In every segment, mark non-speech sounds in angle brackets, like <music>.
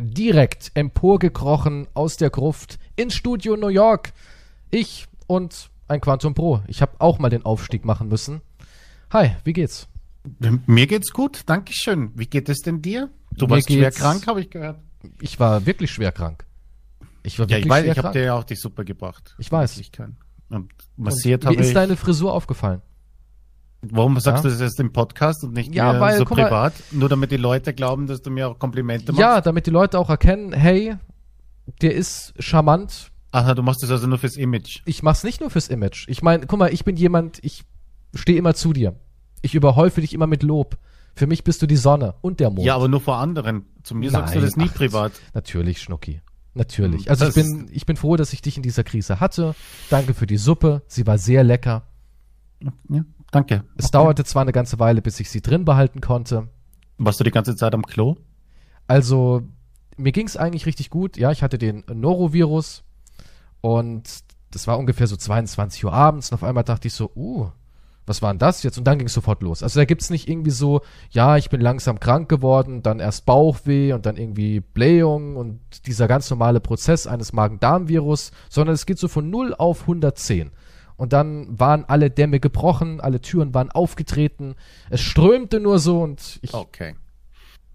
direkt emporgekrochen aus der Gruft ins Studio New York. Ich und ein Quantum Pro. Ich habe auch mal den Aufstieg machen müssen. Hi, wie geht's? Mir geht's gut, Dankeschön. Wie geht es denn dir? Du Mir warst schwer krank, habe ich gehört. Ich war wirklich schwer krank. Ich war Ja, wirklich ich weiß, schwer ich habe dir ja auch die Suppe gebracht. Ich weiß. Ich kann. Und massiert Wie habe ist ich. deine Frisur aufgefallen? Warum sagst Ja? du das jetzt im Podcast und nicht Ja, weil, so guck mal- privat? Nur damit die Leute glauben, dass du mir auch Komplimente machst? Ja, damit die Leute auch erkennen, hey, der ist charmant. Aha, du machst das also nur fürs Image. Ich mach's nicht nur fürs Image. Ich meine, guck mal, ich bin jemand, ich stehe immer zu dir. Ich überhäufe dich immer mit Lob. Für mich bist du die Sonne und der Mond. Ja, aber nur vor anderen. Zu mir sagst du Nein, das nie ach, privat. Natürlich, Schnucki. Natürlich. Hm, Also ich das bin, ich bin froh, dass ich dich in dieser Krise hatte. Danke für die Suppe. Sie war sehr lecker. Ja, danke. Es dauerte zwar eine ganze Weile, bis ich sie drin behalten konnte. Warst du die ganze Zeit am Klo? Also, mir ging's eigentlich richtig gut. Ja, ich hatte den Norovirus und das war ungefähr so 22 Uhr abends und auf einmal dachte ich so, uh, was war denn das jetzt? Und dann ging's sofort los. Also da gibt's nicht irgendwie so, ja, ich bin langsam krank geworden, dann erst Bauchweh und dann irgendwie Blähung und dieser ganz normale Prozess eines Magen-Darm-Virus, sondern es geht so von 0 auf 110. Und dann waren alle Dämme gebrochen, alle Türen waren aufgetreten, es strömte nur so und ich Okay.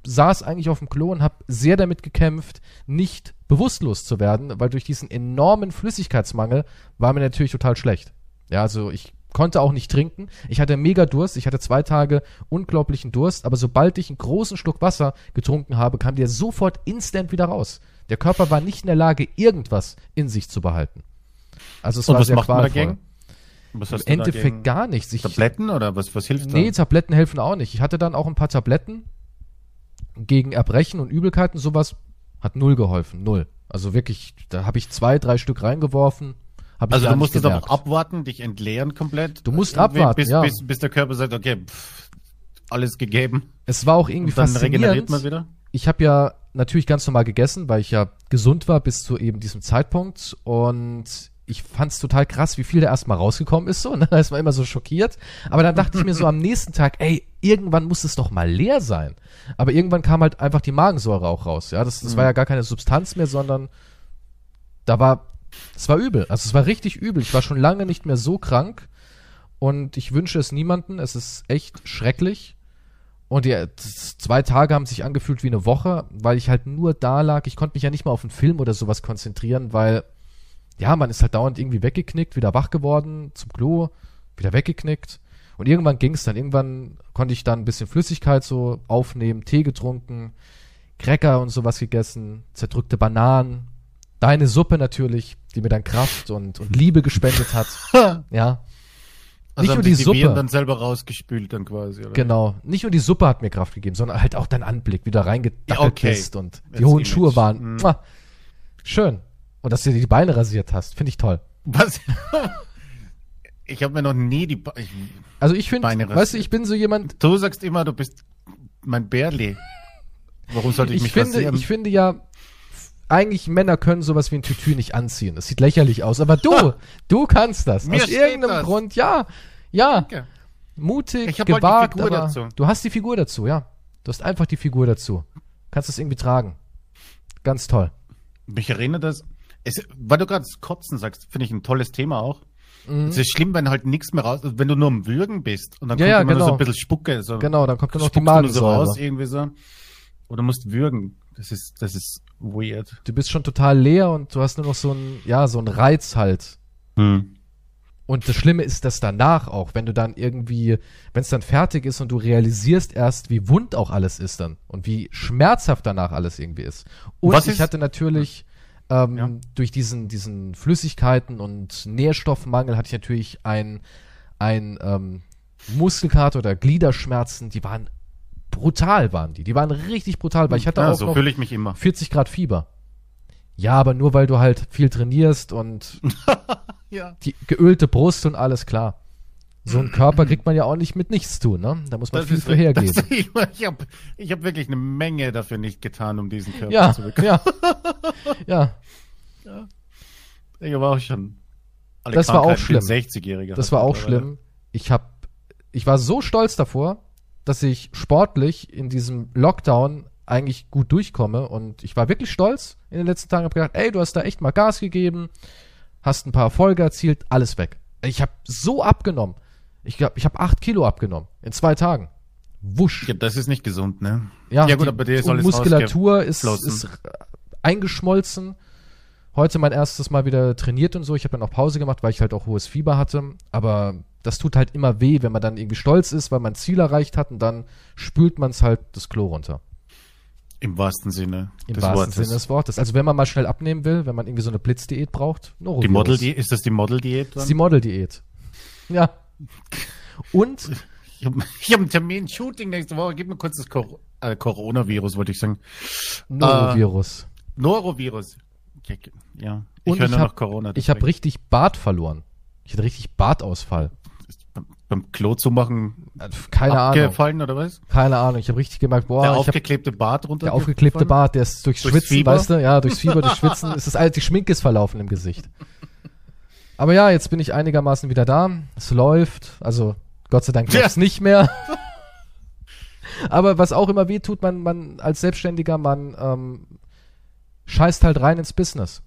saß eigentlich auf dem Klo und habe sehr damit gekämpft, nicht bewusstlos zu werden, weil durch diesen enormen Flüssigkeitsmangel war mir natürlich total schlecht. Ja, also ich konnte auch nicht trinken. Ich hatte mega Durst. Ich hatte zwei Tage unglaublichen Durst, aber sobald ich einen großen Schluck Wasser getrunken habe, kam der sofort instant wieder raus. Der Körper war nicht in der Lage, irgendwas in sich zu behalten. Also es Und war was sehr macht man qualvoll. dagegen? Was Im hast du Endeffekt gar nichts. Ich, Tabletten oder was, was hilft Nee, da? Tabletten helfen auch nicht. Ich hatte dann auch ein paar Tabletten gegen Erbrechen und Übelkeiten, sowas hat null geholfen, null. Also wirklich, da habe ich zwei, drei Stück reingeworfen. Also du musstest auch abwarten, dich entleeren komplett. Du musst abwarten, bis, ja. bis, bis der Körper sagt, okay, pff, alles gegeben. Es war auch irgendwie Und dann regeneriert faszinierend. man wieder. Ich habe ja natürlich ganz normal gegessen, weil ich ja gesund war bis zu eben diesem Zeitpunkt und ich fand's total krass, wie viel da erstmal rausgekommen ist so. Ne? Da ist man immer so schockiert. Aber dann dachte ich mir so am nächsten Tag, ey, irgendwann muss es doch mal leer sein. Aber irgendwann kam halt einfach die Magensäure auch raus. Ja, das, das war ja gar keine Substanz mehr, sondern da war, es war übel. Also es war richtig übel. Ich war schon lange nicht mehr so krank und ich wünsche es niemanden. Es ist echt schrecklich. Und die zwei Tage haben sich angefühlt wie eine Woche, weil ich halt nur da lag. Ich konnte mich ja nicht mal auf einen Film oder sowas konzentrieren, weil, ja, man ist halt dauernd irgendwie weggeknickt, wieder wach geworden, zum Klo, wieder weggeknickt. Und irgendwann ging es dann. Irgendwann konnte ich dann ein bisschen Flüssigkeit so aufnehmen, Tee getrunken, Cracker und sowas gegessen, zerdrückte Bananen, deine Suppe natürlich, die mir dann Kraft und, und Liebe gespendet hat. <laughs> Ja. Also Nicht nur die Viren Suppe. dann selber rausgespült dann quasi, oder? Genau. Nicht nur die Suppe hat mir Kraft gegeben, sondern halt auch dein Anblick, wie du reingedackelt Ja, okay. bist und die Jetzt hohen. Schuhe waren. Mhm. Schön. Und dass du dir die Beine rasiert hast, finde ich toll. Was? <laughs> ich habe mir noch nie die... Ba ich, Also ich finde, weißt du, ich bin so jemand, du sagst immer, du bist mein Bärli. Warum sollte ich, ich mich finde, rasieren? ich finde ja, eigentlich Männer können sowas wie ein Tütü nicht anziehen. Das sieht lächerlich aus, aber du, du kannst das. Mir Aus irgendeinem das. Grund, ja. Ja, Danke. mutig, halt gewagt, Figur aber du hast die Figur dazu, ja. Du hast einfach die Figur dazu. Kannst es irgendwie tragen. Ganz toll. Mich erinnert das... Es, weil du gerade Kotzen sagst, finde ich ein tolles Thema auch. Mhm. Es ist schlimm, wenn halt nichts mehr raus, wenn du nur am Würgen bist und dann Ja, kommt ja, immer nur so genau. ein bisschen Spucke. So, Genau, dann kommt nur noch die nur so Magensäure. raus, irgendwie so. Oder musst würgen. Das ist, das ist weird. du bist schon total leer und du hast nur noch so ein, ja, so ein Reiz halt. Hm. Und das Schlimme ist das danach auch, wenn du dann irgendwie, wenn es dann fertig ist und du realisierst erst, wie wund auch alles ist dann und wie schmerzhaft danach alles irgendwie ist. Und Was ich ist- hatte natürlich ähm, Ja. durch diesen, diesen Flüssigkeiten und Nährstoffmangel hatte ich natürlich ein, ein ähm, Muskelkater oder Gliederschmerzen, die waren brutal, waren die. Die waren richtig brutal, weil ich hatte Ja, auch so noch fühle ich mich immer. 40 Grad Fieber. Ja, aber nur weil du halt viel trainierst und <laughs> Ja. die geölte Brust und alles klar. So einen Körper kriegt man ja auch nicht mit nichts tun, ne? Da muss man Das viel ist, für hergeben. Das, <laughs> ich ich habe ich hab wirklich eine Menge dafür nicht getan, um diesen Körper ja, zu bekommen. ja, <laughs> ja, Ich war auch schon. Alle Das war auch schlimm. 60-Jähriger. das war auch schlimm. Ich hab, ich war so stolz davor, dass ich sportlich in diesem Lockdown eigentlich gut durchkomme. Und ich war wirklich stolz in den letzten Tagen. Hab gedacht, ey, du hast da echt mal Gas gegeben, hast ein paar Erfolge erzielt, alles weg. Ich habe so abgenommen. Ich glaube, ich habe acht Kilo abgenommen in zwei Tagen. Wusch. Ja, das ist nicht gesund, ne? Ja, ja gut, die, aber dir ist und alles Muskulatur ist, ist eingeschmolzen. Heute mein erstes Mal wieder trainiert und so. Ich habe dann auch Pause gemacht, weil ich halt auch hohes Fieber hatte. Aber das tut halt immer weh, wenn man dann irgendwie stolz ist, weil man ein Ziel erreicht hat und dann spült man es halt das Klo runter. Im wahrsten Sinne Im des wahrsten Wortes. Sinne des Wortes. Also wenn man mal schnell abnehmen will, wenn man irgendwie so eine Blitzdiät braucht, Die Norovirus. Model -Diät, ist das die Model-Diät? Das ist die Modeldiät. Ja. Und Ich habe hab einen Termin, Shooting nächste Woche. Gib mir kurz das Cor äh, Coronavirus, wollte ich sagen. Norovirus. Norovirus. Ja, ich Und höre ich nur hab- noch Corona. ich habe deswegen. richtig Bart verloren. Ich hatte richtig Bartausfall. beim, Klo zu machen Äh, Keine Ahnung. oder was? Keine Ahnung. Ich habe richtig gemerkt, boah, der ich hab aufgeklebte Bart runter. Der aufgeklebte Bart, der ist durchs Durchs Schwitzen, Fieber? weißt du? Ja, durchs Fieber, durchs <laughs> Schwitzen. Ist alles, die Schminke ist verlaufen im Gesicht. Aber ja, jetzt bin ich einigermaßen wieder da. Es läuft. Also, Gott sei Dank Ja. läuft's nicht mehr. <laughs> Aber was auch immer weh tut, man, man als Selbstständiger, man ähm, scheißt halt rein ins Business.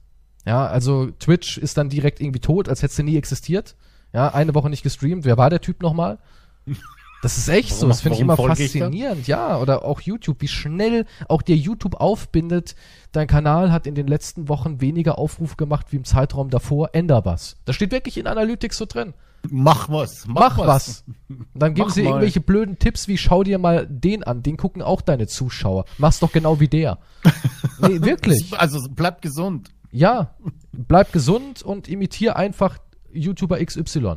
Ja, also Twitch ist dann direkt irgendwie tot, als hätte sie nie existiert. Ja, eine Woche nicht gestreamt. Wer war der Typ nochmal? <laughs> Das ist echt so. Warum- Das finde ich immer folge ich faszinierend. Ja, oder auch YouTube, wie schnell auch dir YouTube aufbindet. Dein Kanal hat in den letzten Wochen weniger Aufruf gemacht wie im Zeitraum davor. Änder was. Das steht wirklich in Analytics so drin. Mach was. Mach, was. Und dann geben Mach sie mal. irgendwelche blöden Tipps wie schau dir mal den an. Den gucken auch deine Zuschauer. Mach's doch genau wie der. <laughs> nee, wirklich. Also bleib gesund. Ja, bleib gesund und imitier einfach YouTuber XY.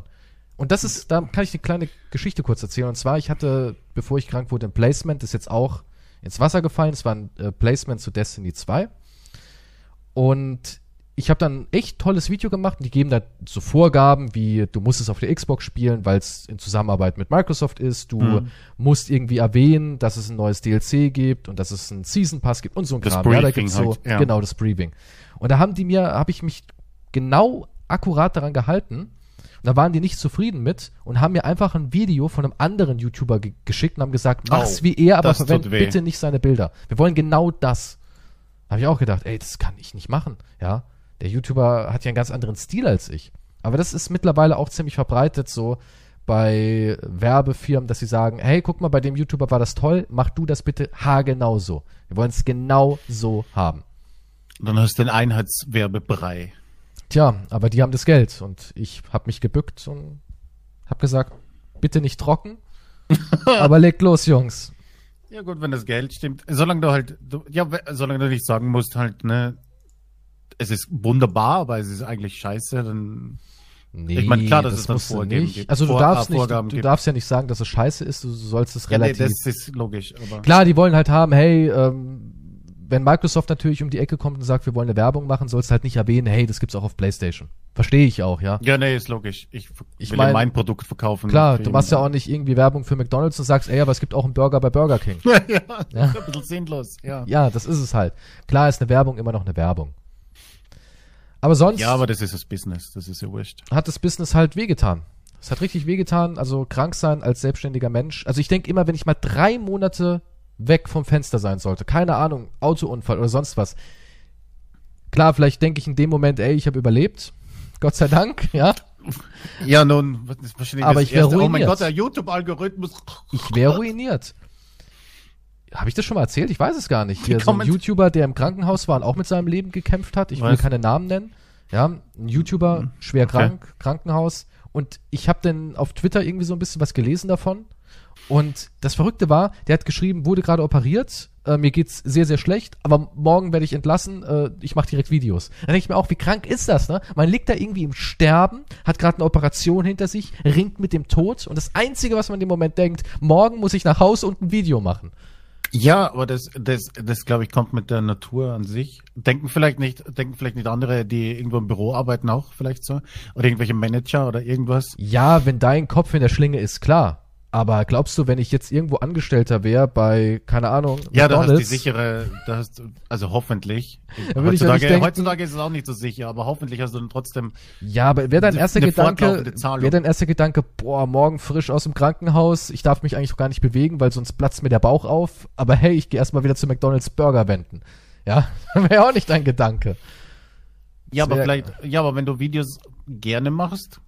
Und das ist, da kann ich eine kleine Geschichte kurz erzählen. Und zwar, ich hatte, bevor ich krank wurde, ein Placement, das ist jetzt auch ins Wasser gefallen. Es war ein äh, Placement zu Destiny 2. Und ich habe dann ein echt tolles Video gemacht und die geben da so Vorgaben wie, du musst es auf der Xbox spielen, weil es in Zusammenarbeit mit Microsoft ist. Du Mhm. musst irgendwie erwähnen, dass es ein neues DLC gibt und dass es einen Season Pass gibt und so ein Das Kram. Ja, da Briefing gibt's so, halt, ja. genau, das Briefing. Und da haben die mir, habe ich mich genau akkurat daran gehalten. Und da waren die nicht zufrieden mit und haben mir einfach ein Video von einem anderen YouTuber ge geschickt und haben gesagt, mach's Au, wie er, aber das verwend tut weh. bitte nicht seine Bilder. Wir wollen genau das. Da habe ich auch gedacht, ey, das kann ich nicht machen. Ja, der YouTuber hat ja einen ganz anderen Stil als ich. Aber das ist mittlerweile auch ziemlich verbreitet so bei Werbefirmen, dass sie sagen, hey, guck mal, bei dem YouTuber war das toll, mach du das bitte haargenau so. Wir wollen es genau so haben. Und dann hast du den Einheitswerbebrei. Tja, aber die haben das Geld und ich habe mich gebückt und habe gesagt, bitte nicht trocken, <laughs> aber legt los, Jungs. Ja gut, wenn das Geld stimmt. Solange du halt, du, ja, solange du nicht sagen musst halt, ne, es ist wunderbar, aber es ist eigentlich scheiße, dann Nee, Ich meine, klar, dass es dann Vorgaben nicht. gibt. Also du Vor- darfst nicht, du, du darfst ja nicht sagen, dass es scheiße ist, du sollst es ja, nee, relativ. das ist logisch, Klar, die wollen halt haben, hey, ähm, wenn Microsoft natürlich um die Ecke kommt und sagt, wir wollen eine Werbung machen, sollst du halt nicht erwähnen, hey, das gibt's auch auf PlayStation. Verstehe ich auch, ja. ja, nee, ist logisch. Ich, Ich will mein- mein Produkt verkaufen. Klar, du machst ja auch nicht irgendwie Werbung für McDonalds und sagst, ey, aber es gibt auch einen Burger bei Burger King. <laughs> ja, ja, Ja. ein bisschen sinnlos, ja. Ja, das ist es halt. Klar ist eine Werbung immer noch eine Werbung. Aber sonst Ja, aber das ist das Business, das ist ja wurscht. hat das Business halt wehgetan. Es hat richtig wehgetan, also krank sein als selbstständiger Mensch. Also ich denke immer, wenn ich mal drei Monate weg vom Fenster sein sollte, keine Ahnung, Autounfall oder sonst was. Klar, vielleicht denke ich in dem Moment, ey, ich habe überlebt. <laughs> Gott sei Dank, ja. Ja, nun, wahrscheinlich Aber ich wär erste, Oh mein ruiniert. Gott, der YouTube-Algorithmus. Ich wäre ruiniert. Habe ich das schon mal erzählt? Ich weiß es gar nicht. Hier so ein YouTuber, der im Krankenhaus war und auch mit seinem Leben gekämpft hat. Ich will keine Namen nennen. Ja, ein YouTuber, schwer Okay. krank, Krankenhaus. Und ich habe dann auf Twitter irgendwie so ein bisschen was gelesen davon. Und das Verrückte war, der hat geschrieben, wurde gerade operiert, äh, mir geht's sehr, sehr schlecht, aber morgen werde ich entlassen, äh, ich mache direkt Videos. Dann denke ich mir auch, wie krank ist das, ne? Man liegt da irgendwie im Sterben, hat gerade eine Operation hinter sich, ringt mit dem Tod und das Einzige, was man in dem Moment denkt, morgen muss ich nach Hause und ein Video machen. Ja, aber das, das, das glaube ich, kommt mit der Natur an sich. Denken vielleicht nicht, denken vielleicht nicht andere, die irgendwo im Büro arbeiten auch vielleicht so. Oder irgendwelche Manager oder irgendwas. Ja, wenn dein Kopf in der Schlinge ist, klar. Aber glaubst du, wenn ich jetzt irgendwo Angestellter wäre bei, keine Ahnung, Ja, da hast du die sichere, da hast du, also hoffentlich. Da würde ich ja heutzutage, denken- heutzutage ist es auch nicht so sicher, aber hoffentlich hast du dann trotzdem. Ja, aber wäre dein erster Gedanke, wäre dein erster Gedanke, boah, morgen frisch aus dem Krankenhaus, ich darf mich eigentlich gar nicht bewegen, weil sonst platzt mir der Bauch auf, aber hey, ich gehe erstmal wieder zu McDonald's Burger wenden. Ja, <laughs> wäre auch nicht dein Gedanke. Ja, Das aber vielleicht, ja, aber wenn du Videos gerne machst,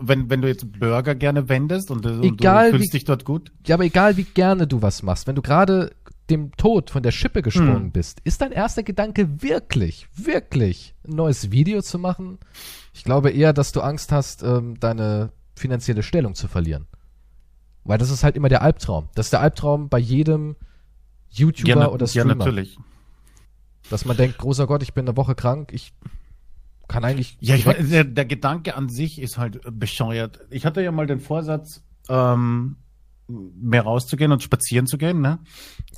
wenn, wenn du jetzt Burger gerne wendest und, du- und Egal, du fühlst wie- dich dort gut. Ja, aber egal wie gerne du was machst, wenn du gerade dem Tod von der Schippe gesprungen Hm. bist, ist dein erster Gedanke wirklich, wirklich ein neues Video zu machen? Ich glaube eher, dass du Angst hast, ähm, deine finanzielle Stellung zu verlieren. Weil das ist halt immer der Albtraum. Das ist der Albtraum bei jedem YouTuber Ja, na, oder ja, Streamer. natürlich. Dass man denkt, großer Gott, ich bin eine Woche krank, ich kann eigentlich. Ja, ich weiß, der, der Gedanke an sich ist halt bescheuert. Ich hatte ja mal den Vorsatz, ähm, mehr rauszugehen und spazieren zu gehen, ne?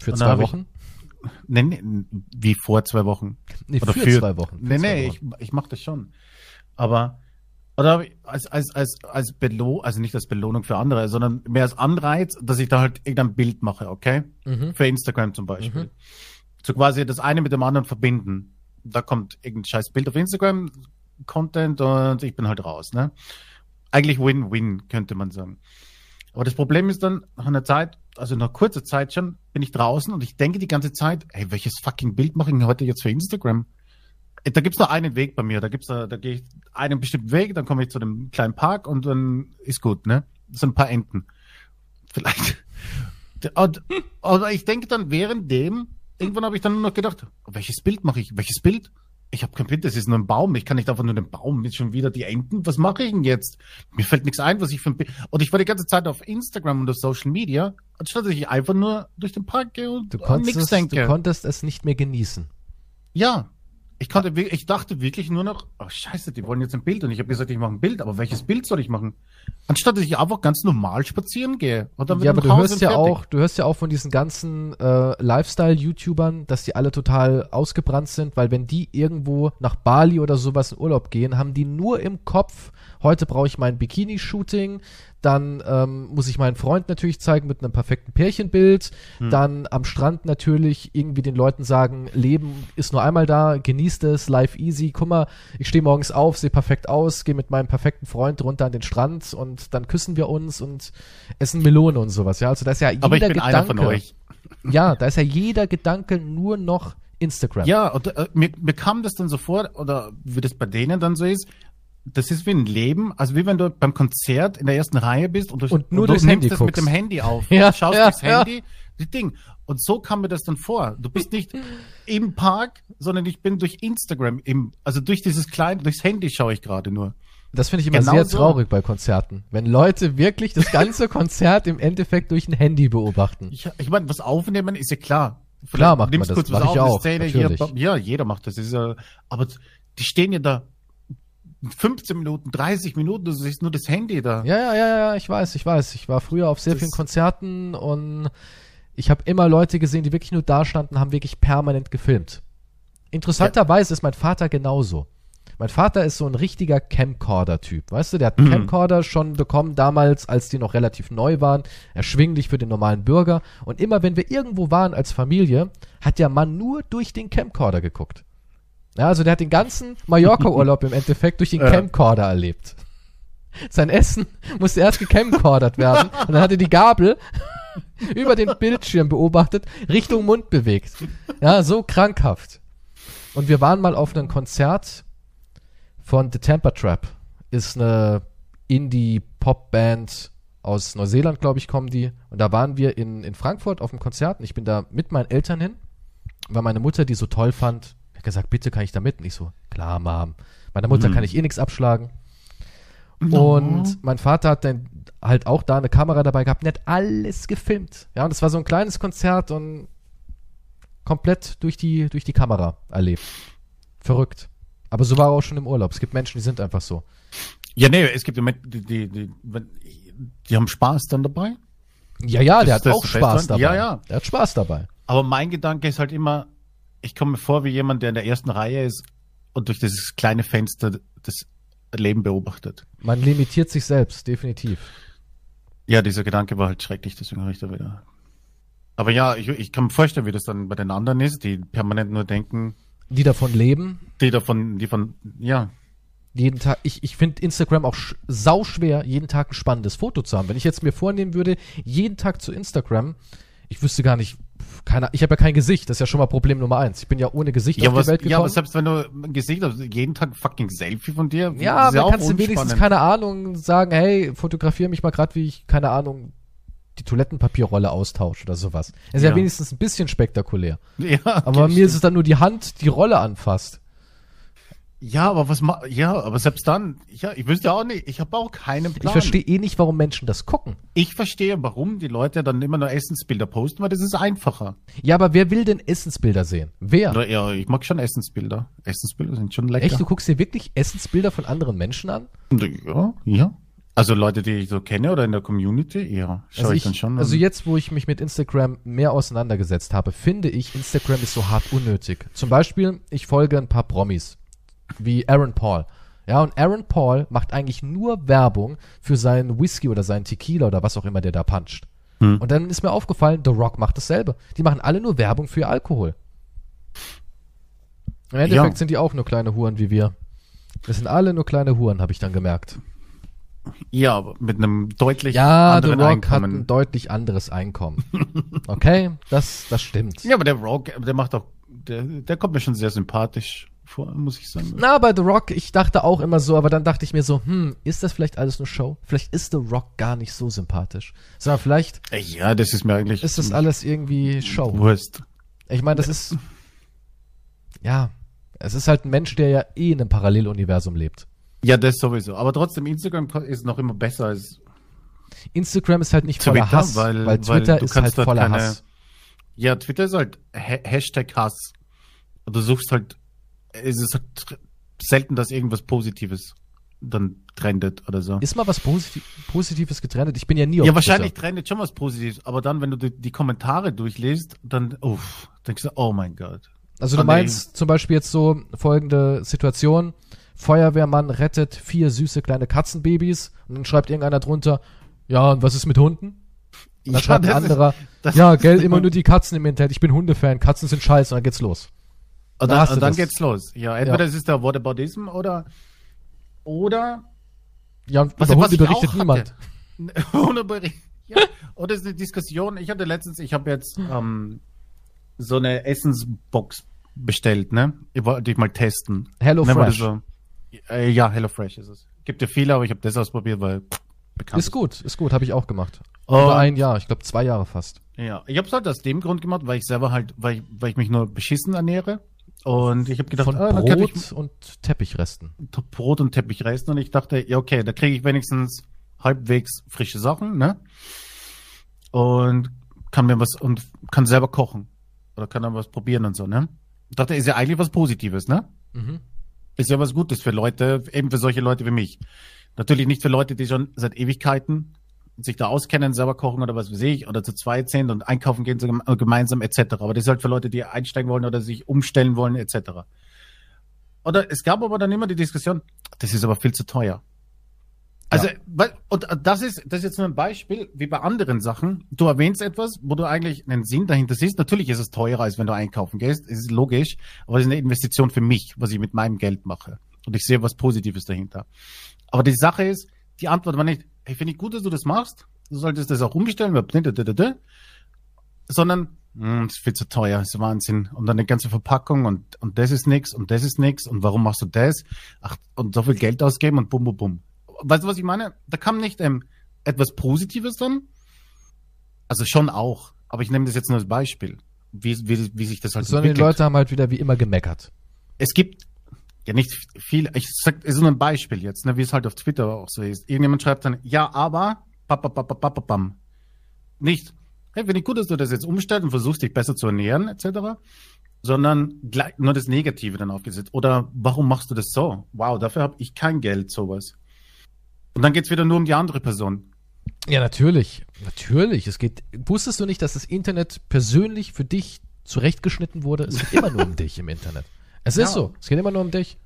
für zwei hab ich- Wochen? Nee, nee, wie vor zwei Wochen. Nee, Oder für, für- zwei Wochen. Für Nee, zwei nee, Wochen. ich, ich mach das schon. Aber, oder als, als, als, als Belohnung, also nicht als Belohnung für andere, sondern mehr als Anreiz, dass ich da halt irgendein Bild mache, okay? Mhm. Für Instagram zum Beispiel. Mhm. So quasi das eine mit dem anderen verbinden. Da kommt irgendein scheiß Bild auf Instagram, Content und ich bin halt raus, ne? Eigentlich Win-Win, könnte man sagen. Aber das Problem ist dann, nach einer Zeit, also nach kurzer Zeit schon, bin ich draußen und ich denke die ganze Zeit, hey, welches fucking Bild mache ich heute jetzt für Instagram? Äh, Da gibt's nur einen Weg bei mir. Da gibt's da, da gehe ich einen bestimmten Weg, dann komme ich zu dem kleinen Park und dann ist gut, ne? Das sind ein paar Enten. Vielleicht. <laughs> Und, aber ich denke dann währenddem, irgendwann habe ich dann nur noch gedacht, welches Bild mache ich? Welches Bild? Ich habe kein Bild, das ist nur ein Baum. Ich kann nicht einfach nur den Baum, jetzt schon wieder die Enten. Was mache ich denn jetzt? Mir fällt nichts ein, was ich für ein Bild. Und ich war die ganze Zeit auf Instagram und auf Social Media, anstatt dass ich einfach nur durch den Park gehe und Du konntest, nichts es, denke. du konntest es nicht mehr genießen. Ja. Ich konnte, ich dachte wirklich nur noch, oh scheiße, die wollen jetzt ein Bild. Und ich habe gesagt, ich mache ein Bild, aber welches Bild soll ich machen? Anstatt dass ich einfach ganz normal spazieren gehe. Ja, aber du hörst ja fertig. auch, du hörst ja auch von diesen ganzen äh, Lifestyle-YouTubern, dass die alle total ausgebrannt sind, weil wenn die irgendwo nach Bali oder sowas in Urlaub gehen, haben die nur im Kopf, heute brauche ich mein Bikini-Shooting, dann ähm, muss ich meinen Freund natürlich zeigen mit einem perfekten Pärchenbild, Hm. dann am Strand natürlich irgendwie den Leuten sagen, Leben ist nur einmal da, genießt es, live easy, guck mal, ich stehe morgens auf, sehe perfekt aus, gehe mit meinem perfekten Freund runter an den Strand und dann küssen wir uns und essen Melone und sowas, ja, also da ist ja jeder Aber ich bin Gedanke, ja, da ist ja jeder Gedanke nur noch Instagram. Ja, und äh, mir, mir kam das dann so vor, oder wie das bei denen dann so ist, das ist wie ein Leben, also wie wenn du beim Konzert in der ersten Reihe bist und, durch, Und nur du durchs nimmst Handy das guckst. mit dem Handy auf, <laughs> Ja, schaust ja, durchs ja. Handy, das Ding. Und so kam mir das dann vor. Du bist nicht im Park, sondern ich bin durch Instagram, im, also durch dieses kleine, durchs Handy schaue ich gerade nur. Das finde ich immer Genau sehr so. traurig bei Konzerten, wenn Leute wirklich das ganze <laughs> Konzert im Endeffekt durch ein Handy beobachten. Ich, ich meine, was aufnehmen ist ja klar. Klar macht man nimmst das, kurz mach was ich auf, auch, Szene. Hier, ja, jeder macht das. das ist, aber die stehen ja da 15 Minuten, 30 Minuten, du siehst nur das Handy da. Ja, ja, ja, ja, ich weiß, ich weiß. Ich war früher auf sehr Das- vielen Konzerten und ich habe immer Leute gesehen, die wirklich nur da standen, haben wirklich permanent gefilmt. Interessanterweise ist mein Vater genauso. Mein Vater ist so ein richtiger Camcorder-Typ. Weißt du, der hat einen Mhm. Camcorder schon bekommen damals, als die noch relativ neu waren, erschwinglich für den normalen Bürger. Und immer wenn wir irgendwo waren als Familie, hat der Mann nur durch den Camcorder geguckt. Ja, also der hat den ganzen Mallorca-Urlaub im Endeffekt durch den <laughs> Ja. Camcorder erlebt. Sein Essen musste erst gecamcordert werden und dann hat er die Gabel <laughs> über den Bildschirm beobachtet, Richtung Mund bewegt. Ja, so krankhaft. Und wir waren mal auf einem Konzert von The Temper Trap. Ist eine Indie-Pop-Band aus Neuseeland, glaube ich, kommen die. Und da waren wir in, in Frankfurt auf dem Konzert und ich bin da mit meinen Eltern hin, weil meine Mutter die so toll fand. Gesagt, bitte kann ich da mit? Und ich so, klar, Mom. Meiner Mutter Mhm. kann ich eh nichts abschlagen. Und mein Vater hat dann halt auch da eine Kamera dabei gehabt und hat alles gefilmt. Ja, und es war so ein kleines Konzert und komplett durch die, durch die Kamera erlebt. Verrückt. Aber so war er auch schon im Urlaub. Es gibt Menschen, die sind einfach so. Ja, nee, es gibt ja Menschen, die, die, die, die haben Spaß dann dabei. Ja, ja, der Das- hat das auch Spaß dabei. ja, ja. Der hat Spaß dabei. Aber mein Gedanke ist halt immer, ich komme mir vor wie jemand, der in der ersten Reihe ist und durch dieses kleine Fenster das Leben beobachtet. Man limitiert sich selbst, definitiv. Ja, dieser Gedanke war halt schrecklich, deswegen habe ich da wieder. Aber ja, ich, ich kann mir vorstellen, wie das dann bei den anderen ist, die permanent nur denken, Die davon leben, die davon, die von, ja, jeden Tag, ich, ich finde Instagram auch sch- sauschwer, jeden Tag ein spannendes Foto zu haben. Wenn ich jetzt mir vornehmen würde, jeden Tag zu Instagram, ich wüsste gar nicht, keine, ich habe ja kein Gesicht, das ist ja schon mal Problem Nummer eins. Ich bin ja ohne Gesicht Ja, auf was, die Welt ja, aber gekommen. selbst wenn du ein Gesicht hast, jeden Tag fucking Selfie von dir, Ja, ist aber auch kannst du wenigstens, keine Ahnung, sagen, hey, fotografiere mich mal gerade, wie ich, keine Ahnung, die Toilettenpapierrolle austausche oder sowas. Das ist ja. Ja. wenigstens ein bisschen spektakulär. <laughs> Ja, Aber bei mir ist stimmt. es dann nur die Hand, die Rolle anfasst. Ja, aber was ma ja, aber selbst dann, ja, ich wüsste auch nicht, ich habe auch keinen Ich Plan. verstehe eh nicht, warum Menschen das gucken. Ich verstehe, warum die Leute dann immer nur Essensbilder posten, weil das ist einfacher. Ja, aber wer will denn Essensbilder sehen? Wer? Ja, ja ich mag schon Essensbilder. Essensbilder sind schon lecker. Echt, du guckst dir wirklich Essensbilder von anderen Menschen an? Ja, ja. Also Leute, die ich so kenne oder in der Community, ja, schaue Also, ich, ich, dann schon. also jetzt, wo ich mich mit Instagram mehr auseinandergesetzt habe, finde ich, Instagram ist so hart unnötig. Zum Beispiel, ich folge ein paar Promis, wie Aaron Paul. Ja, und Aaron Paul macht eigentlich nur Werbung für seinen Whisky oder seinen Tequila oder was auch immer der da puncht. Hm. Und dann ist mir aufgefallen, The Rock macht dasselbe. Die machen alle nur Werbung für Alkohol. Im Endeffekt Ja. sind die auch nur kleine Huren wie wir. Das sind alle nur kleine Huren, habe ich dann gemerkt. ja, aber mit einem deutlich Ja, The anderen Rock hat Einkommen. ein deutlich anderes Einkommen. Okay, das, das stimmt. ja, aber der Rock, der macht doch, der, der kommt mir schon sehr sympathisch vor, muss ich sagen. Na, bei The Rock, ich dachte auch immer so, aber dann dachte ich mir so, hm, ist das vielleicht alles nur Show? Vielleicht ist The Rock gar nicht so sympathisch. Sondern vielleicht Äh, Ja, das ist mir eigentlich ist das alles irgendwie Show. Wurst. Ich meine, das ist, ja, es ist halt ein Mensch, der ja eh in einem Paralleluniversum lebt. Ja, das sowieso. Aber trotzdem, Instagram ist noch immer besser als Instagram ist halt nicht voller Twitter, Hass, weil, weil- weil Twitter du ist halt voller keine- Hass. Ja, Twitter ist halt Ha- Hashtag Hass. Und Du suchst halt, es ist selten, dass irgendwas Positives dann trendet oder so. Ist mal was Posit Positives getrennt? Ich bin ja nie auf Ja, wahrscheinlich Twitter. trendet schon was Positives, aber dann, wenn du die, die Kommentare durchliest, dann, uff, denkst du, oh mein Gott. Also du Oh, nee. meinst zum Beispiel jetzt so folgende Situation. Feuerwehrmann rettet vier süße kleine Katzenbabys und dann schreibt irgendeiner drunter, ja, und was ist mit Hunden? Und dann schreibt ein ist- anderer, das ja, ist- gell, immer nur die Katzen im Internet. Ich bin Hundefan, Katzen sind scheiße und dann geht's los. Und Da dann, und dann geht's los. Ja, entweder Ja. es ist der Whataboutism oder, oder, Ja, Was- über was auch berichtet niemand. <laughs> ohne Bericht. Ja. Oder es ist eine Diskussion. Ich hatte letztens, ich habe jetzt ähm, so eine Essensbox bestellt, ne? Ich wollte ich mal testen. Hello Ne, Fresh. So, äh, ja, Hello Fresh ist es. Gibt ja viele, aber ich habe das ausprobiert, weil pff, bekannt. Ist gut, ist gut, habe ich auch gemacht. Und- Über ein Jahr, ich glaube zwei Jahre fast. Ja, ich habe es halt aus dem Grund gemacht, weil ich selber halt, weil ich, weil ich mich nur beschissen ernähre. Und ich habe gedacht, Von ah, könnte ich Brot und Teppichresten. Brot und Teppichresten und ich dachte, ja okay, da kriege ich wenigstens halbwegs frische Sachen, ne? Und kann mir was und kann selber kochen oder kann dann was probieren und so, ne? Ich dachte, ist ja eigentlich was Positives, ne? Mhm. Ist ja was Gutes für Leute, eben für solche Leute wie mich. Natürlich nicht für Leute, die schon seit Ewigkeiten sich da auskennen, selber kochen oder was weiß ich, oder zu zweit sind und einkaufen gehen so gem- gemeinsam etc. Aber das ist halt für Leute, die einsteigen wollen oder sich umstellen wollen etc. Oder es gab aber dann immer die Diskussion, das ist aber viel zu teuer. Also, weil, und das ist, das ist jetzt nur ein Beispiel, wie bei anderen Sachen. Du erwähnst etwas, wo du eigentlich einen Sinn dahinter siehst. Natürlich ist es teurer, als wenn du einkaufen gehst. Das ist logisch. Aber das ist eine Investition für mich, was ich mit meinem Geld mache. Und ich sehe was Positives dahinter. Aber die Sache ist, die Antwort war nicht, hey, finde ich gut, dass du das machst. Du solltest das auch umstellen, sondern, hm, das ist viel zu teuer, das ist Wahnsinn. Und dann eine ganze Verpackung und, und das ist nix und das ist nix und warum machst du das? Ach, und so viel Geld ausgeben und bum, bum, bum. Weißt du, was ich meine? Da kam nicht ähm, etwas Positives dann. Also schon auch. Aber ich nehme das jetzt nur als Beispiel, wie, wie, wie sich das halt Sondern die Leute haben halt wieder wie immer gemeckert. es gibt ja nicht viel, ich sag, es ist nur ein Beispiel jetzt, ne, wie es halt auf Twitter auch so ist. Irgendjemand schreibt dann, ja, aber, papapapapapam. Nicht, hey, finde ich gut, dass du das jetzt umstellst und versuchst, dich besser zu ernähren, etc., sondern gleich, nur das Negative dann aufgesetzt. Oder warum machst du das so? Wow, dafür habe ich kein Geld, sowas. Und dann geht's wieder nur um die andere Person. Ja, natürlich. Natürlich. Es geht. Wusstest du nicht, dass das Internet persönlich für dich zurechtgeschnitten wurde? Es geht immer nur um dich im Internet. Es Ja. ist so. Es geht immer nur um dich.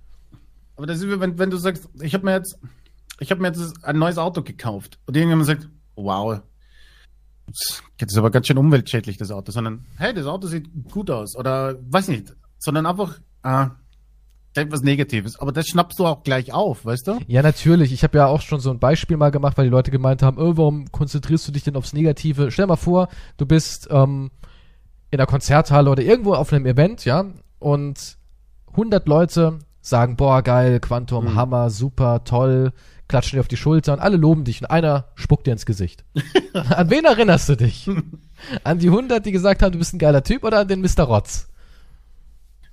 Aber das ist wenn, wenn du sagst, ich habe mir jetzt, ich habe mir jetzt ein neues Auto gekauft und irgendjemand sagt, wow, das ist aber ganz schön umweltschädlich, das Auto, sondern, hey, das Auto sieht gut aus oder weiß nicht, sondern einfach äh, etwas Negatives. Aber das schnappst du auch gleich auf, weißt du? Ja, natürlich. Ich habe ja auch schon so ein Beispiel mal gemacht, weil die Leute gemeint haben, oh, warum konzentrierst du dich denn aufs Negative? Stell mal vor, du bist ähm, in einer Konzerthalle oder irgendwo auf einem Event, ja, und 100 Leute sagen, boah, geil, Quantum, mhm. Hammer, super, toll, klatschen dir auf die Schultern, alle loben dich und einer spuckt dir ins Gesicht. <laughs> an wen erinnerst du dich? An die 100, die gesagt haben, du bist ein geiler Typ oder an den Mr. Rotz?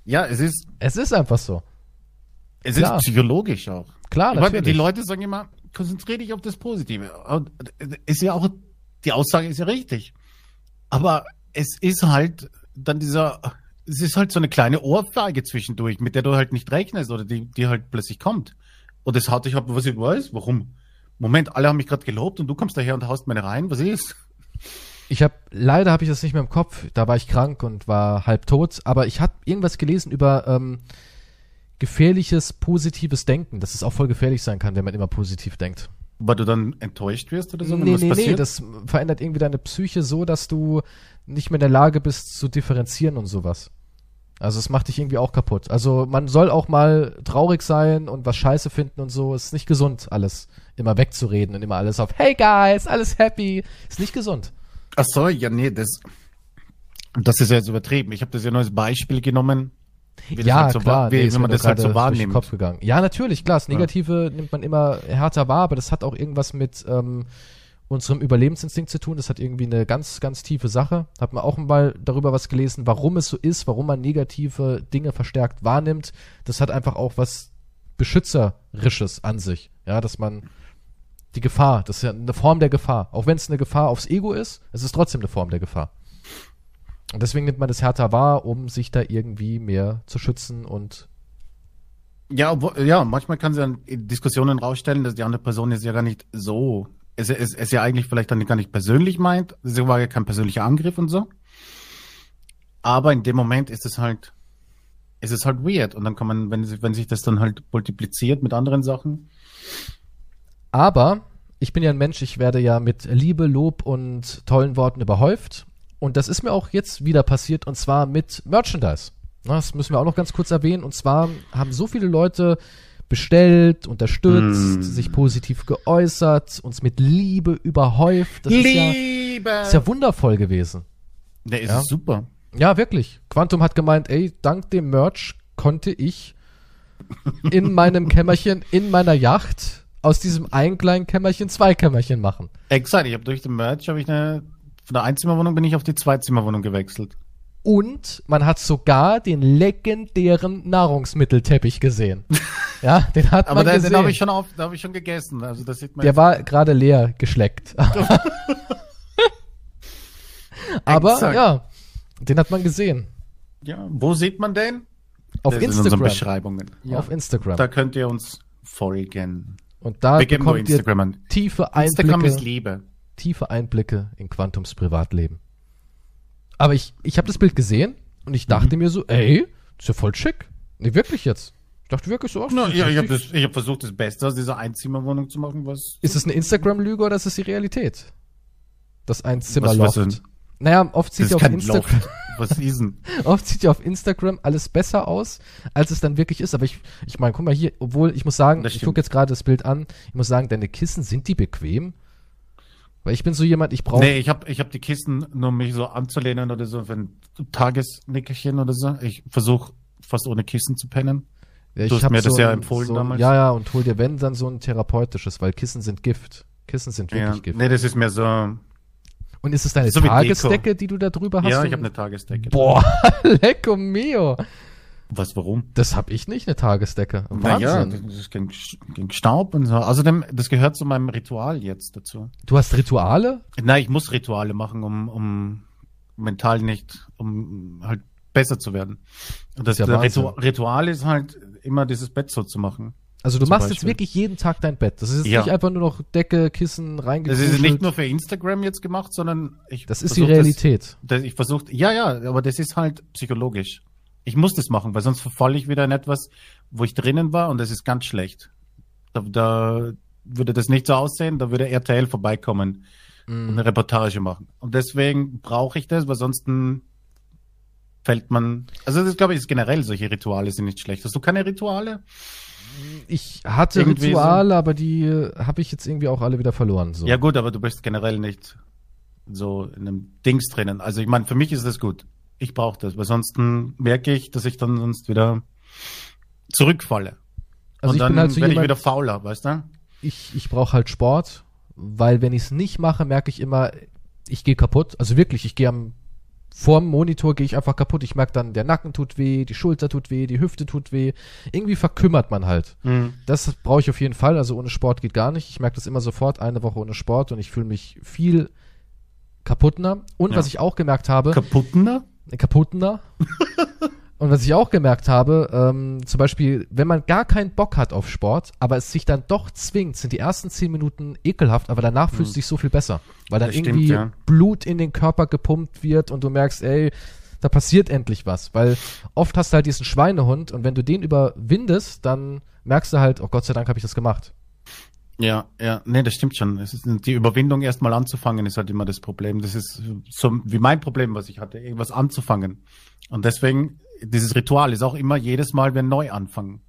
Ja, es ist. Es ist einfach so. Es Klar. ist psychologisch auch. Klar, natürlich. Meine, die Leute sagen immer, konzentriere dich auf das Positive. Und ist ja auch, die Aussage ist ja richtig. Aber es ist halt dann dieser, es ist halt so eine kleine Ohrfeige zwischendurch, mit der du halt nicht rechnest oder die, die halt plötzlich kommt. Und das hatte ich halt, was ich weiß, warum? Moment, alle haben mich gerade gelobt und du kommst daher und haust meine rein, was ist? Ich habe leider habe ich das nicht mehr im Kopf. Da war ich krank und war halb tot. Aber ich habe irgendwas gelesen über ähm, gefährliches positives Denken, dass es auch voll gefährlich sein kann, wenn man immer positiv denkt. Weil du dann enttäuscht wirst oder so? Nee, nee, passiert? nee, das verändert irgendwie deine Psyche so, dass du nicht mehr in der Lage bist zu differenzieren und sowas. Also es macht dich irgendwie auch kaputt. Also man soll auch mal traurig sein und was scheiße finden und so. Ist nicht gesund, alles immer wegzureden und immer alles auf Hey guys, alles happy. Ist nicht gesund. Ach so, ja, nee, das, das ist ja jetzt übertrieben. Ich habe das ja nur als Beispiel genommen. Wie ja, halt so klar. Wie, nee, wie man das halt so wahrnimmt. Kopf gegangen. Ja, natürlich, klar. Das Negative ja. nimmt man immer härter wahr, aber das hat auch irgendwas mit ähm, unserem Überlebensinstinkt zu tun. Das hat irgendwie eine ganz, ganz tiefe Sache. Hat man auch mal darüber was gelesen, warum es so ist, warum man negative Dinge verstärkt wahrnimmt. Das hat einfach auch was Beschützerisches an sich. Ja, dass man die Gefahr, das ist ja eine Form der Gefahr. Auch wenn es eine Gefahr aufs Ego ist, es ist trotzdem eine Form der Gefahr. Und deswegen nimmt man das härter wahr, um sich da irgendwie mehr zu schützen und ja, obwohl, ja, manchmal kann sie dann Diskussionen rausstellen, dass die andere Person jetzt ja gar nicht so, es, es, es ja eigentlich vielleicht dann gar nicht persönlich meint, es war ja kein persönlicher Angriff und so. Aber in dem Moment ist es halt, ist es halt weird und dann kann man, wenn, wenn sich das dann halt multipliziert mit anderen Sachen, aber ich bin ja ein Mensch, ich werde ja mit Liebe, Lob und tollen Worten überhäuft. Und das ist mir auch jetzt wieder passiert und zwar mit Merchandise. Das müssen wir auch noch ganz kurz erwähnen. Und zwar haben so viele Leute bestellt, unterstützt, mm. sich positiv geäußert, uns mit Liebe überhäuft. Das Liebe! Ist ja, ist ja wundervoll gewesen. Der ist ja? super. Ja, wirklich. Quantum hat gemeint, ey, dank dem Merch konnte ich in <laughs> meinem Kämmerchen, in meiner Yacht aus diesem einen kleinen Kämmerchen zwei Kämmerchen machen. Exakt, ich habe durch den Merch habe ich eine von der Einzimmerwohnung bin ich auf die Zweizimmerwohnung gewechselt. Und man hat sogar den legendären Nahrungsmittelteppich gesehen. <laughs> ja, den hat Aber man da, gesehen. den habe ich schon auf, da habe ich schon gegessen. Also das sieht man. Der war gerade leer geschleckt. <laughs> Aber Exakt. ja, den hat man gesehen. Ja, wo sieht man den? Auf das Instagram. Beschreibungen. Ja. Auf Instagram. Da könnt ihr uns folgen. Und da bekommt ihr tiefe Einblicke. Instagram ist Liebe. Tiefe Einblicke in Quantums Privatleben. Aber ich, ich habe das Bild gesehen und ich dachte mhm. mir so, ey, das ist ja voll schick. Nee, wirklich jetzt. Ich dachte wirklich so. No, ja, ich habe hab versucht, das Beste aus dieser Einzimmerwohnung zu machen. Was ist es eine Instagram-Lüge oder ist es die Realität? Das Einzimmerloft. Naja, oft sieht ja auf Instagram. Was ist denn? <laughs> oft sieht ja auf Instagram alles besser aus, als es dann wirklich ist. Aber ich, ich meine, guck mal hier, obwohl ich muss sagen, ich gucke jetzt gerade das Bild an, ich muss sagen, deine Kissen, sind die bequem? Weil ich bin so jemand, ich brauche. Nee, ich habe ich hab die Kissen, nur um mich so anzulehnen oder so ein Tagesnickerchen oder so. Ich versuche fast ohne Kissen zu pennen. Ja, du hast mir so das ja empfohlen so, damals. Ja, ja, und hol dir, wenn, dann so ein therapeutisches, weil Kissen sind Gift. Kissen sind wirklich ja, Gift. Nee, das ist mir so, und ist es deine so Tagesdecke, die du da drüber hast? Ja, ich habe eine Tagesdecke. Boah, <laughs> lecko mio. Was, warum? Das habe ich nicht, eine Tagesdecke. Wahnsinn. Naja, das ist gegen, gegen Staub und so. Außerdem, das gehört zu meinem Ritual jetzt dazu. Du hast Rituale? Nein, ich muss Rituale machen, um, um mental nicht, um halt besser zu werden. Und das, das ist ja Ritual ist halt immer dieses Bett so zu machen. Also du machst Beispiel. jetzt wirklich jeden Tag dein Bett. Das ist jetzt ja. nicht einfach nur noch Decke, Kissen reingekuschelt. Das ist nicht nur für Instagram jetzt gemacht, sondern ich Das ist die Realität. Das, das, ich versuche, ja, ja, aber das ist halt psychologisch. Ich muss das machen, weil sonst verfalle ich wieder in etwas, wo ich drinnen war und das ist ganz schlecht. Da, da würde das nicht so aussehen, da würde RTL vorbeikommen und eine Reportage machen. Und deswegen brauche ich das, weil sonst fällt man. Also das glaube ich ist generell solche Rituale sind nicht schlecht. Hast du keine Rituale? Ich hatte Irgendwie Rituale, aber die äh, habe ich jetzt irgendwie auch alle wieder verloren. So. Ja gut, aber du bist generell nicht so in einem Dings drinnen. Also ich meine, für mich ist das gut. Ich brauche das, weil sonst merke ich, dass ich dann sonst wieder zurückfalle. also und ich dann halt so werde ich wieder fauler, weißt du? ich, ich brauche halt Sport, weil wenn ich es nicht mache, merke ich immer, ich gehe kaputt. Also wirklich, ich gehe am vorm Monitor gehe ich einfach kaputt. Ich merke dann, der Nacken tut weh, die Schulter tut weh, die Hüfte tut weh. Irgendwie verkümmert man halt. Das brauche ich auf jeden Fall. Also ohne Sport geht gar nicht. Ich merke das immer sofort, eine Woche ohne Sport und ich fühle mich viel kaputtner. Und Ja. was ich auch gemerkt habe, Kaputtner? Kaputtner. <laughs> Und was ich auch gemerkt habe, ähm, zum Beispiel, wenn man gar keinen Bock hat auf Sport, aber es sich dann doch zwingt, sind die ersten zehn Minuten ekelhaft, aber danach fühlst du dich so viel besser. Weil dann Das stimmt, irgendwie ja. Blut in den Körper gepumpt wird und du merkst, ey, da passiert endlich was. Weil oft hast du halt diesen Schweinehund und wenn du den überwindest, dann merkst du halt, oh Gott sei Dank habe ich das gemacht. Ja, ja, nee, das stimmt schon. Es ist die Überwindung erstmal anzufangen ist halt immer das Problem. Das ist so wie mein Problem, was ich hatte, irgendwas anzufangen. Und deswegen dieses Ritual ist auch immer jedes Mal wie ein Neuanfang.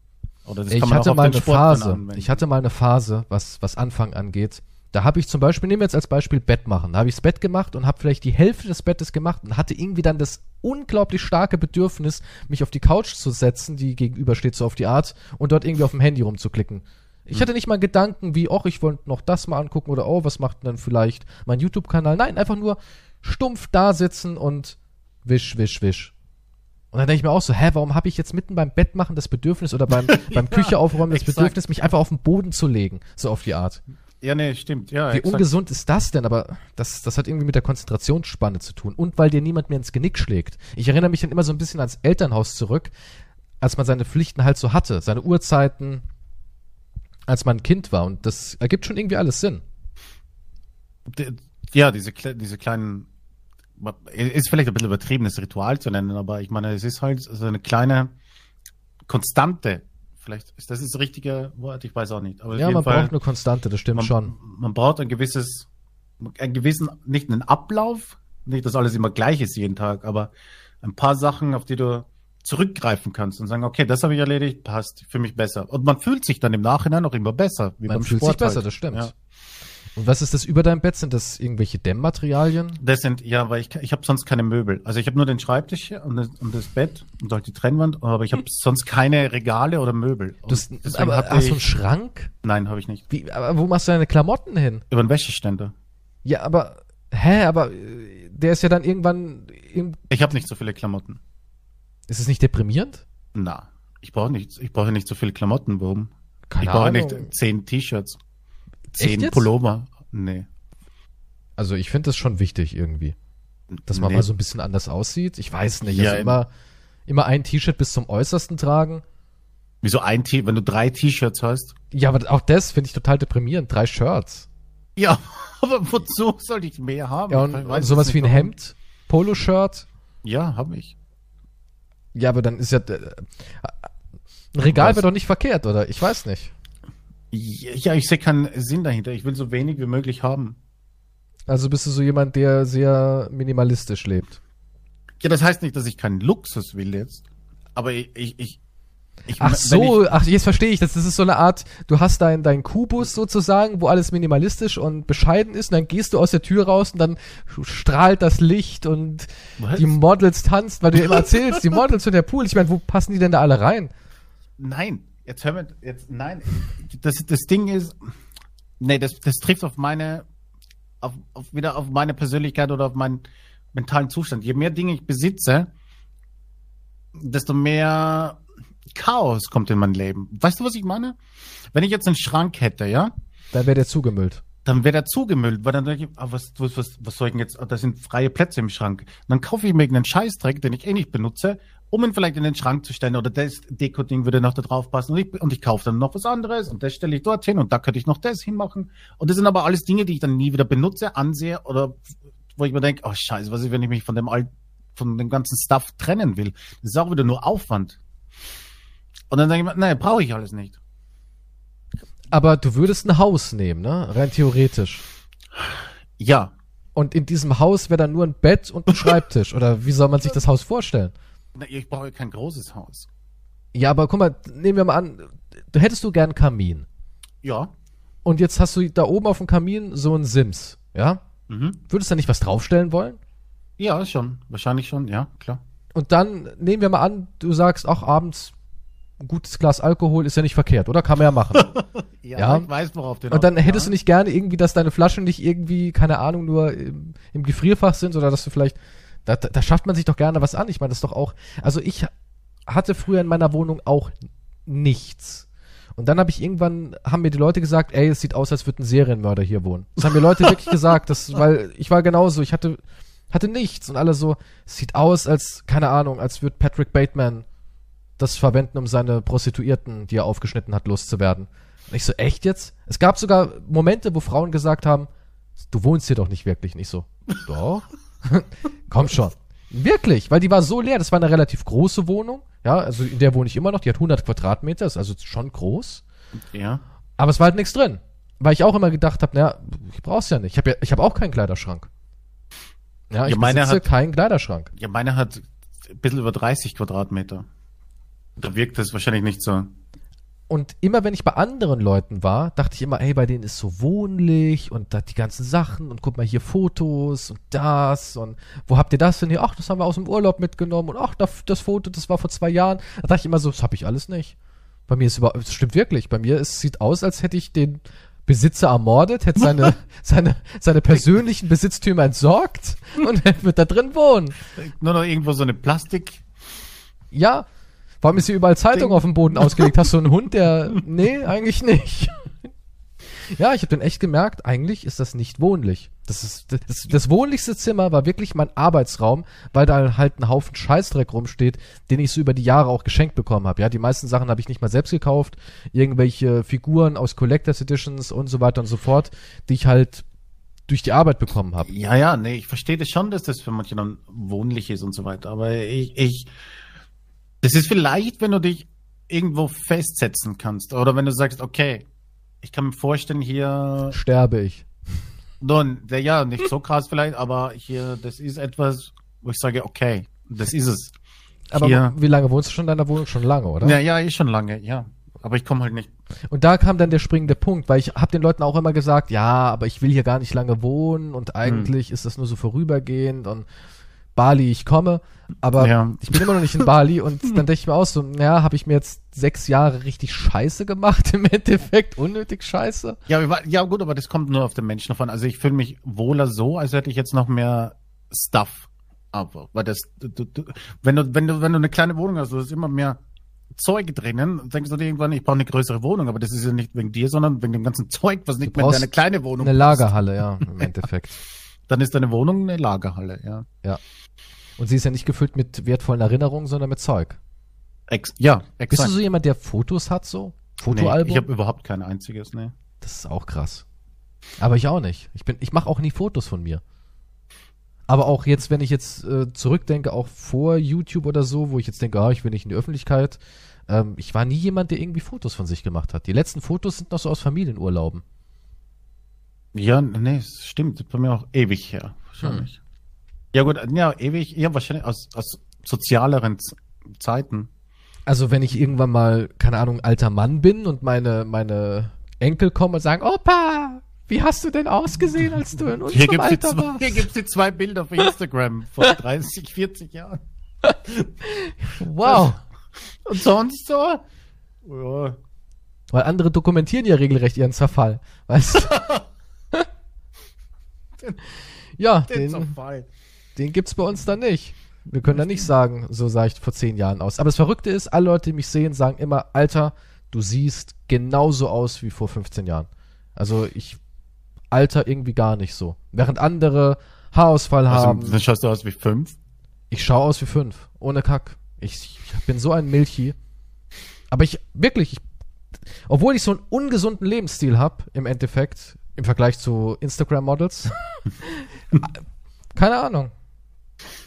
Oder das ich kann man hatte auch mal eine Sport Phase. Ich hatte mal eine Phase, was, was Anfang angeht. Da habe ich zum Beispiel, nehmen wir jetzt als Beispiel Bett machen. Da habe ich das Bett gemacht und habe vielleicht die Hälfte des Bettes gemacht und hatte irgendwie dann das unglaublich starke Bedürfnis, mich auf die Couch zu setzen, die gegenüber steht, so auf die Art, und dort irgendwie auf dem Handy rumzuklicken. Ich hatte nicht mal Gedanken wie, oh, ich wollte noch das mal angucken oder oh, was macht denn dann vielleicht mein YouTube-Kanal? Nein, einfach nur stumpf da sitzen und wisch, wisch, wisch. Und dann denke ich mir auch so, hä, warum habe ich jetzt mitten beim Bett machen das Bedürfnis oder beim, <laughs> beim Küche aufräumen das exakt. Bedürfnis, mich einfach auf den Boden zu legen, so auf die Art. ja, nee, stimmt. Ja, Wie exakt. ungesund ist das denn? Aber das, das hat irgendwie mit der Konzentrationsspanne zu tun. Und weil dir niemand mehr ins Genick schlägt. Ich erinnere mich dann immer so ein bisschen ans Elternhaus zurück, als man seine Pflichten halt so hatte, seine Uhrzeiten, als man ein Kind war. Und das ergibt schon irgendwie alles Sinn. Ja, diese, diese kleinen, ist vielleicht ein bisschen übertriebenes Ritual zu nennen, aber ich meine, es ist halt so eine kleine Konstante. Vielleicht ist das das richtige Wort, ich weiß auch nicht. Aber ja, man Fall, braucht eine Konstante, das stimmt man, schon. man braucht ein gewisses, einen gewissen, nicht einen Ablauf, nicht, dass alles immer gleich ist jeden Tag, aber ein paar Sachen, auf die du zurückgreifen kannst und sagen, okay, das habe ich erledigt, passt, für mich besser. Und man fühlt sich dann im Nachhinein auch immer besser. Wie Man beim fühlt sich Sport besser, halt. das stimmt. Ja. Und was ist das über deinem Bett? Sind das irgendwelche Dämmmaterialien? Das sind, ja, weil ich, ich habe sonst keine Möbel. Also ich habe nur den Schreibtisch hier und das, und das Bett und halt die Trennwand, aber ich habe sonst keine Regale oder Möbel. Das, aber hast du einen Schrank? nein, habe ich nicht. Wie, aber wo machst du deine Klamotten hin? Über einen Wäscheständer. Ja, aber, hä, aber äh, der ist ja dann irgendwann, im, Ich habe nicht so viele Klamotten. Ist es nicht deprimierend? Na, ich brauche nicht, ich brauche nicht so viele Klamotten. Warum? Keine ich brauche nicht zehn T-Shirts, zehn? Pullover. Nee. Also ich finde das schon wichtig irgendwie, dass man Nee. mal so ein bisschen anders aussieht. Ich weiß nicht, Ja, also immer, immer ein T-Shirt bis zum Äußersten tragen. Wieso ein T, wenn du drei T-Shirts hast? Ja, aber auch das finde ich total deprimierend. Drei Shirts. Ja, <laughs> aber wozu soll ich mehr haben? Ja, und, und sowas wie ein. Hemd, Poloshirt. Ja, habe ich. Ja, aber dann ist ja, äh, ein Regal wäre doch nicht verkehrt, oder? Ich weiß nicht. Ja, ich sehe keinen Sinn dahinter. Ich will so wenig wie möglich haben. Also bist du so jemand, der sehr minimalistisch lebt. Ja, das heißt nicht, dass ich keinen Luxus will jetzt. Aber ich, ich, ich, ich Ach so, Ich, ach, jetzt verstehe ich das. Das ist so eine Art, du hast dein, dein Kubus sozusagen, wo alles minimalistisch und bescheiden ist und dann gehst du aus der Tür raus und dann strahlt das Licht und Was? die Models tanzt, weil du ja immer erzählst, die Models und der Pool. Ich meine, wo passen die denn da alle rein? nein, jetzt hör mir, jetzt, nein. Das, das Ding ist, nee, das, das trifft auf meine, auf, auf, wieder auf meine Persönlichkeit oder auf meinen mentalen Zustand. Je mehr Dinge ich besitze, desto mehr Chaos kommt in mein Leben. Weißt du, was ich meine? Wenn ich jetzt einen Schrank hätte, ja? Dann wäre der zugemüllt. dann wird er zugemüllt, weil dann denke ich, ah, was, was, was, was soll ich denn jetzt, ah, da sind freie Plätze im Schrank. dann kaufe ich mir irgendeinen Scheißdreck, den ich eh nicht benutze, um ihn vielleicht in den Schrank zu stellen oder das Deko-Ding würde noch da drauf passen und ich, und ich kaufe dann noch was anderes und das stelle ich dorthin und da könnte ich noch das hinmachen. Und das sind aber alles Dinge, die ich dann nie wieder benutze, ansehe oder wo ich mir denke, oh scheiße, was ist, wenn ich mich von dem alt, von dem ganzen Stuff trennen will? Das ist auch wieder nur Aufwand. Und dann denke ich mir, nee, brauche ich alles nicht. Aber du würdest ein Haus nehmen, ne? Rein theoretisch. Ja. Und in diesem Haus wäre dann nur ein Bett und ein <laughs> Schreibtisch. Oder wie soll man sich das Haus vorstellen? Na, Ich brauche kein großes Haus. Ja, aber guck mal, nehmen wir mal an, du hättest du gern einen Kamin. Ja. Und jetzt hast du da oben auf dem Kamin so einen Sims, ja? Mhm. Würdest du da nicht was draufstellen wollen? Ja, schon. Wahrscheinlich schon, ja, klar. Und dann nehmen wir mal an, du sagst, ach, abends ein gutes Glas Alkohol ist ja nicht verkehrt, oder? Kann man ja machen. <laughs> Ja. ich weiß, worauf du Und dann hättest du nicht gerne irgendwie, dass deine Flaschen nicht irgendwie, keine Ahnung, nur im, im Gefrierfach sind, oder dass du vielleicht, da, da da schafft man sich doch gerne was an. Ich meine, das ist doch auch, also ich hatte früher in meiner Wohnung auch nichts. Und dann habe ich irgendwann, haben mir die Leute gesagt, ey, es sieht aus, als würde ein Serienmörder hier wohnen. Das haben mir Leute <laughs> wirklich gesagt, das, weil ich war genauso, ich hatte, hatte nichts und alle so, es sieht aus, als, keine Ahnung, als würde Patrick Bateman das verwenden, um seine Prostituierten, die er aufgeschnitten hat, loszuwerden. Und ich so, echt jetzt? Es gab sogar Momente, wo Frauen gesagt haben, du wohnst hier doch nicht wirklich. Nicht so, doch. <laughs> Komm schon. Wirklich, weil die war so leer. Das war eine relativ große Wohnung. Ja, also in der wohne ich immer noch. Die hat 100 Quadratmeter, ist also schon groß. Ja. Aber es war halt nichts drin. Weil ich auch immer gedacht habe, naja, ich brauch's ja nicht. Ich habe ja, ich habe auch keinen Kleiderschrank. Ja, ich Ja, meine besitze hat- keinen Kleiderschrank. Ja, meine hat ein bisschen über 30 Quadratmeter. Da wirkt das wahrscheinlich nicht so. Und immer wenn ich bei anderen Leuten war, dachte ich immer, ey, bei denen ist so wohnlich und da die ganzen Sachen und guck mal hier Fotos und das und wo habt ihr das denn hier? Ach, das haben wir aus dem Urlaub mitgenommen und ach, das, das Foto, das war vor zwei Jahren. Da dachte ich immer so, das habe ich alles nicht. Bei mir ist über, das stimmt wirklich. Bei mir ist, sieht aus, als hätte ich den Besitzer ermordet, hätte seine, <laughs> seine, seine persönlichen Besitztümer entsorgt und <laughs> er wird da drin wohnen. Nur noch irgendwo so eine Plastik. Ja. Warum ist hier überall Zeitung Ding. auf dem Boden ausgelegt? Hast du einen Hund, der. <laughs> Nee, eigentlich nicht. Ja, ich habe dann echt gemerkt, eigentlich ist das nicht wohnlich. Das ist das, das wohnlichste Zimmer war wirklich mein Arbeitsraum, weil da halt ein Haufen Scheißdreck rumsteht, den ich so über die Jahre auch geschenkt bekommen habe. Ja, die meisten Sachen habe ich nicht mal selbst gekauft, irgendwelche Figuren aus Collectors Editions und so weiter und so fort, die ich halt durch die Arbeit bekommen habe. Ja, ja, nee, ich verstehe das schon, dass das für manche dann wohnlich ist und so weiter. Aber ich, ich, das ist vielleicht, wenn du dich irgendwo festsetzen kannst. Oder wenn du sagst, okay, ich kann mir vorstellen, hier, Sterbe ich. nun, der, ja, nicht so krass vielleicht, aber hier, das ist etwas, wo ich sage, okay, das ist es. Aber Hier. wie lange wohnst du schon in deiner Wohnung? Schon lange, oder? Ja, ja, ist schon lange, ja. Aber ich komme halt nicht. Und da kam dann der springende Punkt, weil ich habe den Leuten auch immer gesagt, ja, aber ich will hier gar nicht lange wohnen und eigentlich ist das nur so vorübergehend und Bali, ich komme, aber Ja. ich bin immer noch nicht in Bali und <laughs> dann denke ich mir auch so, ja, habe ich mir jetzt sechs Jahre richtig Scheiße gemacht <laughs> im Endeffekt, unnötig Scheiße. Ja, ja, gut, aber das kommt nur auf den Menschen davon. Also ich fühle mich wohler so, als hätte ich jetzt noch mehr Stuff. Aber, weil das, du, du, wenn du, wenn du, wenn du eine kleine Wohnung hast, du hast immer mehr Zeug drinnen, denkst du dir irgendwann, ich brauche eine größere Wohnung, aber das ist ja nicht wegen dir, sondern wegen dem ganzen Zeug, was nicht mehr in deine kleine Wohnung Eine passt. Lagerhalle, ja, im <laughs> Endeffekt. Dann ist deine Wohnung eine Lagerhalle, ja. Ja. Und sie ist ja nicht gefüllt mit wertvollen Erinnerungen, sondern mit Zeug. Ex ja, Bist exakt. du so jemand, der Fotos hat, so? nee, Fotoalbum? ich habe überhaupt kein einziges, ne. Das ist auch krass. Aber ich auch nicht. Ich bin, ich mache auch nie Fotos von mir. Aber auch jetzt, wenn ich jetzt äh, zurückdenke, auch vor YouTube oder so, wo ich jetzt denke, ah, ich will nicht in die Öffentlichkeit, ähm, ich war nie jemand, der irgendwie Fotos von sich gemacht hat. Die letzten Fotos sind noch so aus Familienurlauben. Ja, nee, es stimmt. Bei mir auch ewig her, wahrscheinlich. Hm. Ja gut, ja, ewig, ja, wahrscheinlich aus, aus sozialeren Zeiten. Also wenn ich irgendwann mal, keine Ahnung, alter Mann bin und meine, meine Enkel kommen und sagen, Opa, wie hast du denn ausgesehen, als du in Hier unserem die Alter zwei, warst? hier gibt's die zwei Bilder auf Instagram vor <laughs> 30, 40 Jahren. Wow. Und sonst so? Ja. Weil andere dokumentieren ja regelrecht ihren Zerfall. Weißt du? <laughs> <laughs> ja, Den den, den gibt's bei uns dann nicht. Wir können da nicht sagen, so sah ich vor zehn Jahren aus. Aber das Verrückte ist, alle Leute, die mich sehen, sagen immer, Alter, du siehst genauso aus wie vor 15 Jahren. Also ich alter irgendwie gar nicht so. Während andere Haarausfall haben. Also, dann schaust du aus wie fünf. Ich schaue aus wie fünf. Ohne Kack. Ich, ich bin so ein Milchi. Aber ich, wirklich, ich, obwohl ich so einen ungesunden Lebensstil habe, im Endeffekt, im Vergleich zu Instagram-Models, <laughs> keine Ahnung.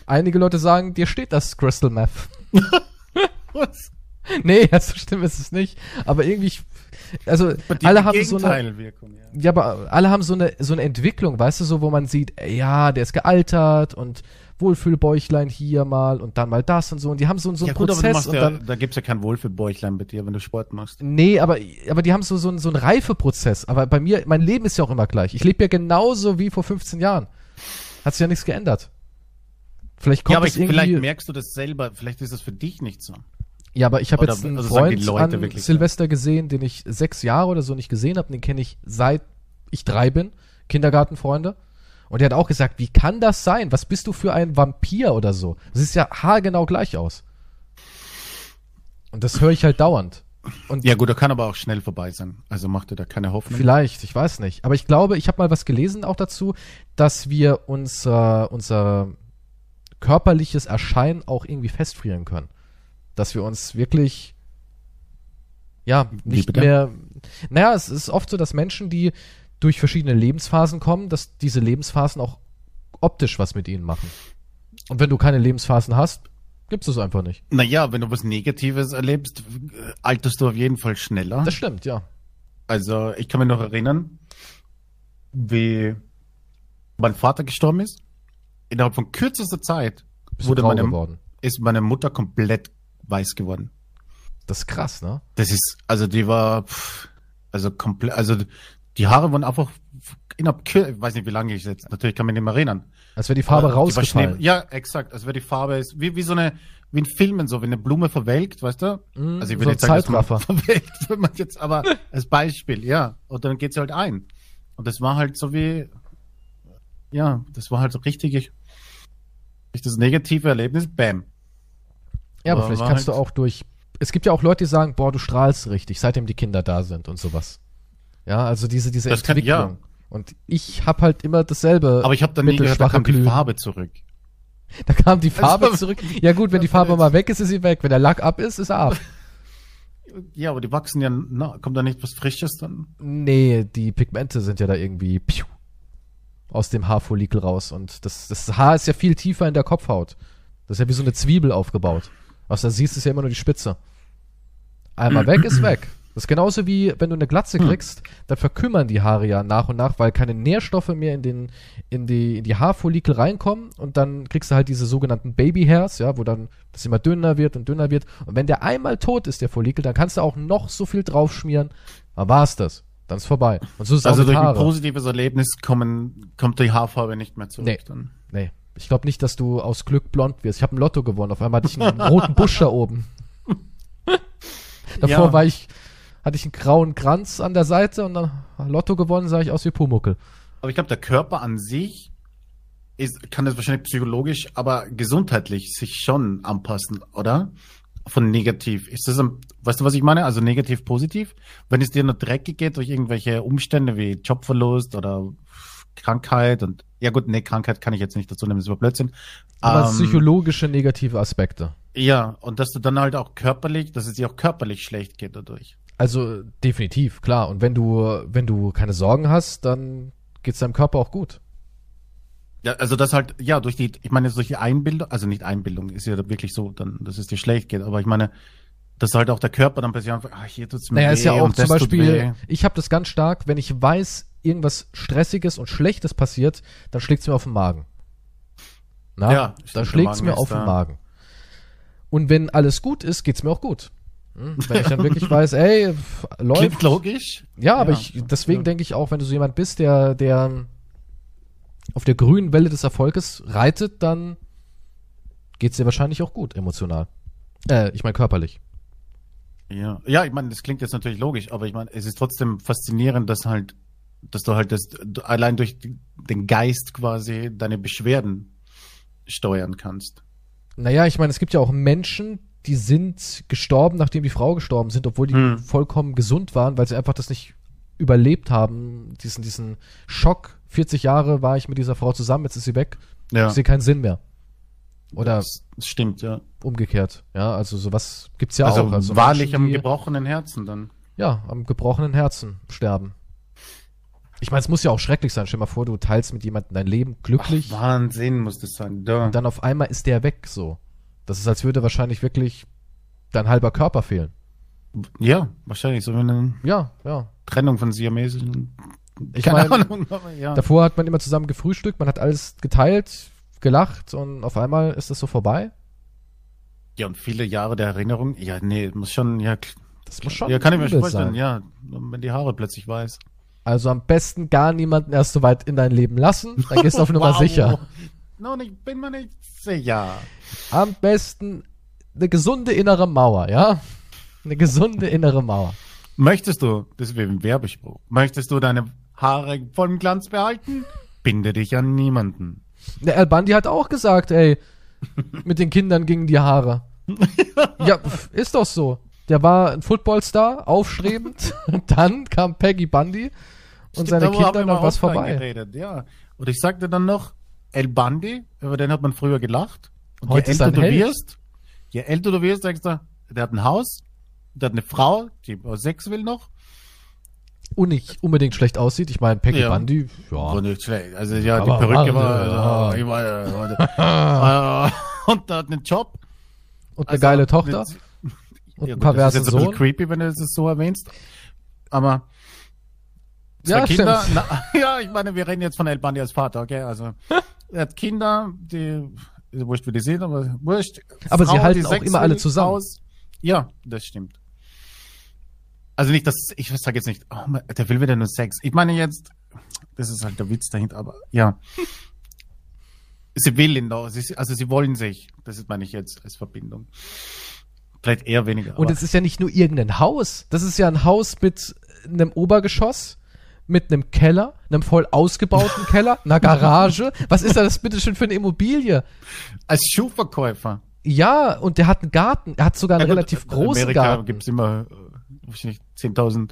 Einige Leute sagen, dir steht das Crystal Meth. <laughs> Was? nee, ja, so schlimm ist es nicht. Aber irgendwie, ich- also alle haben so eine, Gegenteilwirkung, ja. ja, aber alle haben so eine so eine Entwicklung, weißt du, so wo man sieht, ey, ja, der ist gealtert und Wohlfühlbäuchlein hier mal und dann mal das und so und die haben so, so einen ja gut, Prozess und ja, dann da gibt's ja kein Wohlfühlbäuchlein bei dir, wenn du Sport machst. Nee, aber, aber die haben so, so, einen- so einen Reifeprozess. Aber bei mir, mein Leben ist ja auch immer gleich. Ich lebe ja genauso wie vor 15 Jahren. Hat sich ja nichts geändert. Vielleicht kommt ja, aber ich, vielleicht merkst du das selber, vielleicht ist das für dich nicht so. Ja, aber ich habe jetzt einen also Freund an Silvester gesehen, den ich sechs Jahre oder so nicht gesehen habe. Den kenne ich seit ich drei bin. Kindergartenfreunde. Und der hat auch gesagt, wie kann das sein? Was bist du für ein Vampir oder so? Das sieht ja haargenau gleich aus. Und das höre ich halt dauernd. Und Ja gut, da kann aber auch schnell vorbei sein. Also mach dir da keine Hoffnung. Vielleicht, ich weiß nicht. Aber ich glaube, ich habe mal was gelesen auch dazu, dass wir unser, unser körperliches Erscheinen auch irgendwie festfrieren können. Dass wir uns wirklich, ja, nicht mehr. Naja, es ist oft so, dass Menschen, die durch verschiedene Lebensphasen kommen, dass diese Lebensphasen auch optisch was mit ihnen machen. Und wenn du keine Lebensphasen hast, gibt's es einfach nicht. Naja, wenn du was Negatives erlebst, alterst du auf jeden Fall schneller. Das stimmt, ja. Also ich kann mich noch erinnern, wie mein Vater gestorben ist. Innerhalb von kürzester Zeit Bist wurde meine, geworden. ist meine Mutter komplett weiß geworden. Das ist krass, ne? Das ist, also die war, pff, also komplett, also die Haare wurden einfach innerhalb, ich weiß nicht, wie lange ich jetzt, natürlich kann man nicht mehr erinnern. Als wäre die Farbe Aber die rausgefallen. Schnee- Ja, exakt. Also wäre die Farbe ist wie, wie so eine, wie in Filmen so, wenn eine Blume verwelkt, weißt du? Mm, also ich so würde ein jetzt sagen, dass man <laughs> verwelkt, wenn man jetzt, aber als Beispiel, ja. Und dann geht sie halt ein. Und das war halt so wie, ja, das war halt so richtig, das negative Erlebnis, bam. Ja, aber Aber vielleicht kannst halt- du auch durch. Es gibt ja auch Leute, die sagen, boah, du strahlst richtig, seitdem die Kinder da sind und sowas. Ja, also diese, diese Das kann- Entwicklung. ja. Und ich hab halt immer dasselbe. Aber ich habe dann nie gehört, da kam die Glühen. Farbe zurück. Da kam die Farbe Also- zurück. Ja gut, wenn die Farbe mal weg ist, ist sie weg. Wenn der Lack ab ist, ist er ab. Ja, aber die wachsen ja, na, kommt da nicht was Frisches dann? Nee, die Pigmente sind ja da irgendwie piu, aus dem Haarfollikel raus. Und das, das Haar ist ja viel tiefer in der Kopfhaut. Das ist ja wie so eine Zwiebel aufgebaut. Was da siehst, ist ja immer nur die Spitze. Einmal weg ist weg. Das ist genauso wie, wenn du eine Glatze Hm. kriegst, dann verkümmern die Haare ja nach und nach, weil keine Nährstoffe mehr in, den, in, die, in die Haarfollikel reinkommen und dann kriegst du halt diese sogenannten Babyhairs, ja, wo dann das immer dünner wird und dünner wird. Und wenn der einmal tot ist, der Follikel, dann kannst du auch noch so viel draufschmieren, dann war's das. Dann ist vorbei. Und so ist es Also durch ein Haare. positives Erlebnis kommen, kommt die Haarfarbe nicht mehr zurück Nee. dann. Nee. Ich glaube nicht, dass du aus Glück blond wirst. Ich habe ein Lotto gewonnen. Auf einmal hatte ich einen roten Busch da oben. Davor Ja. war ich, hatte ich einen grauen Kranz an der Seite und dann Lotto gewonnen, sah ich aus wie Pumuckel. Aber ich glaube, der Körper an sich ist, kann das wahrscheinlich psychologisch, aber gesundheitlich sich schon anpassen, oder? Von negativ. Ist das, ein, weißt du, was ich meine? Also negativ, positiv? Wenn es dir nur dreckig geht durch irgendwelche Umstände wie Jobverlust oder Krankheit und, ja gut, nee, Krankheit kann ich jetzt nicht dazu nehmen, das ist aber Blödsinn. Aber Ähm, psychologische negative Aspekte. ja, und dass du dann halt auch körperlich, dass es dir auch körperlich schlecht geht dadurch. Also definitiv, klar. Und wenn du, wenn du keine Sorgen hast, dann geht's deinem Körper auch gut. Ja, also das halt, ja, durch die, ich meine, durch die Einbildung, also nicht Einbildung, ist ja wirklich so, dann, dass es dir schlecht geht, aber ich meine, dass halt auch der Körper dann plötzlich einfach, ah, hier tut's mir Naja, weh ist ja auch zum tut. Beispiel, ich habe das ganz stark, wenn ich weiß, irgendwas Stressiges und Schlechtes passiert, dann schlägt's mir auf den Magen. Na, Ja, dann der schlägt's Magen mir auf den da. Magen. Und wenn alles gut ist, geht's mir auch gut. Hm? Wenn ich dann wirklich <laughs> weiß, ey, läuft. Klingt logisch. Ja, aber Ja, ich, deswegen ja. denke ich auch, wenn du so jemand bist, der, der auf der grünen Welle des Erfolges reitet, dann geht's dir wahrscheinlich auch gut, emotional. Äh, ich meine körperlich. Ja, ja, ich meine, das klingt jetzt natürlich logisch, aber ich meine, es ist trotzdem faszinierend, dass halt, dass du halt das, allein durch den Geist quasi deine Beschwerden steuern kannst. Naja, ich meine, es gibt ja auch Menschen, die sind gestorben, nachdem die Frau gestorben sind, obwohl die Hm. vollkommen gesund waren, weil sie einfach das nicht überlebt haben, diesen, diesen Schock. 40 Jahre war ich mit dieser Frau zusammen, jetzt ist sie weg. Ja, Ich sehe keinen Sinn mehr. Oder das, stimmt, ja. umgekehrt. Ja, also sowas gibt's ja also, auch. Also wahrlich Menschen, am gebrochenen Herzen dann. ja, am gebrochenen Herzen sterben. Ich meine, es muss ja auch schrecklich sein. Stell dir mal vor, du teilst mit jemandem dein Leben glücklich Ach, Wahnsinn muss das sein. Da. und dann auf einmal ist der weg so. Das ist, als würde wahrscheinlich wirklich dein halber Körper fehlen. Ja, wahrscheinlich so wie eine Ja, ja. Trennung von Siamesischen. Ich Keine mein, Ahnung, ja. Davor hat man immer zusammen gefrühstückt, man hat alles geteilt, gelacht und auf einmal ist das so vorbei. Ja, und viele Jahre der Erinnerung. Ja, nee, muss schon, ja, Das muss schon ja, kann ich mir vorstellen, sein. ja, wenn die Haare plötzlich weiß. Also am besten gar niemanden erst so weit in dein Leben lassen, dann gehst du auf <laughs> Nummer Wow. sicher. No, ich bin mir nicht sicher. Am besten eine gesunde innere Mauer, ja? Eine gesunde innere Mauer. Möchtest du, das wäre ein Werbespruch, möchtest du deine Haare vollem Glanz behalten? Binde dich an niemanden. Der Al Bundy hat auch gesagt, ey, mit den Kindern gingen die Haare. <laughs> ja, ist doch so. Der war ein Footballstar, aufstrebend. <laughs> dann kam Peggy Bundy und seine Da haben Kinder mal was vorbei. Geredet, ja. Und ich sagte dann noch, El Bundy, über den hat man früher gelacht. Und Heute je ist älter er du Held. wirst, je älter du wirst, denkst du, der hat ein Haus, der hat eine Frau, die Sex will noch. Und nicht unbedingt schlecht aussieht. Ich meine, Peggy Ja. Bundy, ja. War nicht schlecht. Also ja, die Aber Perücke war- war, ich war, äh, <laughs> und der hat einen Job. Und eine Also, geile Tochter das- und Ja, gut, das perversen ist jetzt ein bisschen creepy, wenn du das so erwähnst. Aber zwei Ja, Kinder, na, <laughs> ja, ich meine, wir reden jetzt von El Bandi als Vater, okay? Also er hat Kinder, die wurscht, wie die sind, aber wurscht. Aber sie halten auch Sex immer alle zusammen. Haus. Ja, das stimmt. Also nicht, dass ich sage jetzt nicht, oh, der will wieder nur Sex. Ich meine jetzt, das ist halt der Witz dahinter, aber ja. <laughs> Sie will ihn doch, also sie wollen sich. Das ist, meine ich jetzt als Verbindung. Vielleicht eher weniger. Und es ist ja nicht nur irgendein Haus. Das ist ja ein Haus mit einem Obergeschoss, mit einem Keller, einem voll ausgebauten <laughs> Keller, einer Garage. Was ist da das bitte schön für eine Immobilie? als Schuhverkäufer. Ja, und der hat einen Garten. Er hat sogar einen Ja, gut, relativ in großen Amerika Garten. gibt's immer äh, wahrscheinlich 10.000.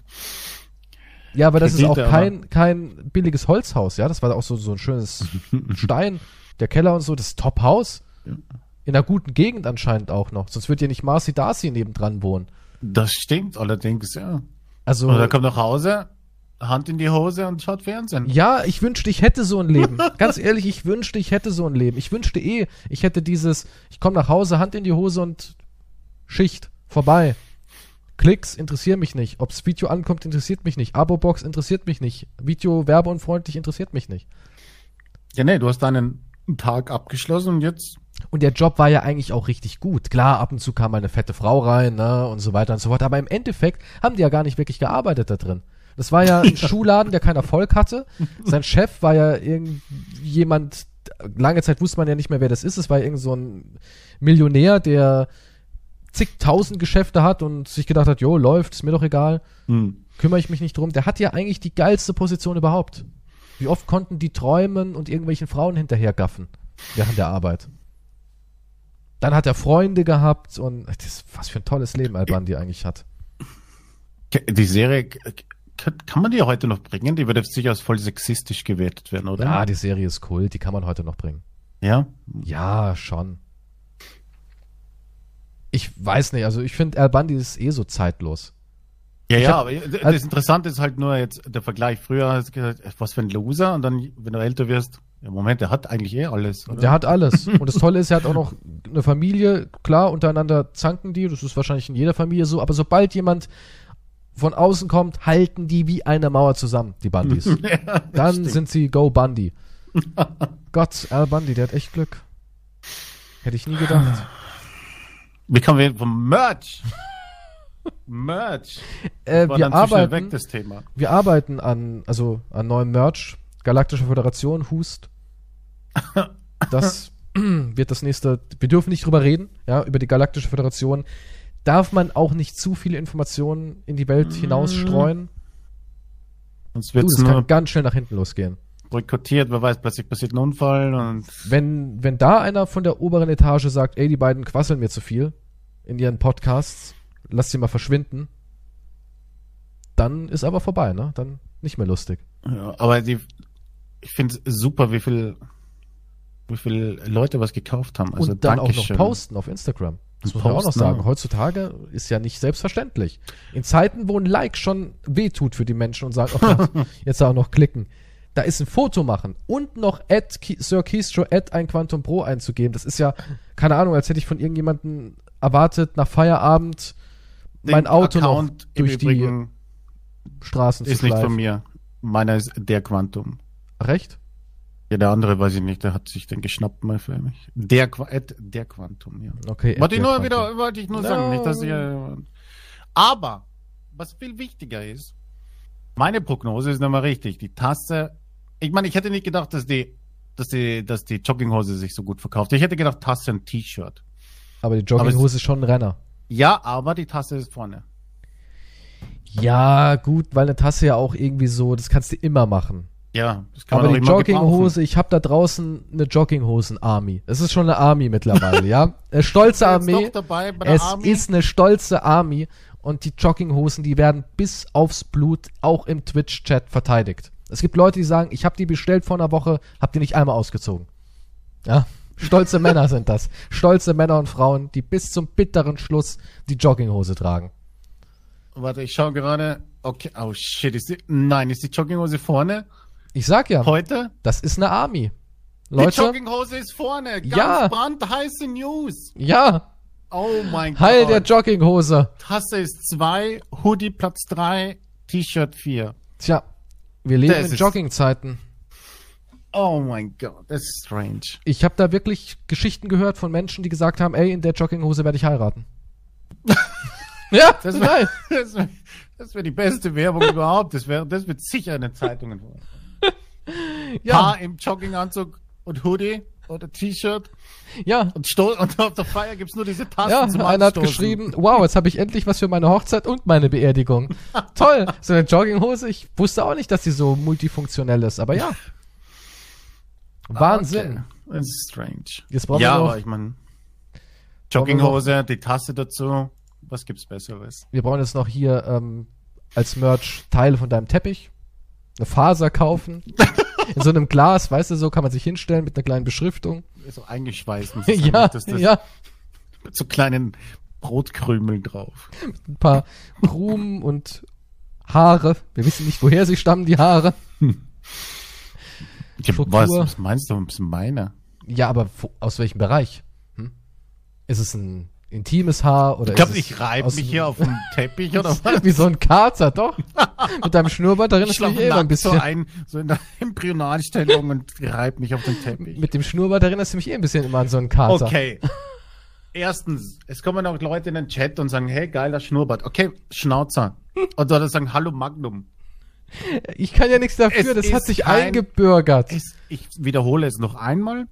Ja, aber das ist auch Kredite, kein, kein billiges Holzhaus, ja. Das war auch so, so ein schönes <laughs> Stein. Der Keller und so, das Top-Haus. In einer guten Gegend anscheinend auch noch. Sonst wird hier nicht Marcy Darcy nebendran wohnen. Das stimmt allerdings, ja. Also, Oder kommt nach Hause, Hand in die Hose und schaut Fernsehen. ja, ich wünschte, ich hätte so ein Leben. <laughs> Ganz ehrlich, ich wünschte, ich hätte so ein Leben. Ich wünschte eh, ich hätte dieses, ich komme nach Hause, Hand in die Hose und Schicht, vorbei. Klicks interessieren mich nicht. Ob's Video ankommt, interessiert mich nicht. Abo-Box interessiert mich nicht. Video werbeunfreundlich interessiert mich nicht. Ja, nee, du hast deinen Tag abgeschlossen und jetzt. Und der Job war ja eigentlich auch richtig gut. Klar, ab und zu kam mal eine fette Frau rein, ne, und so weiter und so fort. Aber im Endeffekt haben die ja gar nicht wirklich gearbeitet da drin. Das war ja ein <laughs> Schuhladen, der keinen Erfolg hatte. Sein Chef war ja irgendjemand, lange Zeit wusste man ja nicht mehr, wer das ist. Es war irgend so ein Millionär, der zigtausend Geschäfte hat und sich gedacht hat, jo, läuft, ist mir doch egal, Hm. kümmere ich mich nicht drum. Der hat ja eigentlich die geilste Position überhaupt. Wie oft konnten die träumen und irgendwelchen Frauen hinterhergaffen während der Arbeit? Dann hat er Freunde gehabt und das, was für ein tolles Leben Albandi eigentlich hat. Die Serie, kann, man die heute noch bringen? Die würde sicher als voll sexistisch gewertet werden, oder? Ja, die Serie ist Kult, die kann man heute noch bringen. Ja? Ja, schon. Ich weiß nicht, also ich finde Albandi ist eh so zeitlos. Ja, Ich ja, hab- aber das also- Interessante ist halt nur jetzt der Vergleich. Früher hast du gesagt, was für ein Loser und dann, wenn du älter wirst, ja, Moment, der hat eigentlich eh alles, oder? Der hat alles. Und das Tolle ist, er hat auch <laughs> noch eine Familie. Klar, untereinander zanken die. Das ist wahrscheinlich in jeder Familie so. Aber sobald jemand von außen kommt, halten die wie eine Mauer zusammen, die Bundys. <laughs> Ja, Dann stimmt. sind sie Go Bundy. <laughs> Gott, Al Bundy, der hat echt Glück. Hätte ich nie gedacht. Wie kommen wir vom Merch? Merch. Äh, wir arbeiten, weg, das Thema. wir arbeiten an, also an neuem Merch. Galaktische Föderation, Hust. Das wird das nächste. Wir dürfen nicht drüber reden, ja, über die Galaktische Föderation. Darf man auch nicht zu viele Informationen in die Welt hinausstreuen? Sonst Du, wird's das nur kann ganz schnell nach hinten losgehen. boykottiert, wer weiß, plötzlich passiert ein Unfall und Wenn, wenn da einer von der oberen Etage sagt, ey, die beiden quasseln mir zu viel in ihren Podcasts, lass sie mal verschwinden, dann ist aber vorbei, ne? Dann nicht mehr lustig. ja, aber die, ich finde es super, wie viel, wie viel Leute was gekauft haben. Also und dann auch noch posten auf Instagram. Das muss man auch noch sagen. Heutzutage ist ja nicht selbstverständlich. In Zeiten, wo ein Like schon wehtut für die Menschen und sagen, oh <laughs> jetzt auch noch klicken. Da ist ein Foto machen und noch at Sir Keystro at ein Quantum Pro einzugeben. Das ist ja, keine Ahnung, als hätte ich von irgendjemandem erwartet nach Feierabend mein Den Auto noch Account im durch die Straßen ist zu nicht von mir. Meiner ist der Quantum. Recht? Ja, der andere weiß ich nicht, der hat sich den geschnappt mal für mich. Der, Qua- äh, der Quantum, ja. Okay. Wollte ich nur Quantum. wieder, wollte ich nur No. sagen, nicht, dass ich, aber, was viel wichtiger ist, meine Prognose ist nochmal richtig. Die Tasse, ich meine, ich hätte nicht gedacht, dass die, dass die, dass die Jogginghose sich so gut verkauft. Ich hätte gedacht, Tasse und T-Shirt. Aber die Jogginghose ist schon ein Renner. Ja, aber die Tasse ist vorne. Ja, gut, weil eine Tasse ja auch irgendwie so, das kannst du immer machen. Ja, das kann Aber man die. Jogginghose, ich habe da draußen eine Jogginghosen-Army. Es ist schon eine Army mittlerweile, ja? Eine stolze Armee. noch dabei bei der Es Army. ist eine stolze Army und die Jogginghosen, die werden bis aufs Blut auch im Twitch-Chat verteidigt. Es gibt Leute, die sagen, ich habe die bestellt vor einer Woche, hab die nicht einmal ausgezogen. Ja, stolze <laughs> Männer sind das. Stolze Männer und Frauen, die bis zum bitteren Schluss die Jogginghose tragen. Warte, ich schaue gerade. Okay, oh shit, ist die, nein, ist die Jogginghose vorne? Ich sag ja, Heute? das ist eine Army. Die Leute, Jogginghose ist vorne. Ganz Ja. brandheiße News. ja, Oh mein Heil Gott. der Jogginghose. Tasse ist 2, Hoodie Platz 3, T-Shirt 4. Tja, wir leben Das in Joggingzeiten. Oh mein Gott, das ist strange. Ich habe da wirklich Geschichten gehört von Menschen, die gesagt haben, ey, in der Jogginghose werde ich heiraten. <laughs> ja, Das wäre <laughs> das wär, das wär die beste Werbung überhaupt. Das, wär, das wird sicher in den Zeitungen. <laughs> Ja, Paar im Jogginganzug und Hoodie oder T-Shirt ja. und, sto und auf der Feier gibt's nur diese Tassen Ja, zum einer hat Anstoßen. geschrieben, wow, jetzt habe ich endlich was für meine Hochzeit und meine Beerdigung. <laughs> Toll, so eine Jogginghose. Ich wusste auch nicht, dass die so multifunktionell ist, aber ja. Wahnsinn. Okay. Das ist strange. Jetzt brauchen ja, wir noch, aber ich meine, Jogginghose, die Tasse dazu. Was gibt's Besseres? wir brauchen jetzt noch hier ähm, als Merch Teile von deinem Teppich, eine Faser kaufen, <laughs> in so einem Glas, weißt du, so kann man sich hinstellen mit einer kleinen Beschriftung. So eingeschweißt. <laughs> ja, das, das ja, Mit so kleinen Brotkrümeln drauf. ein paar Krumen und Haare. Wir wissen nicht, woher sie stammen, die Haare. <laughs> Ich hab, was, was meinst du? Was ist meine? Ja, aber aus welchem Bereich? Hm? Ist es ein intimes Haar oder Ich glaube, ist ich reibe mich hier auf den Teppich oder was? <laughs> wie so ein Kater, doch? <laughs> Mit deinem Schnurrbart darin Ich ist mich schlafe eh immer ein nackt so bisschen. ein, so in der <laughs> Embryonalstellung und reibe mich auf den Teppich. Mit dem Schnurrbart erinnerst du mich eh ein bisschen immer an so einen Kater. Okay. Erstens, es kommen auch Leute in den Chat und sagen, hey, geiler Schnurrbart. Okay, Schnauzer. Und oder sagen, hallo Magnum. Ich kann ja nichts dafür, Es das hat ist sich kein- eingebürgert. Es, ich wiederhole es noch einmal.